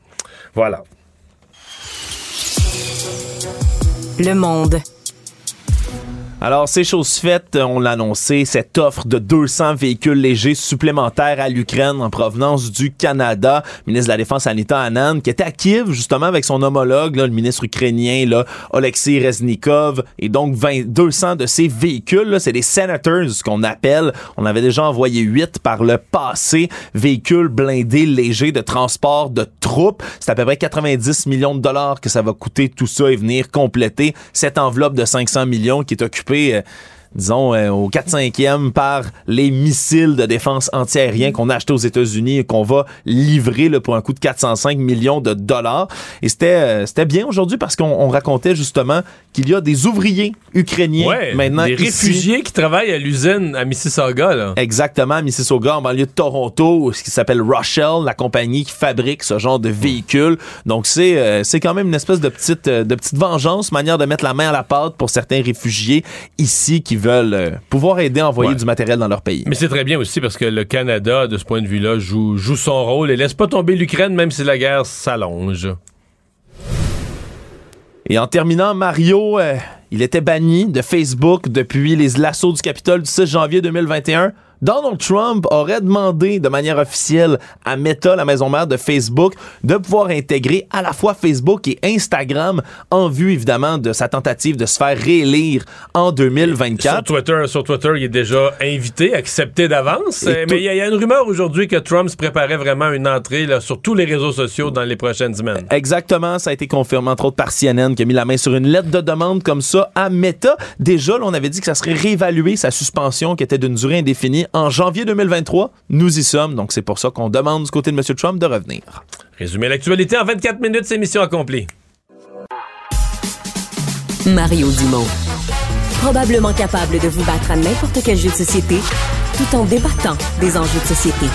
voilà. Le monde. Alors, c'est chose faite, on l'a annoncé, cette offre de 200 véhicules légers supplémentaires à l'Ukraine en provenance du Canada. Ministre de la Défense, Anita Anand, qui était à Kiev, justement, avec son homologue, là, le ministre ukrainien, là, Reznikov, et donc 20, 200 de ces véhicules, c'est des Senators, ce qu'on appelle. On avait déjà envoyé 8 par le passé, véhicules blindés légers de transport de troupes. C'est à peu près 90 millions de dollars que ça va coûter tout ça et venir compléter cette enveloppe de 500 millions qui est occupée euh, disons, euh, au 4-5e par les missiles de défense antiaérien qu'on a achetés aux États-Unis et qu'on va livrer là, pour un coût de 405 millions de dollars. Et c'était euh, c'était bien aujourd'hui parce qu'on on racontait justement qu'il y a des ouvriers ukrainiens Ouais, maintenant des ici. réfugiés qui travaillent à l'usine à Mississauga, là. Exactement, à Mississauga, en banlieue de Toronto, ce qui s'appelle Rochelle, la compagnie qui fabrique ce genre de véhicules. Donc c'est euh, c'est quand même une espèce de petite euh, de petite vengeance, manière de mettre la main à la pâte pour certains réfugiés ici qui veulent euh, pouvoir aider à envoyer Ouais. du matériel dans leur pays. Mais c'est très bien aussi parce que le Canada, de ce point de vue-là, joue, joue son rôle et laisse pas tomber l'Ukraine même si la guerre s'allonge. Et en terminant, Mario, euh, il était banni de Facebook depuis les l'assaut du Capitole du 6 janvier 2021. Donald Trump aurait demandé de manière officielle à Meta, la maison mère de Facebook, de pouvoir intégrer à la fois Facebook et Instagram en vue évidemment de sa tentative de se faire réélire en 2024. Sur Twitter, sur Twitter, il est déjà invité, accepté d'avance. Et mais il y, a une rumeur aujourd'hui que Trump se préparait vraiment une entrée là, sur tous les réseaux sociaux dans les prochaines semaines. Exactement, ça a été confirmé entre autres par CNN qui a mis la main sur une lettre de demande comme ça à Meta. Déjà, là, on avait dit que ça serait réévalué sa suspension qui était d'une durée indéfinie en janvier 2023. Nous y sommes, donc c'est pour ça qu'on demande du côté de M. Trump de revenir. Résumer l'actualité en 24 minutes, c'est mission accomplie. Mario Dumont. Probablement capable de vous battre à n'importe quel jeu de société tout en débattant des enjeux de société.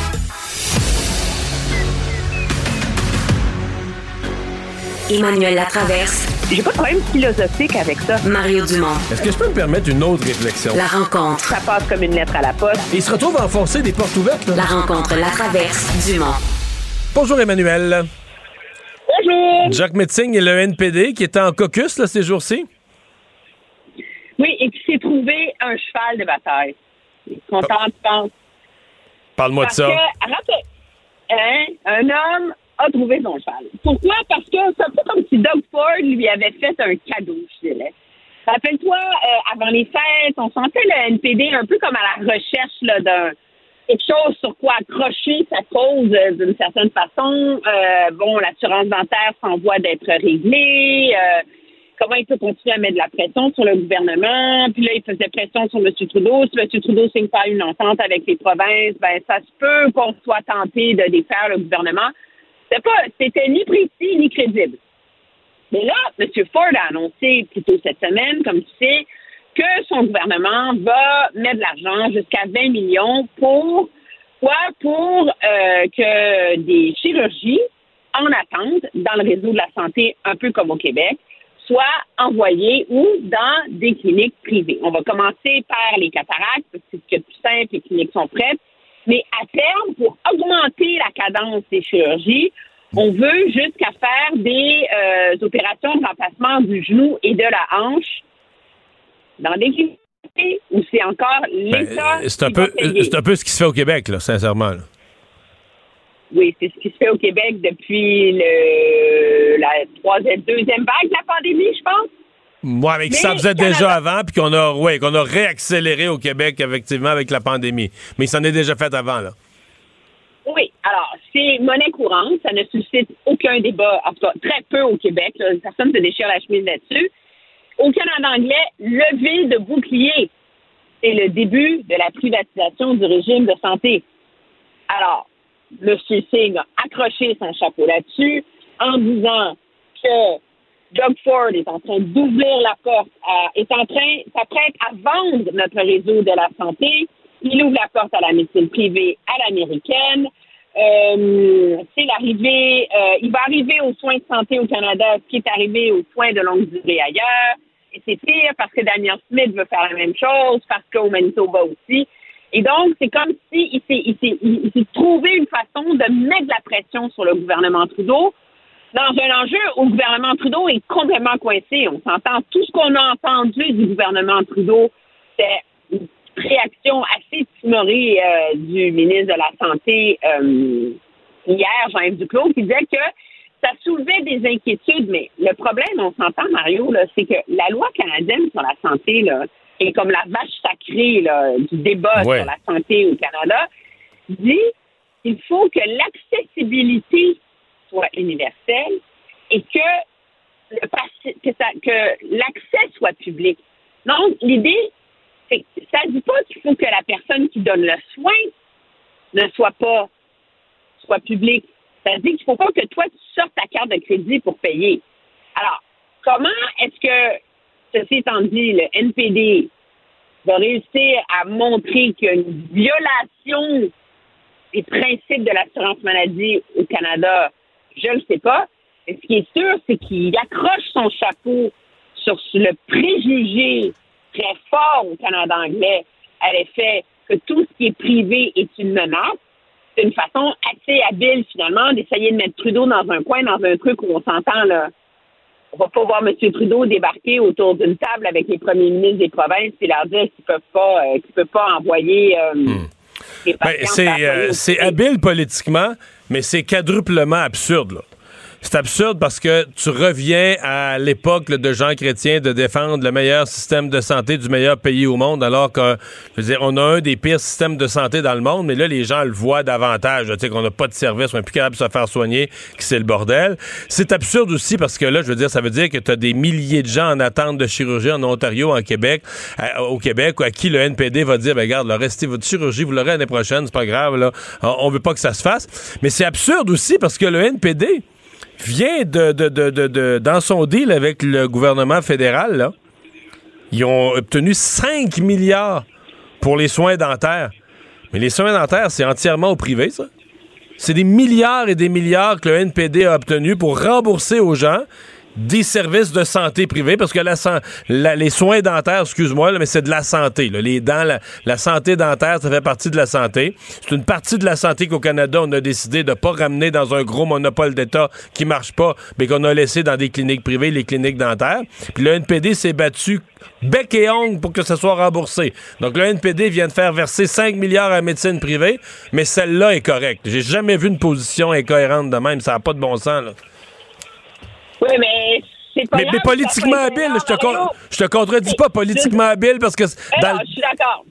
Emmanuel Latraverse. J'ai pas de problème philosophique avec ça. Mario Dumont. Est-ce que je peux me permettre une autre réflexion? La rencontre. Ça passe comme une lettre à la poste. Et il se retrouve à enfoncer des portes ouvertes. Là. La rencontre, la traverse, Dumont. Bonjour Emmanuel. Bonjour. Jacques Metzing et le NPD qui était en caucus là, ces jours-ci. Oui, et qui s'est trouvé un cheval de bataille. Content, tu penses? Parle-moi de Parce ça. que, rappelle- hein, un homme a trouvé son cheval. Pourquoi? Parce que c'est un peu comme si Doug Ford lui avait fait un cadeau, je dirais. Rappelle-toi, euh, avant les fêtes, on sentait le NPD un peu comme à la recherche là, d'un quelque chose sur quoi accrocher sa cause euh, d'une certaine façon. Euh, bon, l'assurance dentaire s'en voit d'être réglée. Comment il peut continuer à mettre de la pression sur le gouvernement? Puis là, il faisait pression sur M. Trudeau. Si M. Trudeau signe pas une entente avec les provinces, ben ça se peut qu'on soit tenté de défaire le gouvernement. C'était ni précis ni crédible. Mais là, M. Ford a annoncé plus tôt cette semaine, comme tu sais, que son gouvernement va mettre de l'argent jusqu'à 20 millions pour quoi? Pour euh, que des chirurgies en attente dans le réseau de la santé, un peu comme au Québec, soient envoyées ou dans des cliniques privées. On va commencer par les cataractes, parce que c'est plus simple, les cliniques sont prêtes. Mais à terme, pour augmenter la cadence des chirurgies, on veut jusqu'à faire des euh, opérations de remplacement du genou et de la hanche dans des cliniques où c'est encore l'État. Ben, c'est un peu, payer. c'est un peu ce qui se fait au Québec, là, sincèrement. là. Oui, c'est ce qui se fait au Québec depuis le, la troisième, deuxième vague de la pandémie, je pense. Ouais, mais que ça Mais faisait Canada- déjà avant, puis qu'on a, ouais, qu'on a réaccéléré au Québec, effectivement, avec la pandémie. Mais il s'en est déjà fait avant, là. Oui, alors, c'est monnaie courante, ça ne suscite aucun débat, en tout cas très peu au Québec, là. personne ne se déchire la chemise là-dessus. Au Canada anglais, lever de bouclier, c'est le début de la privatisation du régime de santé. Alors, M. Singh a accroché son chapeau là-dessus en disant que Doug Ford est en train d'ouvrir la porte, à- est en train, s'apprête à vendre notre réseau de la santé. Il ouvre la porte à la médecine privée à l'américaine. Euh, c'est l'arrivée, euh, il va arriver aux soins de santé au Canada, ce qui est arrivé aux soins de longue durée ailleurs. Et c'est pire parce que Daniel Smith veut faire la même chose, parce qu'au Manitoba aussi. Et donc, c'est comme si s'est, il s'est- il s'est trouvé une façon de mettre de la pression sur le gouvernement Trudeau dans un enjeu où le gouvernement Trudeau est complètement coincé. On s'entend, tout ce qu'on a entendu du gouvernement Trudeau, c'est une réaction assez timorée euh, du ministre de la Santé euh, hier, Jean-Yves Duclos, qui disait que ça soulevait des inquiétudes, mais le problème, on s'entend, Mario, c'est que la loi canadienne sur la santé là, est comme la vache sacrée là, du débat Ouais. sur la santé au Canada, dit qu'il faut que l'accessibilité soit universelle et que que, l'accès soit public. Donc, l'idée, c'est ça ne dit pas qu'il faut que la personne qui donne le soin ne soit pas soit publique. Ça dit qu'il ne faut pas que toi, tu sortes ta carte de crédit pour payer. Alors, comment est-ce que, ceci étant dit, le NPD va réussir à montrer qu'il y a une violation des principes de l'assurance maladie au Canada? Je ne le sais pas. Mais ce qui est sûr, c'est qu'il accroche son chapeau sur le préjugé très fort au Canada anglais à l'effet que tout ce qui est privé est une menace. C'est une façon assez habile, finalement, d'essayer de mettre Trudeau dans un coin, dans un truc où on s'entend, là. On va pas voir M. Trudeau débarquer autour d'une table avec les premiers ministres des provinces et leur dire qu'ils peuvent pas, euh, qu'ils peuvent pas envoyer euh, Ben, c'est habile politiquement, mais c'est quadruplement absurde. Là. C'est absurde parce que tu reviens à l'époque de Jean Chrétien de défendre le meilleur système de santé du meilleur pays au monde, alors que, je veux dire, on a un des pires systèmes de santé dans le monde, mais là, les gens le voient davantage. Tu sais, qu'on n'a pas de service, on n'est plus capable de se faire soigner, que c'est le bordel. C'est absurde aussi parce que là, je veux dire, ça veut dire que tu as des milliers de gens en attente de chirurgie en Ontario, en Québec, au Québec, à qui le NPD va dire, ben, regarde, là, restez votre chirurgie, vous l'aurez l'année prochaine, c'est pas grave, là. On veut pas que ça se fasse. Mais c'est absurde aussi parce que le NPD, vient de, dans son deal avec le gouvernement fédéral, là, ils ont obtenu 5 milliards pour les soins dentaires. Mais les soins dentaires, c'est entièrement au privé, ça. C'est des milliards et des milliards que le NPD a obtenus pour rembourser aux gens des services de santé privés, parce que la, les soins dentaires, excuse-moi, mais c'est de la santé. Les dents, la, santé dentaire, ça fait partie de la santé. C'est une partie de la santé qu'au Canada, on a décidé de ne pas ramener dans un gros monopole d'État qui marche pas, mais qu'on a laissé dans des cliniques privées, les cliniques dentaires. Puis le NPD s'est battu bec et ongle pour que ça soit remboursé. Donc le NPD vient de faire verser 5 milliards à la médecine privée, mais celle-là est correcte. J'ai jamais vu une position incohérente de même. Ça n'a pas de bon sens. Là. Oui, mais c'est pas. Mais, mais politiquement habile, je te, je te contredis pas politiquement habile parce que. Dans... Non, je suis d'accord.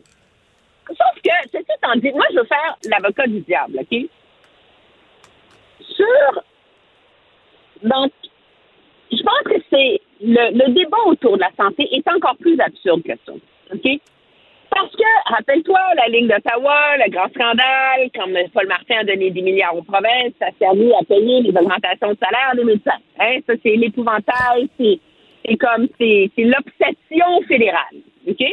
Sauf que, c'est tout en dit. Moi, je veux faire l'avocat du diable, OK? Sur. Donc, je pense que c'est. Le, le débat autour de la santé est encore plus absurde que ça. OK? Parce que, rappelle-toi, la ligne d'Ottawa, le grand scandale, comme Paul Martin a donné des milliards aux provinces, ça a servi à payer les augmentations de salaire des médecins. Hein? Ça, c'est l'épouvantail, c'est, c'est comme, c'est, c'est l'obsession fédérale. OK?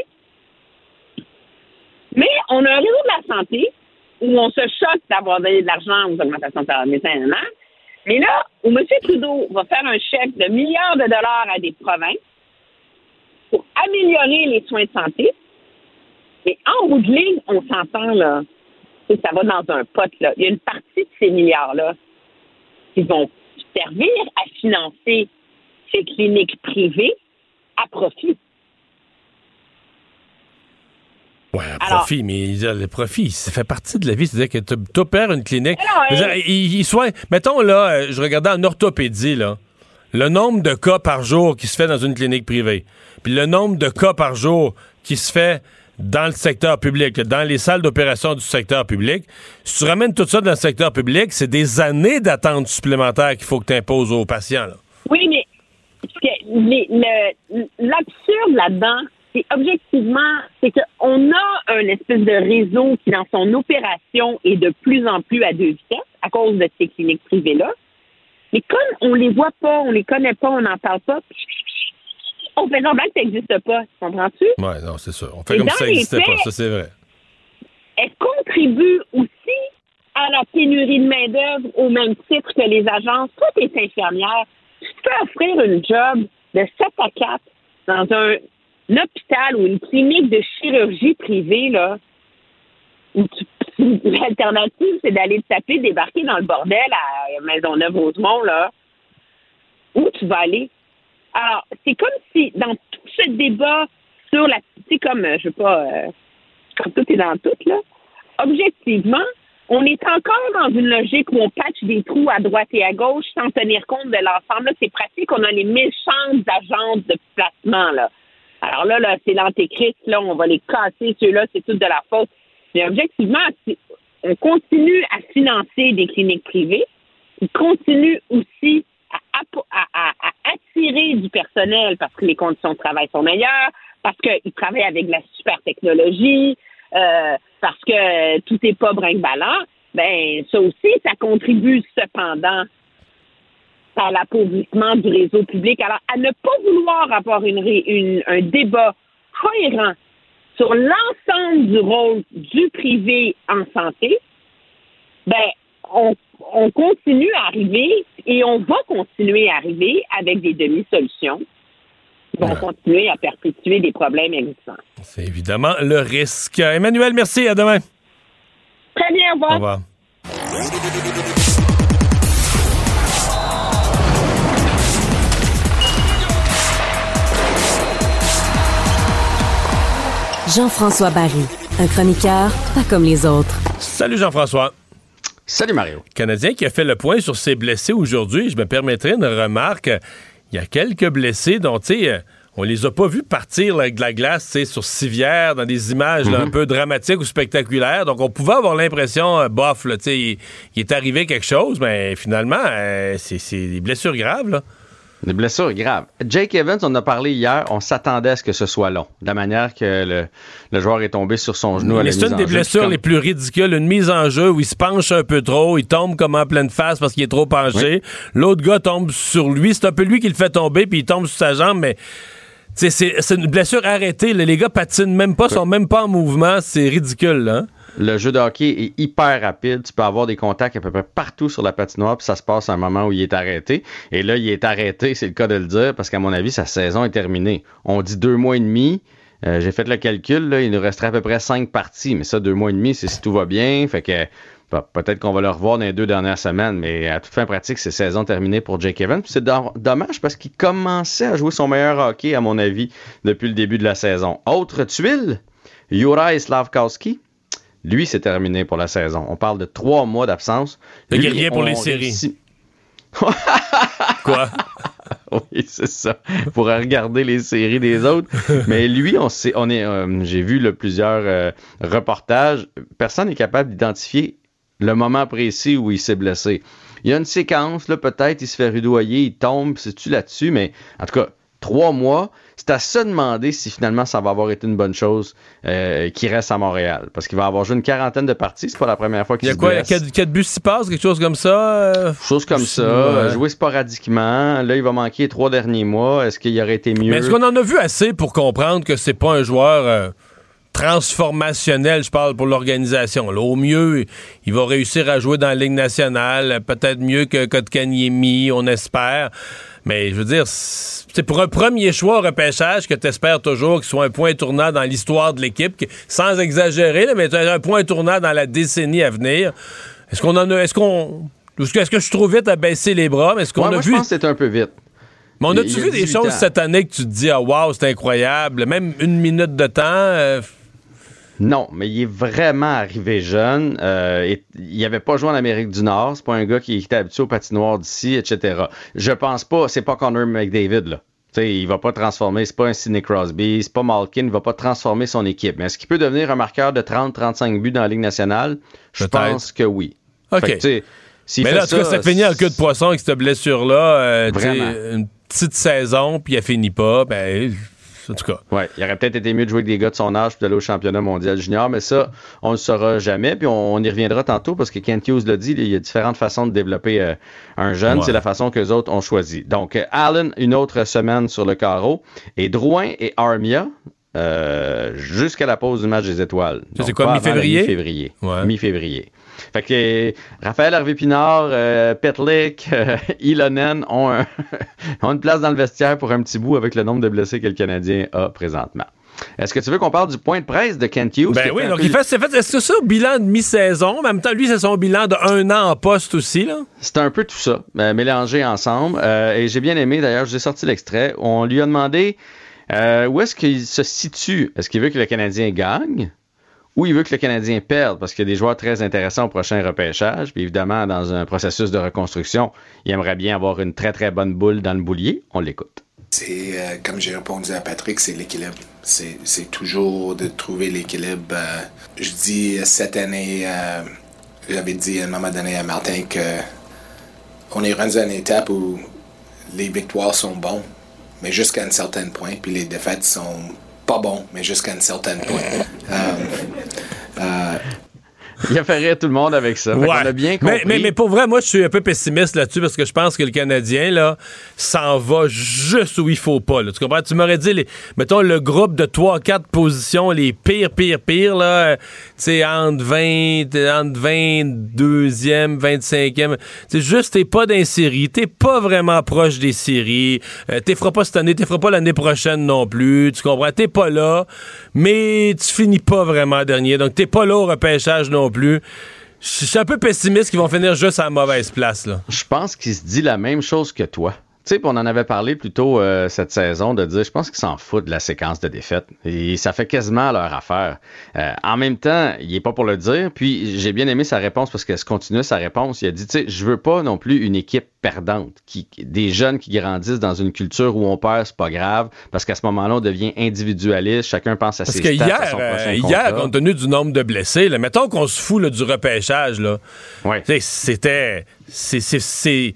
Mais on a un réseau de la santé où on se choque d'avoir donné de l'argent aux augmentations de salaire des médecins. Hein? Mais là, où M. Trudeau va faire un chèque de milliards de dollars à des provinces pour améliorer les soins de santé, mais en bout de ligne, on s'entend, là, ça va dans un pot, là. Il y a une partie de ces milliards-là qui vont servir à financer ces cliniques privées à profit. Oui, à profit, mais le profit, ça fait partie de la vie. C'est-à-dire que tu opères une clinique. il, soit, mettons, là, euh, je regardais en orthopédie, là, le nombre de cas par jour qui se fait dans une clinique privée, puis le nombre de cas par jour qui se fait dans le secteur public, dans les salles d'opération du secteur public. Si tu ramènes tout ça dans le secteur public, c'est des années d'attente supplémentaire qu'il faut que tu imposes aux patients. Oui, mais l'absurde là-dedans, c'est objectivement, c'est qu'on a un espèce de réseau qui, dans son opération, est de plus en plus à deux vitesses à cause de ces cliniques privées-là. Mais comme on les voit pas, on les connaît pas, on n'en parle pas, on fait semblant que ça n'existe pas. Comprends-tu? Oui, non, c'est ça. On fait comme si ça n'existait pas. Ça, c'est vrai. Elle contribue aussi à la pénurie de main-d'œuvre au même titre que les agences. Toi, tu es infirmière. Tu peux offrir une job de 7 à 4 dans un, hôpital ou une clinique de chirurgie privée, là, [LAUGHS] l'alternative, c'est d'aller te taper, débarquer dans le bordel à Maisonneuve-Rosemont, là. Où tu vas aller? Alors, c'est comme si dans tout ce débat sur la, tu comme, euh, je sais pas, euh, quand tout est dans tout, là, objectivement, on est encore dans une logique où on patche des trous à droite et à gauche sans tenir compte de l'ensemble. C'est pratique, on a les méchantes agences de placement, là. Alors là, là, c'est l'antéchrist, là, on va les casser, ceux-là, c'est tout de la faute. Mais objectivement, on continue à financer des cliniques privées. On continue aussi à, attirer du personnel parce que les conditions de travail sont meilleures, parce qu'ils travaillent avec la super technologie, euh, parce que tout n'est pas brinque-ballant, ben ça aussi, ça contribue cependant à l'appauvrissement du réseau public. Alors, à ne pas vouloir avoir une, un débat cohérent sur l'ensemble du rôle du privé en santé, ben, on on continue à arriver et on va continuer à arriver avec des demi-solutions qui vont continuer à perpétuer des problèmes existants. C'est évidemment le risque. Emmanuel, merci. À demain. Très bien. Au revoir. Au revoir. Jean-François Barry, un chroniqueur pas comme les autres. Salut Jean-François. Salut Mario. Canadien qui a fait le point sur ses blessés aujourd'hui. Je me permettrai une remarque. Il y a quelques blessés dont, tu sais, euh, on les a pas vus partir avec de la glace sur civière dans des images un mhm. peu dramatiques ou spectaculaires. Donc, on pouvait avoir l'impression, euh, bof, là, il, il, est arrivé quelque chose, mais finalement, euh, c'est des blessures graves. Là. Des blessures graves. Jake Evans, on a parlé hier, on s'attendait à ce que ce soit long. De la manière que le, joueur est tombé sur son genou Mais c'est une des blessures les plus ridicules. Une mise en jeu où il se penche un peu trop, il tombe comme en pleine face parce qu'il est trop penché. L'autre gars tombe sur lui. C'est un peu lui qui le fait tomber, puis il tombe sur sa jambe, mais c'est une blessure arrêtée. Les gars patinent même pas, sont même pas en mouvement. C'est ridicule, là. Hein? Le jeu de hockey est hyper rapide. Tu peux avoir des contacts à peu près partout sur la patinoire, puis ça se passe à un moment où il est arrêté. Et là, il est arrêté, [LAUGHS] c'est le cas de le dire, parce qu'à mon avis, sa saison est terminée. On dit deux mois et demi. Euh, j'ai fait le calcul, il nous resterait à peu près cinq parties, mais ça, deux mois et demi, c'est si tout va bien. Fait que peut-être qu'on va le revoir dans les deux dernières semaines, mais à toute fin pratique, c'est saison terminée pour Jake Evans. C'est dommage parce qu'il commençait à jouer son meilleur hockey, à mon avis, depuis le début de la saison. Autre tuile, Juraj Slavkowski. Lui, c'est terminé pour la saison. On parle de trois mois d'absence. Le guerrier pour les séries. [LAUGHS] Quoi? [LAUGHS] oui, c'est ça. Pour regarder les séries des autres. [LAUGHS] Mais lui, on sait, on est, euh, j'ai vu plusieurs euh, reportages. Personne n'est capable d'identifier le moment précis où il s'est blessé. Il y a une séquence, là, peut-être, il se fait rudoyer, il tombe, c'est-tu là-dessus, mais en tout cas, trois mois, c'est à se demander si finalement ça va avoir été une bonne chose euh, qu'il reste à Montréal. Parce qu'il va avoir joué une quarantaine de parties, c'est pas la première fois qu'il se blesse. Il y a quoi, a 4 buts s'y passe, quelque chose comme ça? Euh? Chose comme ça, jouer sporadiquement. Là, il va manquer les trois derniers mois. Est-ce qu'il aurait été mieux? Mais est-ce qu'on en a vu assez pour comprendre que c'est pas un joueur... Euh, transformationnel, je parle pour l'organisation. Au mieux, il va réussir à jouer dans la Ligue nationale, peut-être mieux que Kotkaniemi, on espère. Mais je veux dire, c'est pour un premier choix au repêchage que tu espères toujours qu'il soit un point tournant dans l'histoire de l'équipe, sans exagérer, mais un point tournant dans la décennie à venir. Est-ce qu'on en a. Est-ce qu'on. Est-ce que je suis trop vite à baisser les bras? est-ce qu'on a moi, vu. Je pense que c'est un peu vite. Mais on a-tu vu des choses cette année que tu te dis, ah, wow, c'est incroyable? Même une minute de temps. Euh, non, mais il est vraiment arrivé jeune. Euh, il n'avait pas joué en Amérique du Nord. C'est pas un gars qui était habitué au patinoire d'ici, etc. Je pense pas, c'est pas Connor McDavid, là. T'sais, il va pas transformer, c'est pas un Sidney Crosby, c'est pas Malkin, il va pas transformer son équipe. Mais est-ce qu'il peut devenir un marqueur de 30-35 buts dans la Ligue nationale? Je pense que oui. OK. mais là, en tout cas, ça finit en queue de poisson avec cette blessure-là. Euh, une petite saison, puis elle finit pas. Ben, en tout cas. Ouais, il aurait peut-être été mieux de jouer avec des gars de son âge puis d'aller au championnat mondial junior, mais ça, on ne le saura jamais. Puis on, y reviendra tantôt parce que Kent Hughes l'a dit, il y a différentes façons de développer euh, un jeune. C'est la façon que les autres ont choisi. Donc, Allen, une autre semaine sur le carreau. Et Drouin et Armia, euh, jusqu'à la pause du match des étoiles. C'est quoi, mi-février? Mi-février. Mi-février. Fait que Raphaël Harvey-Pinard, euh, Petlik, [LAUGHS] euh, Ilonen ont, [LAUGHS] ont une place dans le vestiaire pour un petit bout avec le nombre de blessés que le Canadien a présentement. Est-ce que tu veux qu'on parle du point de presse de Kent Hughes? Ben oui, donc il fait, fait est-ce que ça, bilan de mi-saison? En même temps, lui, c'est son bilan de un an en poste aussi, là? C'est un peu tout ça, euh, mélangé ensemble. et j'ai bien aimé, d'ailleurs, j'ai sorti l'extrait. On lui a demandé où est-ce qu'il se situe? Est-ce qu'il veut que le Canadien gagne? ou il veut que le Canadien perde? Parce qu'il y a des joueurs très intéressants au prochain repêchage. Puis évidemment, dans un processus de reconstruction, il aimerait bien avoir une très très bonne boule dans le boulier. On l'écoute. C'est, euh, comme j'ai répondu à Patrick, c'est l'équilibre. C'est, toujours de trouver l'équilibre. Euh, je dis cette année, euh, j'avais dit à un moment donné à Martin que on est rendu à une étape où les victoires sont bonnes, mais jusqu'à un certain point, puis les défaites sont pas bon, mais jusqu'à une certaine point. Euh, euh, il a fait rire tout le monde avec ça. a bien compris. Mais, mais, pour vrai, moi, je suis un peu pessimiste là-dessus parce que je pense que le Canadien, là, s'en va juste où il faut pas. Tu comprends? Tu m'aurais dit, les, mettons, le groupe de 3-4 positions, les pires, pires, pires, là, tu sais, entre 20, entre 22e, 25e. Tu juste, t'es pas dans série. T'es pas vraiment proche des séries. Euh, t'es feras pas cette année, t'es feras pas l'année prochaine non plus. Tu comprends? T'es pas là, mais tu finis pas vraiment dernier. Donc, t'es pas là au repêchage non plus. Je suis un peu pessimiste qu'ils vont finir juste à la mauvaise place. Je pense qu'il se dit la même chose que toi. Sais, on en avait parlé plus tôt euh, cette saison de dire, je pense qu'ils s'en foutent de la séquence de défaites. Et ça fait quasiment leur affaire. Euh, en même temps, il est pas pour le dire. Puis j'ai bien aimé sa réponse parce qu'elle se continue sa réponse. Il a dit, tu sais, je veux pas non plus une équipe perdante, qui, des jeunes qui grandissent dans une culture où on perd, c'est pas grave, parce qu'à ce moment-là, on devient individualiste, chacun pense à parce ses que stats, hier, à son prochain euh, hier, compte tenu du nombre de blessés, là, mettons qu'on se fout là, du repêchage, là. C'était. C'est-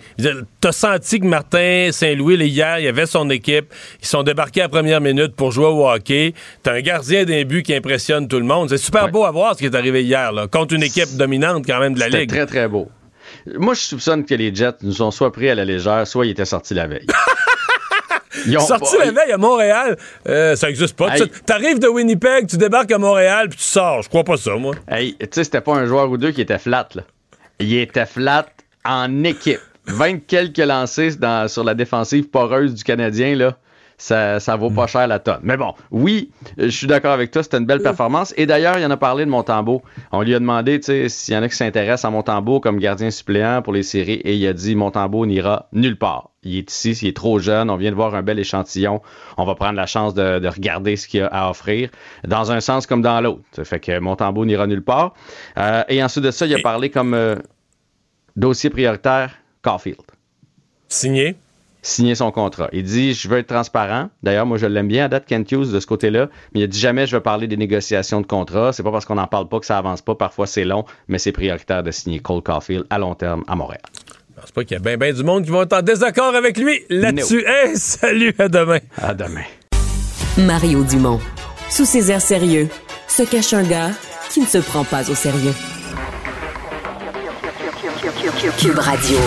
T'as senti que Martin Saint-Louis, hier, il avait son équipe. Ils sont débarqués à la première minute pour jouer au hockey. T'as un gardien d'un but qui impressionne tout le monde. C'est super beau à voir ce qui est arrivé hier, là, contre une équipe dominante quand même de la Ligue. très, très beau. Moi, je soupçonne que les Jets nous ont soit pris à la légère, soit ils étaient sortis la veille. [LAUGHS] Ils ont Sorti pas- la veille à Montréal, euh, ça existe pas. Hey. Tu- T'arrives de Winnipeg, tu débarques à Montréal, puis tu sors. Je crois pas ça, moi. Hey, tu sais, c'était pas un joueur ou deux qui était flat, là. Il était flat en équipe. 20 quelques lancés dans- sur la défensive poreuse du Canadien, là. Ça, ça vaut pas cher la tonne. Mais bon, oui, je suis d'accord avec toi, c'était une belle performance. Et d'ailleurs, il en a parlé de Montembeau. On lui a demandé, tu sais, s'il y en a qui s'intéressent à Montembeau comme gardien suppléant pour les séries, et il a dit Montembeau n'ira nulle part. Il est ici, il est trop jeune, on vient de voir un bel échantillon. On va prendre la chance de, de regarder ce qu'il a à offrir, dans un sens comme dans l'autre. Ça fait que Montembeau n'ira nulle part. Euh, et ensuite de ça, il a parlé comme euh, dossier prioritaire, Caulfield. Signé? Signer son contrat. Il dit Je veux être transparent. D'ailleurs, moi, je l'aime bien à date, Kent Hughes, de ce côté-là. Mais il a dit jamais je vais parler des négociations de contrat. C'est pas parce qu'on n'en parle pas que ça avance pas. Parfois, c'est long, mais c'est prioritaire de signer Cole Caulfield à long terme à Montréal. Je pense pas qu'il y a bien ben du monde qui vont être en désaccord avec lui là-dessus. Hey, salut, à demain. À demain. Mario Dumont. Sous ses airs sérieux, se cache un gars qui ne se prend pas au sérieux. Cube Radio.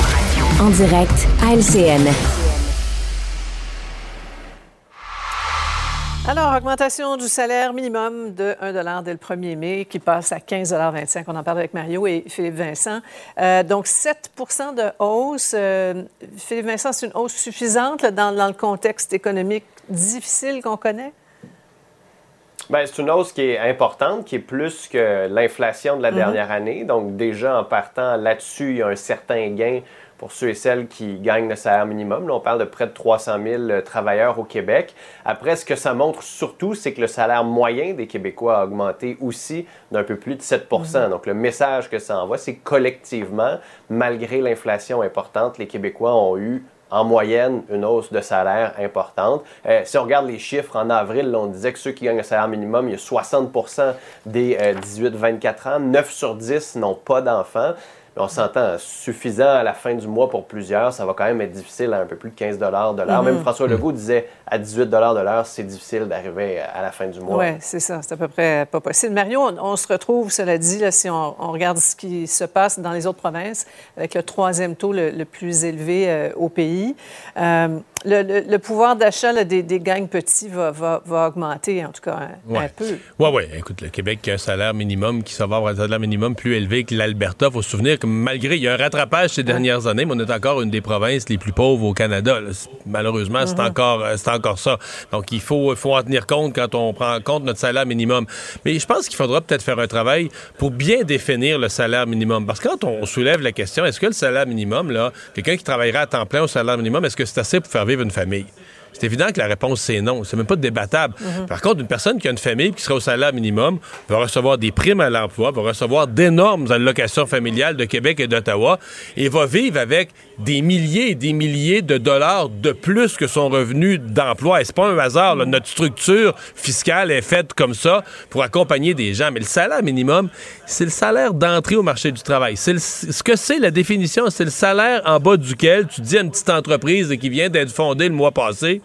En direct à LCN. Alors, augmentation du salaire minimum de 1 dès le 1er mai, qui passe à 15,25 On en parle avec Mario et Philippe Vincent. Euh, donc, 7 de hausse. Euh, Philippe Vincent, c'est une hausse suffisante dans le contexte économique difficile qu'on connaît? Ben, c'est une hausse qui est importante, qui est plus que l'inflation de la Mhm. dernière année. Donc, déjà, en partant là-dessus, il y a un certain gain pour ceux et celles qui gagnent le salaire minimum. Là, on parle de près de 300 000 travailleurs au Québec. Après, ce que ça montre surtout, c'est que le salaire moyen des Québécois a augmenté aussi d'un peu plus de 7% Donc, le message que ça envoie, c'est que collectivement, malgré l'inflation importante, les Québécois ont eu en moyenne une hausse de salaire importante. Euh, si on regarde les chiffres, en avril, on disait que ceux qui gagnent le salaire minimum, il y a 60% des 18-24 ans, 9 sur 10 n'ont pas d'enfants. On s'entend suffisant à la fin du mois pour plusieurs, ça va quand même être difficile à un peu plus de 15 de l'heure. Même François Legault disait à 18 de l'heure, c'est difficile d'arriver à la fin du mois. Oui, c'est ça. C'est à peu près pas possible. Mario, on, on se retrouve, cela dit, là, si on, on regarde ce qui se passe dans les autres provinces, avec le troisième taux le, le plus élevé euh, au pays. Euh, le, le- le pouvoir d'achat là, des, des gangs petits va, va- va augmenter, en tout cas, un, peu. Oui, oui. Écoute, le Québec a un salaire minimum qui ça va avoir un salaire minimum plus élevé que l'Alberta. faut se souvenir que malgré, il y a un rattrapage ces dernières années, mais on est encore une des provinces les plus pauvres au Canada. là. Malheureusement, c'est Mhm. encore, euh, c'est encore ça. Donc, il faut, il faut en tenir compte quand on prend en compte notre salaire minimum. Mais je pense qu'il faudra peut-être faire un travail pour bien définir le salaire minimum. Parce que quand on soulève la question, est-ce que le salaire minimum, là, quelqu'un qui travaillera à temps plein au salaire minimum, est-ce que c'est assez pour faire vivre une famille? C'est évident que la réponse, c'est non. C'est même pas débattable. Par contre, une personne qui a une famille qui sera au salaire minimum va recevoir des primes à l'emploi, va recevoir d'énormes allocations familiales de Québec et d'Ottawa et va vivre avec des milliers et des milliers de dollars de plus que son revenu d'emploi. Et c'est pas un hasard. là. Notre structure fiscale est faite comme ça pour accompagner des gens. Mais le salaire minimum, c'est le salaire d'entrée au marché du travail. C'est ce que c'est la définition, c'est le salaire en bas duquel tu dis à une petite entreprise qui vient d'être fondée le mois passé,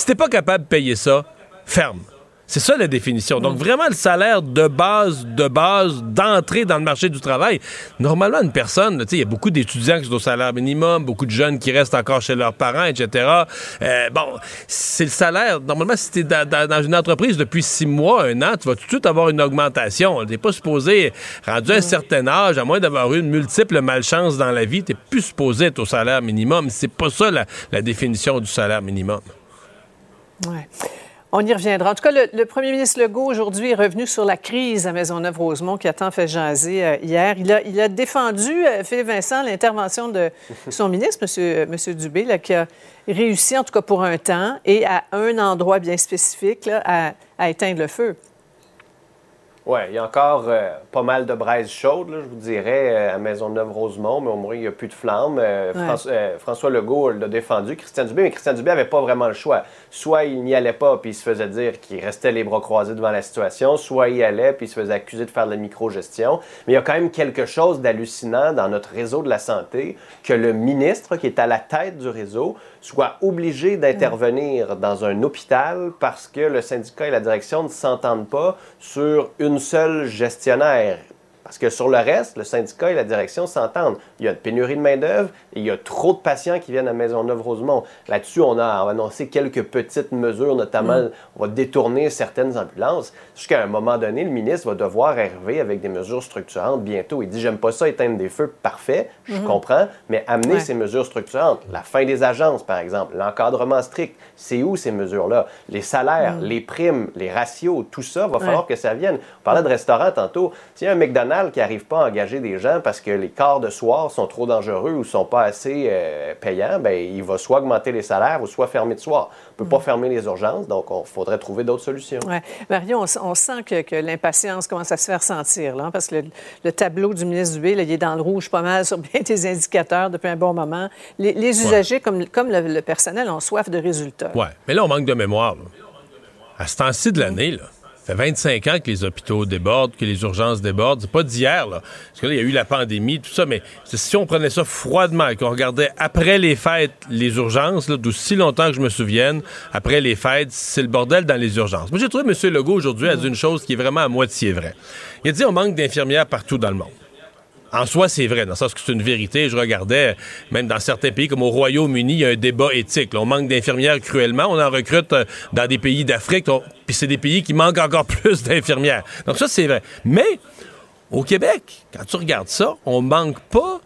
si t'es pas capable de payer ça, ferme. C'est ça la définition. Donc vraiment le salaire de base, de base, d'entrée dans le marché du travail. Normalement, une personne, tu sais, il y a beaucoup d'étudiants qui sont au salaire minimum, beaucoup de jeunes qui restent encore chez leurs parents, etc. Euh, bon, c'est le salaire. Normalement, si t'es dans, dans- dans une entreprise depuis six mois, un an, tu vas tout de suite avoir une augmentation. T'es pas supposé, rendu à un certain âge, à moins d'avoir eu une multiple malchance dans la vie, t'es plus supposé être au salaire minimum. C'est pas ça la, la définition du salaire minimum. Ouais. On y reviendra. En tout cas, le, premier ministre Legault, aujourd'hui, est revenu sur la crise à Maisonneuve-Rosemont qui a tant fait jaser euh, hier. Il a, il a défendu, euh, Philippe Vincent, l'intervention de [LAUGHS] son ministre, M. Monsieur, Dubé, là, qui a réussi, en tout cas pour un temps, et à un endroit bien spécifique, à éteindre le feu. Oui, il y a encore euh, pas mal de braises chaudes, je vous dirais, euh, à Maisonneuve-Rosemont, mais au moins, il n'y a plus de flammes. Euh, François, Legault l'a défendu, Christian Dubé, mais Christian Dubé n'avait pas vraiment le choix. Soit il n'y allait pas, puis il se faisait dire qu'il restait les bras croisés devant la situation, soit il y allait, puis il se faisait accuser de faire de la micro-gestion. Mais il y a quand même quelque chose d'hallucinant dans notre réseau de la santé que le ministre, qui est à la tête du réseau, soit obligé d'intervenir dans un hôpital parce que le syndicat et la direction ne s'entendent pas sur une seule gestionnaire. Parce que sur le reste, le syndicat et la direction s'entendent. Il y a une pénurie de main-d'œuvre et il y a trop de patients qui viennent à Maisonneuve-Rosemont. Là-dessus, on a, annoncé quelques petites mesures, notamment, mm. on va détourner certaines ambulances. Jusqu'à un moment donné, le ministre va devoir arriver avec des mesures structurantes bientôt. Il dit J'aime pas ça, éteindre des feux, parfait, je mm-hmm. comprends, mais amener ces mesures structurantes, la fin des agences, par exemple, l'encadrement strict, c'est où ces mesures-là? Les salaires, mm. les primes, les ratios, tout ça, va falloir que ça vienne. On parlait de restaurants tantôt. A un McDonald's, qui n'arrive pas à engager des gens parce que les quarts de soir sont trop dangereux ou sont pas assez euh, payants, ben, il va soit augmenter les salaires ou soit fermer de soir. On ne peut pas mm. fermer les urgences, donc il faudrait trouver d'autres solutions. Ouais. Marion, on, sent que, l'impatience commence à se faire sentir, là, parce que le, tableau du ministre Dubé, là, il est dans le rouge pas mal [LAUGHS] sur bien des indicateurs depuis un bon moment. Les, usagers, comme, comme le, personnel, ont soif de résultats. Oui, mais là, on manque de mémoire. À ce temps-ci de l'année, là, ça fait 25 ans que les hôpitaux débordent, que les urgences débordent. C'est pas d'hier, là. Parce que là, il y a eu la pandémie, tout ça, mais si on prenait ça froidement et qu'on regardait après les fêtes les urgences, d'aussi longtemps que je me souvienne, après les fêtes, c'est le bordel dans les urgences. Moi, j'ai trouvé M. Legault aujourd'hui a dit une chose qui est vraiment à moitié vraie. Il a dit on manque d'infirmières partout dans le monde. En soi, c'est vrai, dans le sens que c'est une vérité. Je regardais, même dans certains pays comme au Royaume-Uni, il y a un débat éthique. on manque d'infirmières cruellement. On en recrute euh, dans des pays d'Afrique. Puis c'est des pays qui manquent encore [LAUGHS] plus d'infirmières. Donc ça, c'est vrai. Mais au Québec, quand tu regardes ça, on manque pas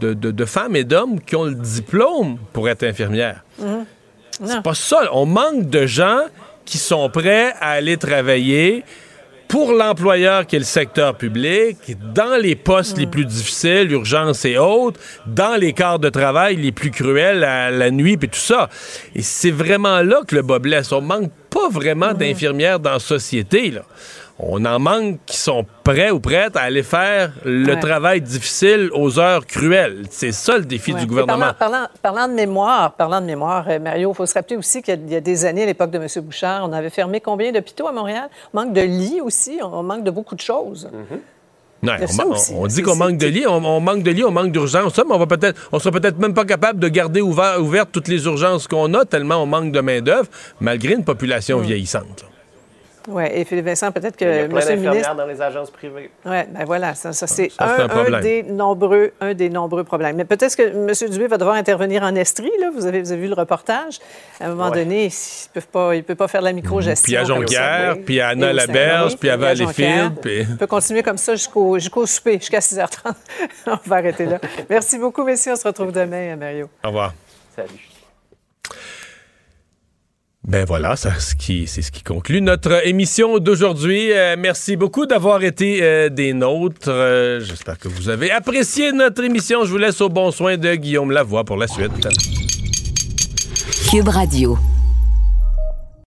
de, femmes et d'hommes qui ont le diplôme pour être infirmières. Mm-hmm. C'est pas ça. On manque de gens qui sont prêts à aller travailler pour l'employeur qui est le secteur public, dans les postes les plus difficiles, urgence et autres, dans les quarts de travail les plus cruels, à la nuit, et tout ça. Et c'est vraiment là que le bas blesse. On manque pas vraiment d'infirmières dans la société, là on en manque qui sont prêts ou prêtes à aller faire le travail difficile aux heures cruelles. C'est ça le défi du gouvernement. Parlant, de mémoire, parlant de mémoire, euh, Mario, il faut se rappeler aussi qu'il y, a des années, à l'époque de M. Bouchard, on avait fermé combien d'hôpitaux à Montréal? On manque de lits aussi, on manque de beaucoup de choses. Mm-hmm. on, dit qu'on manque de lits, on, manque de lits, on manque d'urgences, mais on va peut-être, on sera peut-être même pas capable de garder ouvertes toutes les urgences qu'on a tellement on manque de main d'œuvre, malgré une population mm. vieillissante. Oui, et Philippe Vincent, peut-être que. Il y a plein d'infirmières dans les agences privées. Oui, ben voilà, ça, c'est un, des nombreux, un des nombreux problèmes. Mais peut-être que M. Dubé va devoir intervenir en Estrie, là. Vous avez, vu le reportage. À un moment donné, il ne peut pas faire de la micro-gestion. Puis à Jonquière, puis à Anna Laberge, puis à Valleyfield. Puis... On peut continuer comme ça jusqu'au souper, jusqu'à 6h30. [LAUGHS] on va arrêter là. Merci beaucoup, messieurs. On se retrouve demain, Mario. Au revoir. Salut. Ben voilà, c'est ce qui, conclut notre émission d'aujourd'hui. Euh, merci beaucoup d'avoir été euh, des nôtres. Euh, j'espère que vous avez apprécié notre émission. Je vous laisse au bon soin de Guillaume Lavoie pour la suite. Cube Radio.